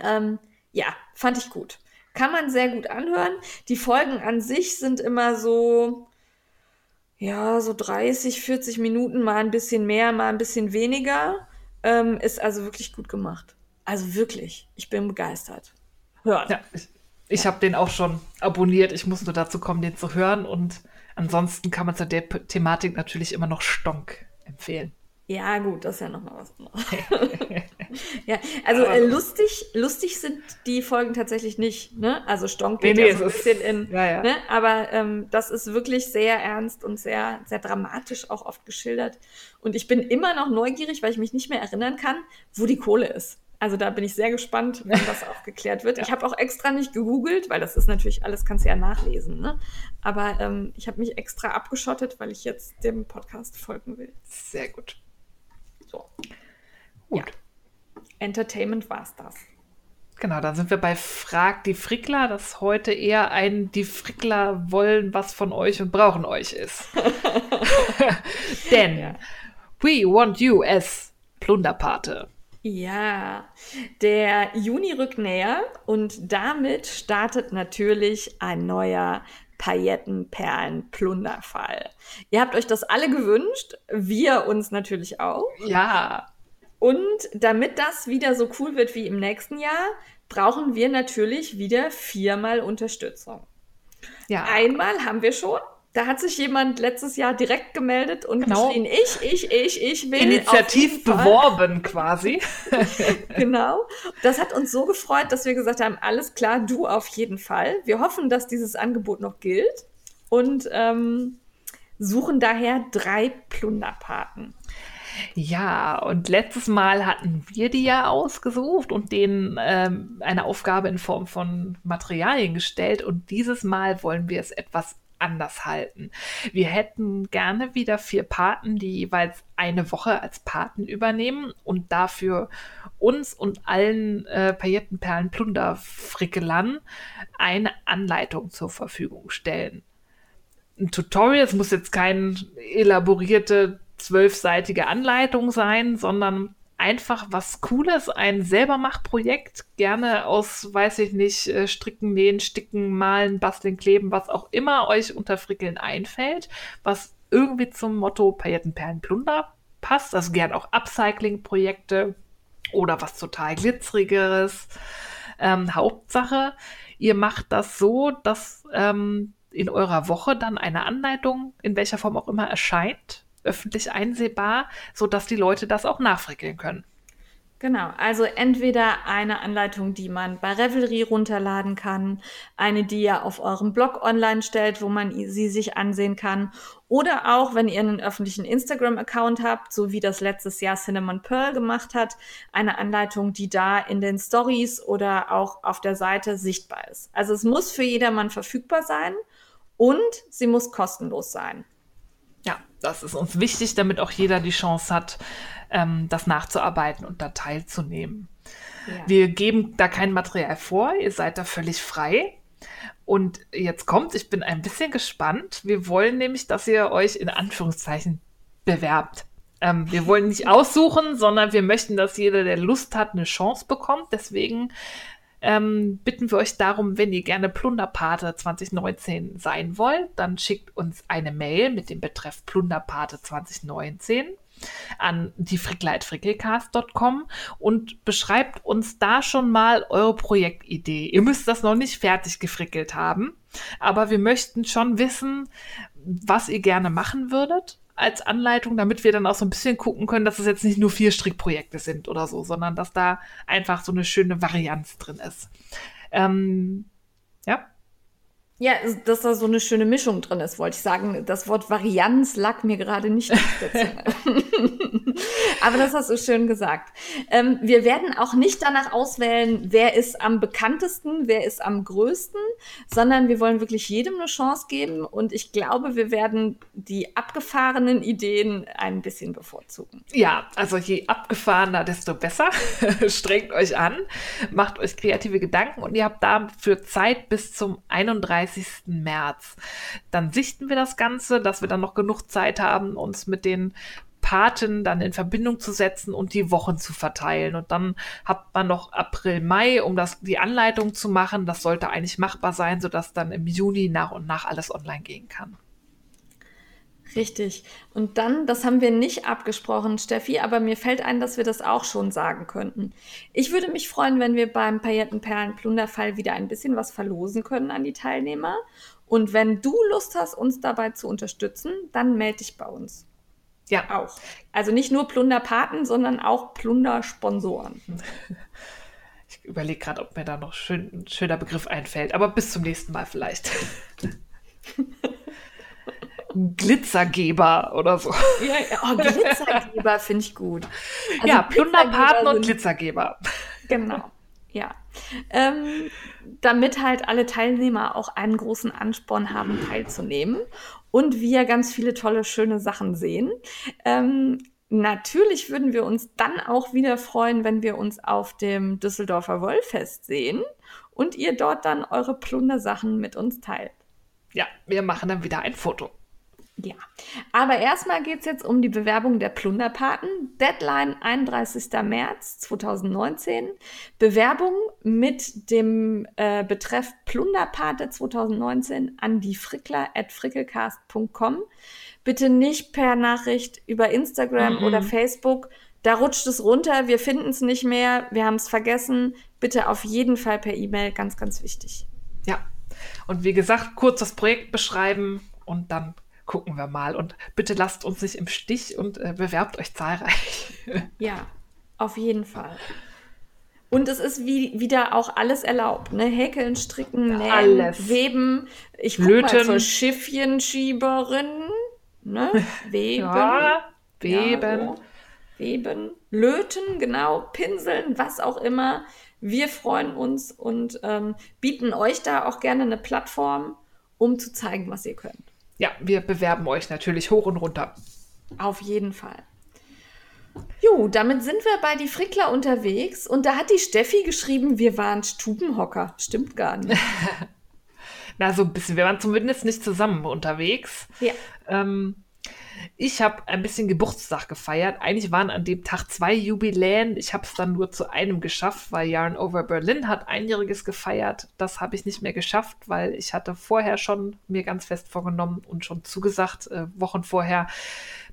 Ähm, ja, fand ich gut. Kann man sehr gut anhören. Die Folgen an sich sind immer so, ja, so 30, 40 Minuten, mal ein bisschen mehr, mal ein bisschen weniger. Ähm, ist also wirklich gut gemacht. Also wirklich, ich bin begeistert. Hören. Ja, ich, ich ja. habe den auch schon abonniert. Ich muss nur dazu kommen, den zu hören. Und ansonsten kann man zu der P Thematik natürlich immer noch Stonk empfehlen. Ja, gut, das ist ja nochmal was anderes. [LAUGHS] [LAUGHS] ja, also äh, lustig, lustig sind die Folgen tatsächlich nicht, ne? Also Stonk geht nee, nee, ja so ein bisschen in, [LAUGHS] ja, ja. Ne? aber ähm, das ist wirklich sehr ernst und sehr, sehr dramatisch auch oft geschildert. Und ich bin immer noch neugierig, weil ich mich nicht mehr erinnern kann, wo die Kohle ist. Also da bin ich sehr gespannt, wenn das aufgeklärt wird. [LAUGHS] Ja. Ich habe auch extra nicht gegoogelt, weil das ist natürlich alles, kannst du ja nachlesen. Ne? Aber ähm, ich habe mich extra abgeschottet, weil ich jetzt dem Podcast folgen will. Sehr gut. So. Gut. Ja. Entertainment war's das. Genau, dann sind wir bei Frag die Frickler, das heute eher ein Die Frickler wollen was von euch und brauchen euch ist. [LAUGHS] Denn ja. we want you as Plunderpate. Ja, der Juni rückt näher und damit startet natürlich ein neuer Paillettenperlen-Plunderfall. Ihr habt euch das alle gewünscht, wir uns natürlich auch. Ja. Und damit das wieder so cool wird wie im nächsten Jahr, brauchen wir natürlich wieder viermal Unterstützung. Ja. Einmal haben wir schon. Da hat sich jemand letztes Jahr direkt gemeldet und genau. geschrien, ich, ich, ich, ich will. Initiativ beworben quasi. [LAUGHS] genau. Das hat uns so gefreut, dass wir gesagt haben, alles klar, du auf jeden Fall. Wir hoffen, dass dieses Angebot noch gilt und ähm, suchen daher drei Plunderpaten. Ja, und letztes Mal hatten wir die ja ausgesucht und denen ähm, eine Aufgabe in Form von Materialien gestellt. Und dieses Mal wollen wir es etwas anders halten. Wir hätten gerne wieder vier Paten, die jeweils eine Woche als Paten übernehmen und dafür uns und allen äh, Paillettenperlen Plunderfrickelern eine Anleitung zur Verfügung stellen. Ein Tutorial, es muss jetzt kein elaborierte zwölfseitige Anleitung sein, sondern einfach was Cooles, ein Selbermachprojekt, gerne aus, weiß ich nicht, äh, Stricken, Nähen, Sticken, Malen, Basteln, Kleben, was auch immer euch unter Frickeln einfällt, was irgendwie zum Motto Paillettenperlen Plunder passt, also gern auch Upcycling-Projekte oder was total glitzerigeres. Ähm, Hauptsache, ihr macht das so, dass ähm, in eurer Woche dann eine Anleitung, in welcher Form auch immer erscheint, öffentlich einsehbar, sodass die Leute das auch nachfrickeln können. Genau, also entweder eine Anleitung, die man bei Revelry runterladen kann, eine, die ihr auf eurem Blog online stellt, wo man sie sich ansehen kann, oder auch, wenn ihr einen öffentlichen Instagram-Account habt, so wie das letztes Jahr Cinnamon Pearl gemacht hat, eine Anleitung, die da in den Stories oder auch auf der Seite sichtbar ist. Also es muss für jedermann verfügbar sein und sie muss kostenlos sein. Ja, das ist uns wichtig, damit auch jeder die Chance hat, ähm, das nachzuarbeiten und da teilzunehmen. Ja. Wir geben da kein Material vor, ihr seid da völlig frei. Und jetzt kommt, ich bin ein bisschen gespannt. Wir wollen nämlich, dass ihr euch in Anführungszeichen bewerbt. Ähm, wir wollen nicht [LAUGHS] aussuchen, sondern wir möchten, dass jeder, der Lust hat, eine Chance bekommt. Deswegen ähm, bitten wir euch darum, wenn ihr gerne Plunderpate 2019 sein wollt, dann schickt uns eine Mail mit dem Betreff Plunderpate 2019 an die frickleitfrickelcast.com und beschreibt uns da schon mal eure Projektidee. Ihr müsst das noch nicht fertig gefrickelt haben, aber wir möchten schon wissen, was ihr gerne machen würdet als Anleitung, damit wir dann auch so ein bisschen gucken können, dass es jetzt nicht nur vier Strickprojekte sind oder so, sondern dass da einfach so eine schöne Varianz drin ist. Ähm, ja. Ja, dass da so eine schöne Mischung drin ist, wollte ich sagen. Das Wort Varianz lag mir gerade nicht auf der [LAUGHS] Zunge. [LAUGHS] Aber das hast du schön gesagt. Ähm, wir werden auch nicht danach auswählen, wer ist am bekanntesten, wer ist am größten, sondern wir wollen wirklich jedem eine Chance geben. Und ich glaube, wir werden die abgefahrenen Ideen ein bisschen bevorzugen. Ja, also je abgefahrener, desto besser. [LAUGHS] Strengt euch an, macht euch kreative Gedanken und ihr habt dafür Zeit bis zum 31. 30. März. Dann sichten wir das Ganze, dass wir dann noch genug Zeit haben, uns mit den Paten dann in Verbindung zu setzen und die Wochen zu verteilen. Und dann hat man noch April, Mai, um das, die Anleitung zu machen. Das sollte eigentlich machbar sein, sodass dann im Juni nach und nach alles online gehen kann. Richtig. Und dann, das haben wir nicht abgesprochen, Steffi, aber mir fällt ein, dass wir das auch schon sagen könnten. Ich würde mich freuen, wenn wir beim Paillettenperlen-Plunderfall wieder ein bisschen was verlosen können an die Teilnehmer. Und wenn du Lust hast, uns dabei zu unterstützen, dann melde dich bei uns. Ja. Auch. Also nicht nur Plunderpaten, sondern auch Plundersponsoren. [LAUGHS] Ich überlege gerade, ob mir da noch schön, ein schöner Begriff einfällt, aber bis zum nächsten Mal vielleicht. [LAUGHS] Glitzergeber oder so. Ja, oh, Glitzergeber finde ich gut. Also ja, Plunderpaten und Glitzergeber. Genau, ja. Ähm, damit halt alle Teilnehmer auch einen großen Ansporn haben, teilzunehmen und wir ganz viele tolle, schöne Sachen sehen. Ähm, natürlich würden wir uns dann auch wieder freuen, wenn wir uns auf dem Düsseldorfer Wollfest sehen und ihr dort dann eure Plundersachen mit uns teilt. Ja, wir machen dann wieder ein Foto. Ja, aber erstmal geht es jetzt um die Bewerbung der Plunderpaten. Deadline 31. März 2019. Bewerbung mit dem äh, Betreff Plunderpate 2019 an die frickler at frickelcast.com. Bitte nicht per Nachricht über Instagram mhm. oder Facebook. Da rutscht es runter, wir finden es nicht mehr, wir haben es vergessen. Bitte auf jeden Fall per E-Mail, ganz, ganz wichtig. Ja, und wie gesagt, kurz das Projekt beschreiben und dann gucken wir mal. Und bitte lasst uns nicht im Stich und äh, bewerbt euch zahlreich. [LAUGHS] ja, auf jeden Fall. Und es ist wie, wieder auch alles erlaubt. Ne? Häkeln, stricken, nähen, alles. weben. Ich gucke mal zur Schiffchenschieberin. Ne? [LAUGHS] Weben. ja, weben. Ja, so. Weben. Löten, genau. Pinseln, was auch immer. Wir freuen uns und ähm, bieten euch da auch gerne eine Plattform, um zu zeigen, was ihr könnt. Ja, wir bewerben euch natürlich hoch und runter. Auf jeden Fall. Jo, damit sind wir bei die Frickler unterwegs und da hat die Steffi geschrieben, wir waren Stubenhocker. Stimmt gar nicht. [LAUGHS] Na, so ein bisschen. Wir waren zumindest nicht zusammen unterwegs. Ja. Ähm, ich habe ein bisschen Geburtstag gefeiert. Eigentlich waren an dem Tag zwei Jubiläen. Ich habe es dann nur zu einem geschafft, weil Yarn Over Berlin hat einjähriges gefeiert. Das habe ich nicht mehr geschafft, weil ich hatte vorher schon mir ganz fest vorgenommen und schon zugesagt, äh, Wochen vorher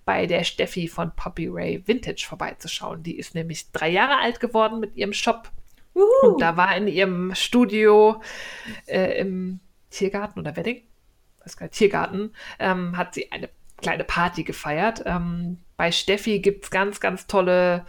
bei der Steffi von Poppy Ray Vintage vorbeizuschauen. Die ist nämlich drei Jahre alt geworden mit ihrem Shop. Uhu. Und da war in ihrem Studio äh, im Tiergarten oder Wedding, weiß gar nicht, Tiergarten, ähm, hat sie eine kleine Party gefeiert. Ähm, bei Steffi gibt es ganz, ganz tolle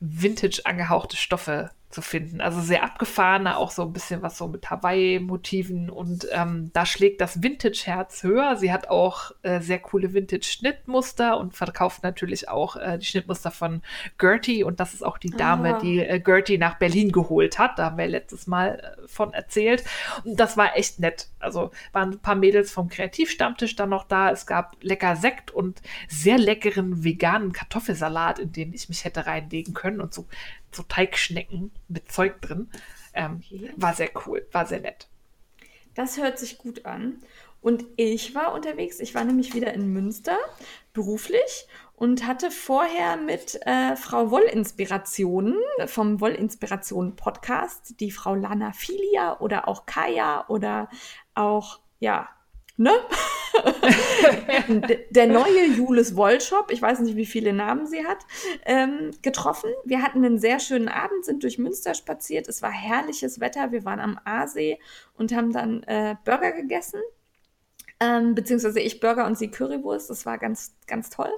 Vintage angehauchte Stoffe zu finden. Also sehr abgefahrene, auch so ein bisschen was so mit Hawaii-Motiven und ähm, da schlägt das Vintage-Herz höher. Sie hat auch äh, sehr coole Vintage-Schnittmuster und verkauft natürlich auch äh, die Schnittmuster von Gertie und das ist auch die Dame, ah. die äh, Gertie nach Berlin geholt hat. Da haben wir letztes Mal äh, von erzählt und das war echt nett. Also waren ein paar Mädels vom Kreativstammtisch dann noch da. Es gab lecker Sekt und sehr leckeren veganen Kartoffelsalat, in den ich mich hätte reinlegen können und so so Teigschnecken mit Zeug drin. Ähm, okay. War sehr cool, war sehr nett. Das hört sich gut an. Und ich war unterwegs, ich war nämlich wieder in Münster beruflich und hatte vorher mit äh, Frau Wollinspirationen vom Wollinspirationen Podcast, die Frau Lana Filia oder auch Kaya oder auch, ja, ne? [LAUGHS] der neue Julis Wollshop, ich weiß nicht, wie viele Namen sie hat, ähm, getroffen. Wir hatten einen sehr schönen Abend, sind durch Münster spaziert. Es war herrliches Wetter. Wir waren am Aasee und haben dann äh, Burger gegessen. Ähm, beziehungsweise ich Burger und sie Currywurst. Das war ganz, ganz toll.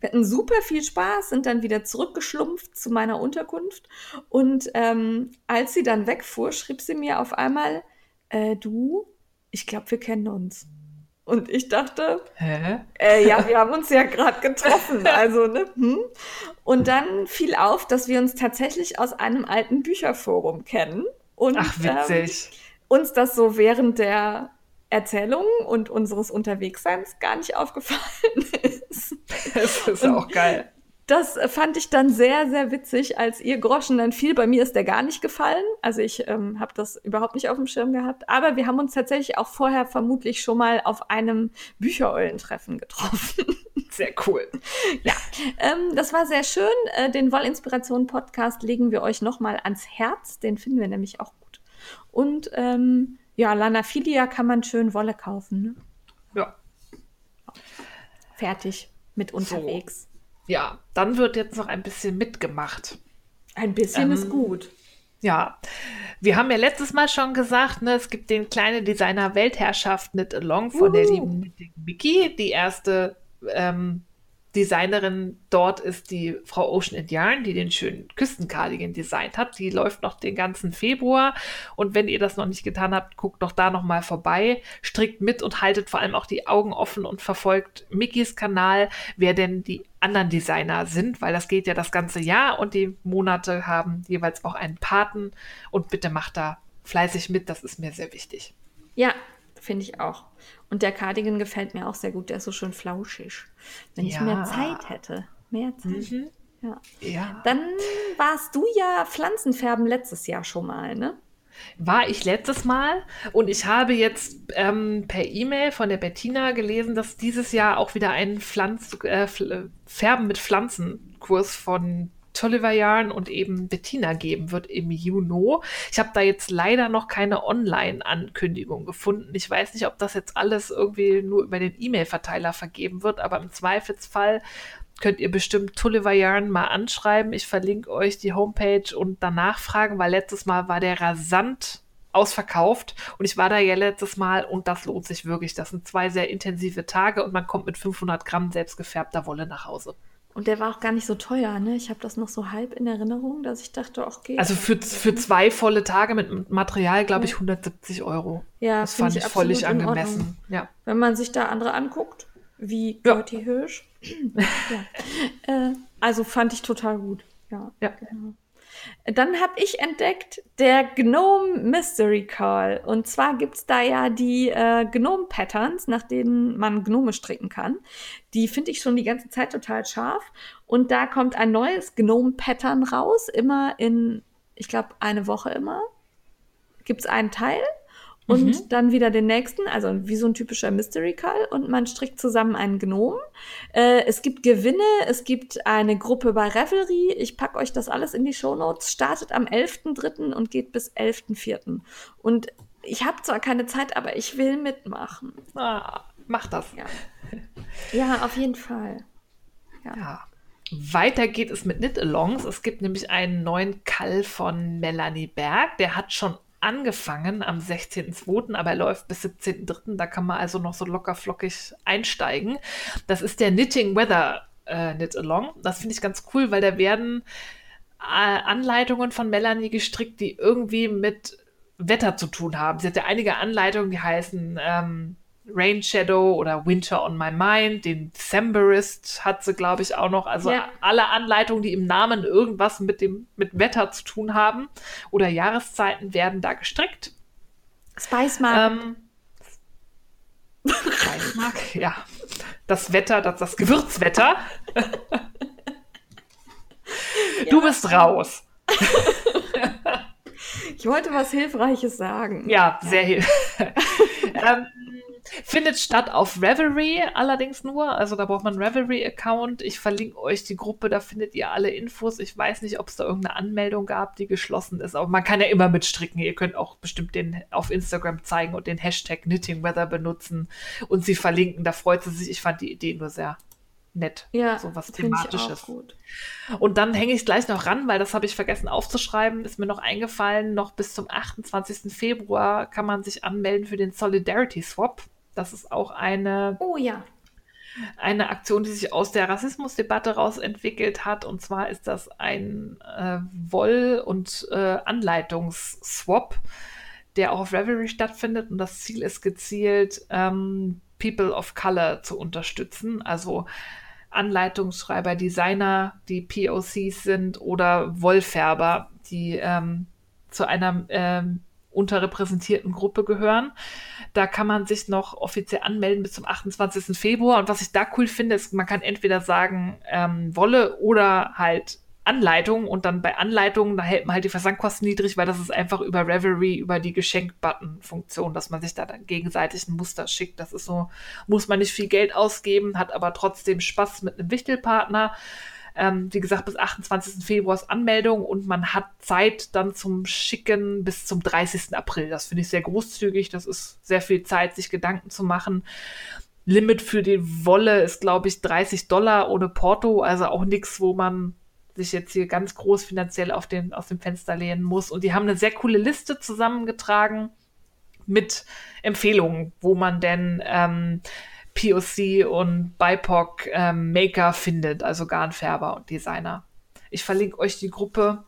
Wir hatten super viel Spaß, sind dann wieder zurückgeschlumpft zu meiner Unterkunft. Und ähm, als sie dann wegfuhr, schrieb sie mir auf einmal, äh, du, ich glaube, wir kennen uns. Und ich dachte, Hä? äh, ja, wir haben uns ja gerade getroffen, [LAUGHS] also, ne? Hm? Und dann fiel auf, dass wir uns tatsächlich aus einem alten Bücherforum kennen. Und, Ach, witzig. Ähm, uns das so während der Erzählung und unseres Unterwegsseins gar nicht aufgefallen [LAUGHS] ist. [LAUGHS] Das ist Und auch geil. Das fand ich dann sehr, sehr witzig, als ihr Groschen dann fiel. Bei mir ist der gar nicht gefallen. Also ich ähm, habe das überhaupt nicht auf dem Schirm gehabt. Aber wir haben uns tatsächlich auch vorher vermutlich schon mal auf einem Büchereulentreffen getroffen. [LAUGHS] Sehr cool. ja, ähm, das war sehr schön. Äh, den Wollinspiration-Podcast legen wir euch nochmal ans Herz. Den finden wir nämlich auch gut. Und ähm, ja, Lanafilia kann man schön Wolle kaufen. Ne? Ja. Fertig mit unterwegs. Ja, dann wird jetzt noch ein bisschen mitgemacht. Ein bisschen Ähm, ist gut. Ja, wir haben ja letztes Mal schon gesagt, ne, es gibt den kleine Designer Weltherrschaft Knit Along von der Uhu. lieben Mickey. Die erste ähm, Designerin dort ist die Frau Ocean and Yarn, die den schönen Küstencardigan designt hat. Die läuft noch den ganzen Februar. Und wenn ihr das noch nicht getan habt, guckt doch da noch mal vorbei, strickt mit und haltet vor allem auch die Augen offen und verfolgt Mickys Kanal, wer denn die anderen Designer sind, weil das geht ja das ganze Jahr und die Monate haben jeweils auch einen Paten. Und bitte macht da fleißig mit, das ist mir sehr wichtig. Ja, finde ich auch. Und der Cardigan gefällt mir auch sehr gut. Der ist so schön flauschig. Wenn ich Ja. mehr Zeit hätte. Mehr Zeit. Mhm. Ja. Ja. Dann warst du ja Pflanzenfärben letztes Jahr schon mal, ne? War ich letztes Mal und ich habe jetzt ähm, per E-Mail von der Bettina gelesen, dass dieses Jahr auch wieder ein Pflanz äh, Färben mit Pflanzenkurs von Tolliver Yarn und eben Bettina geben wird im Juni. Ich habe da jetzt leider noch keine Online-Ankündigung gefunden. Ich weiß nicht, ob das jetzt alles irgendwie nur über den E-Mail-Verteiler vergeben wird, aber im Zweifelsfall könnt ihr bestimmt Tulliver Yarn mal anschreiben. Ich verlinke euch die Homepage und danach fragen, weil letztes Mal war der rasant ausverkauft und ich war da ja letztes Mal und das lohnt sich wirklich. Das sind zwei sehr intensive Tage und man kommt mit 500 Gramm selbstgefärbter Wolle nach Hause. Und der war auch gar nicht so teuer, ne? Ich habe das noch so halb in Erinnerung, dass ich dachte, ach, geht. Also für, für zwei volle Tage mit Material, glaube ich, 170 Euro. ja, Das fand ich völlig absolut in angemessen. Ja. Wenn man sich da andere anguckt, wie Ja. Gertie Hirsch. [CLEARS THROAT] ja. äh, also fand ich total gut. Ja. Ja. Genau. Dann habe ich entdeckt der Gnome Mystery Call. Und zwar gibt es da ja die äh, Gnome-Patterns, nach denen man Gnome stricken kann. Die finde ich schon die ganze Zeit total scharf. Und da kommt ein neues Gnome-Pattern raus, immer in, ich glaube, eine Woche immer. Gibt es einen Teil und Mhm. dann wieder den nächsten, also wie so ein typischer Mystery Call und man strickt zusammen einen Gnom. Äh, es gibt Gewinne, es gibt eine Gruppe bei Revelry. Ich packe euch das alles in die Shownotes. Startet am 11.3. und geht bis 11.4. Und ich habe zwar keine Zeit, aber ich will mitmachen. Ah, mach das. Ja, ja auf jeden Fall. Ja. Weiter geht es mit Knit-Alongs. Es gibt nämlich einen neuen Call von Melanie Berg. Der hat schon angefangen am 16.02., aber er läuft bis 17.03. Da kann man also noch so locker flockig einsteigen. Das ist der Knitting Weather äh, Knit-Along. Das finde ich ganz cool, weil da werden äh, Anleitungen von Melanie gestrickt, die irgendwie mit Wetter zu tun haben. Sie hat ja einige Anleitungen, die heißen ähm, Rain Shadow oder Winter on My Mind, den Decemberist hat sie, glaube ich, auch noch. Also Ja. alle Anleitungen, die im Namen irgendwas mit dem mit Wetter zu tun haben oder Jahreszeiten, werden da gestrickt. Spice Market. Ähm, Reichmark, [LAUGHS] ja. Das Wetter, das, das Gewürzwetter. [LAUGHS] Du bist raus. ich wollte was Hilfreiches sagen. Ja, sehr hilfreich. [LAUGHS] ähm, findet statt auf Revelry allerdings nur. Also da braucht man einen Revelry-Account. Ich verlinke euch die Gruppe, da findet ihr alle Infos. Ich weiß nicht, ob es da irgendeine Anmeldung gab, die geschlossen ist. Aber man kann ja immer mitstricken. Ihr könnt auch bestimmt den auf Instagram zeigen und den Hashtag Knittingweather benutzen und sie verlinken. Da freut sie sich. Ich fand die Idee nur sehr nett. Ja, so was Thematisches. gut. Und dann hänge ich gleich noch ran, weil das habe ich vergessen aufzuschreiben, ist mir noch eingefallen. Noch bis zum 28. Februar kann man sich anmelden für den Solidarity Swap. Das ist auch eine, Oh ja. eine Aktion, die sich aus der Rassismusdebatte raus entwickelt hat. Und zwar ist das ein äh, Woll- und äh, Anleitungsswap, der auch auf Revelry stattfindet. Und das Ziel ist gezielt, ähm, People of Color zu unterstützen. Also Anleitungsschreiber, Designer, die POCs sind oder Wollfärber, die ähm, zu einer ähm, unterrepräsentierten Gruppe gehören. Da kann man sich noch offiziell anmelden bis zum 28. Februar. Und was ich da cool finde, ist, man kann entweder sagen ähm, Wolle oder halt Anleitung und dann bei Anleitungen, da hält man halt die Versandkosten niedrig, weil das ist einfach über Revelry, über die Geschenk-Button-Funktion, dass man sich da dann gegenseitig ein Muster schickt. Das ist so, muss man nicht viel Geld ausgeben, hat aber trotzdem Spaß mit einem Wichtelpartner. Ähm, wie gesagt, bis 28. Februars Anmeldung und man hat Zeit dann zum Schicken bis zum 30. April. Das finde ich sehr großzügig. Das ist sehr viel Zeit, sich Gedanken zu machen. Limit für die Wolle ist, glaube ich, 30 Dollar ohne Porto, also auch nichts, wo man sich jetzt hier ganz groß finanziell auf den, aus dem Fenster lehnen muss. Und die haben eine sehr coole Liste zusammengetragen mit Empfehlungen, wo man denn ähm, POC und BIPOC ähm, Maker findet, also Garnfärber und Designer. Ich verlinke euch die Gruppe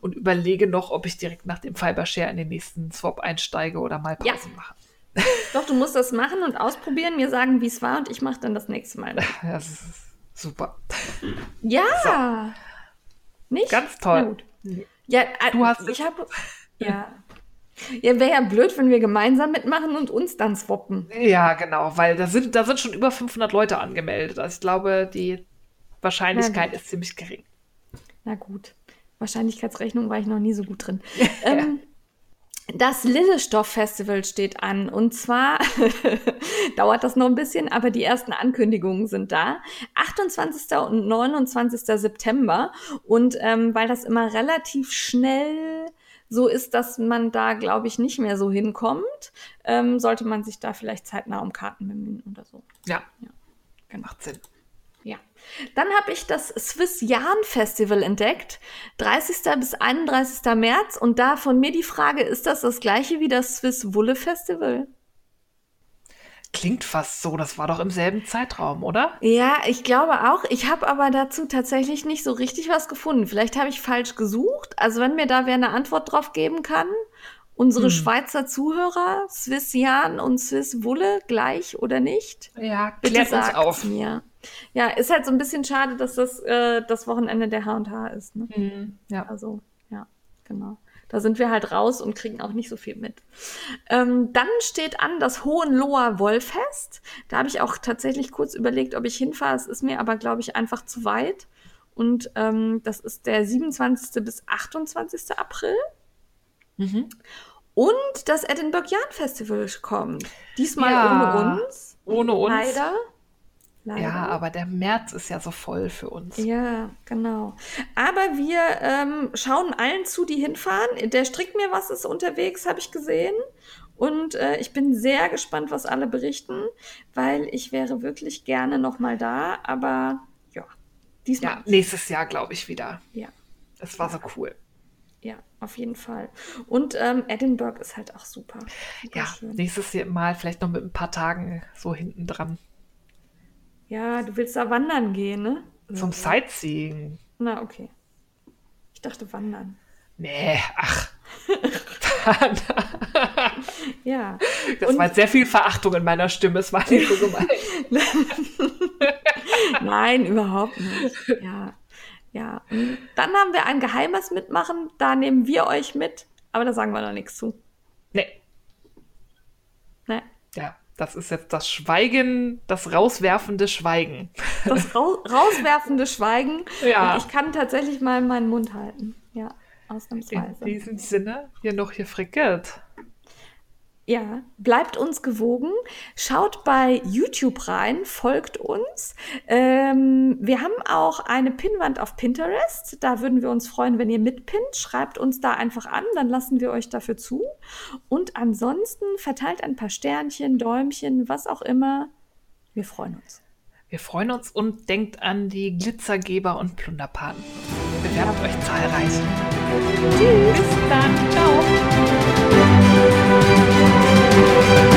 und überlege noch, ob ich direkt nach dem Fibershare in den nächsten Swap einsteige oder mal Pause ja. mache. [LAUGHS] Doch, du musst das machen und ausprobieren, mir sagen, wie es war und ich mache dann das nächste Mal. [LAUGHS] Das ist super. Ja. So. Nicht? Ganz toll. Ja, äh, du hast ich habe ja. Ja, wäre ja blöd, wenn wir gemeinsam mitmachen und uns dann swappen. Ja, genau, weil da sind, da sind schon über 500 Leute angemeldet. Also ich glaube, die Wahrscheinlichkeit ist ziemlich gering. Na gut. Wahrscheinlichkeitsrechnung war ich noch nie so gut drin. [LAUGHS] ähm, das Lillestoff Festival steht an und zwar [LAUGHS] dauert das noch ein bisschen, aber die ersten Ankündigungen sind da. 28. und 29. September und ähm, weil das immer relativ schnell so ist, dass man da, glaube ich, nicht mehr so hinkommt, ähm, sollte man sich da vielleicht zeitnah um Karten bemühen oder so. Ja, ja. Genau. macht Sinn. Ja. Dann habe ich das Swiss Yarn Festival entdeckt, 30. bis 31. März. Und da von mir die Frage, ist das das gleiche wie das Swiss Wolle Festival? Klingt fast so, das war doch im selben Zeitraum, oder? Ja, ich glaube auch. Ich habe aber dazu tatsächlich nicht so richtig was gefunden. Vielleicht habe ich falsch gesucht. Also wenn mir da wer eine Antwort drauf geben kann. Unsere hm. Schweizer Zuhörer, Swiss Yarn und Swiss Wolle gleich oder nicht? Ja, klärt Bitte uns auf. mir. Ja, ist halt so ein bisschen schade, dass das äh, das Wochenende der H&H ist. Ne? Mhm, ja. Also, ja, genau. Da sind wir halt raus und kriegen auch nicht so viel mit. Ähm, dann steht an das Hohenloher Wollfest. Da habe ich auch tatsächlich kurz überlegt, ob ich hinfahre. Es ist mir aber, glaube ich, einfach zu weit. Und ähm, das ist der 27. bis 28. April. Mhm. Und das Edinburgh Yarn Festival kommt. Diesmal ja, ohne uns. Ohne uns. Leider. Leider. Ja, aber der März ist ja so voll für uns. Ja, genau. Aber wir ähm, schauen allen zu, die hinfahren. Der strickt mir was ist unterwegs, habe ich gesehen. Und äh, ich bin sehr gespannt, was alle berichten, weil ich wäre wirklich gerne noch mal da. Aber ja, diesmal. Ja, nächstes Jahr glaube ich wieder. Ja. Das war so cool. Ja, auf jeden Fall. Und ähm, Edinburgh ist halt auch super. super ja, schön. nächstes Mal vielleicht noch mit ein paar Tagen so hinten dran. Ja, du willst da wandern gehen, ne? Zum Sightseeing. Na, okay. Ich dachte wandern. Nee, ach. [LAUGHS] ja. Das Und war jetzt sehr viel Verachtung in meiner Stimme. Es war nicht so gemein. [LAUGHS] Nein, überhaupt nicht. Ja. Ja. Und dann haben wir ein geheimes Mitmachen. Da nehmen wir euch mit. Aber da sagen wir noch nichts zu. Nee. Nee. Ja. Das ist jetzt das Schweigen, das rauswerfende Schweigen. Das Ra rauswerfende Schweigen. Ja. Und ich kann tatsächlich mal meinen Mund halten. Ja, ausnahmsweise. In diesem Sinne, hier noch hier frickelt. Ja, bleibt uns gewogen. Schaut bei YouTube rein, folgt uns. Ähm, wir haben auch eine Pinnwand auf Pinterest. Da würden wir uns freuen, wenn ihr mitpinnt. Schreibt uns da einfach an, dann lassen wir euch dafür zu. Und ansonsten verteilt ein paar Sternchen, Däumchen, was auch immer. Wir freuen uns. Wir freuen uns und denkt an die Glitzergeber und Plunderpaten. Bewerbt ja. euch zahlreich. Tschüss. Bis dann. Ciao. Música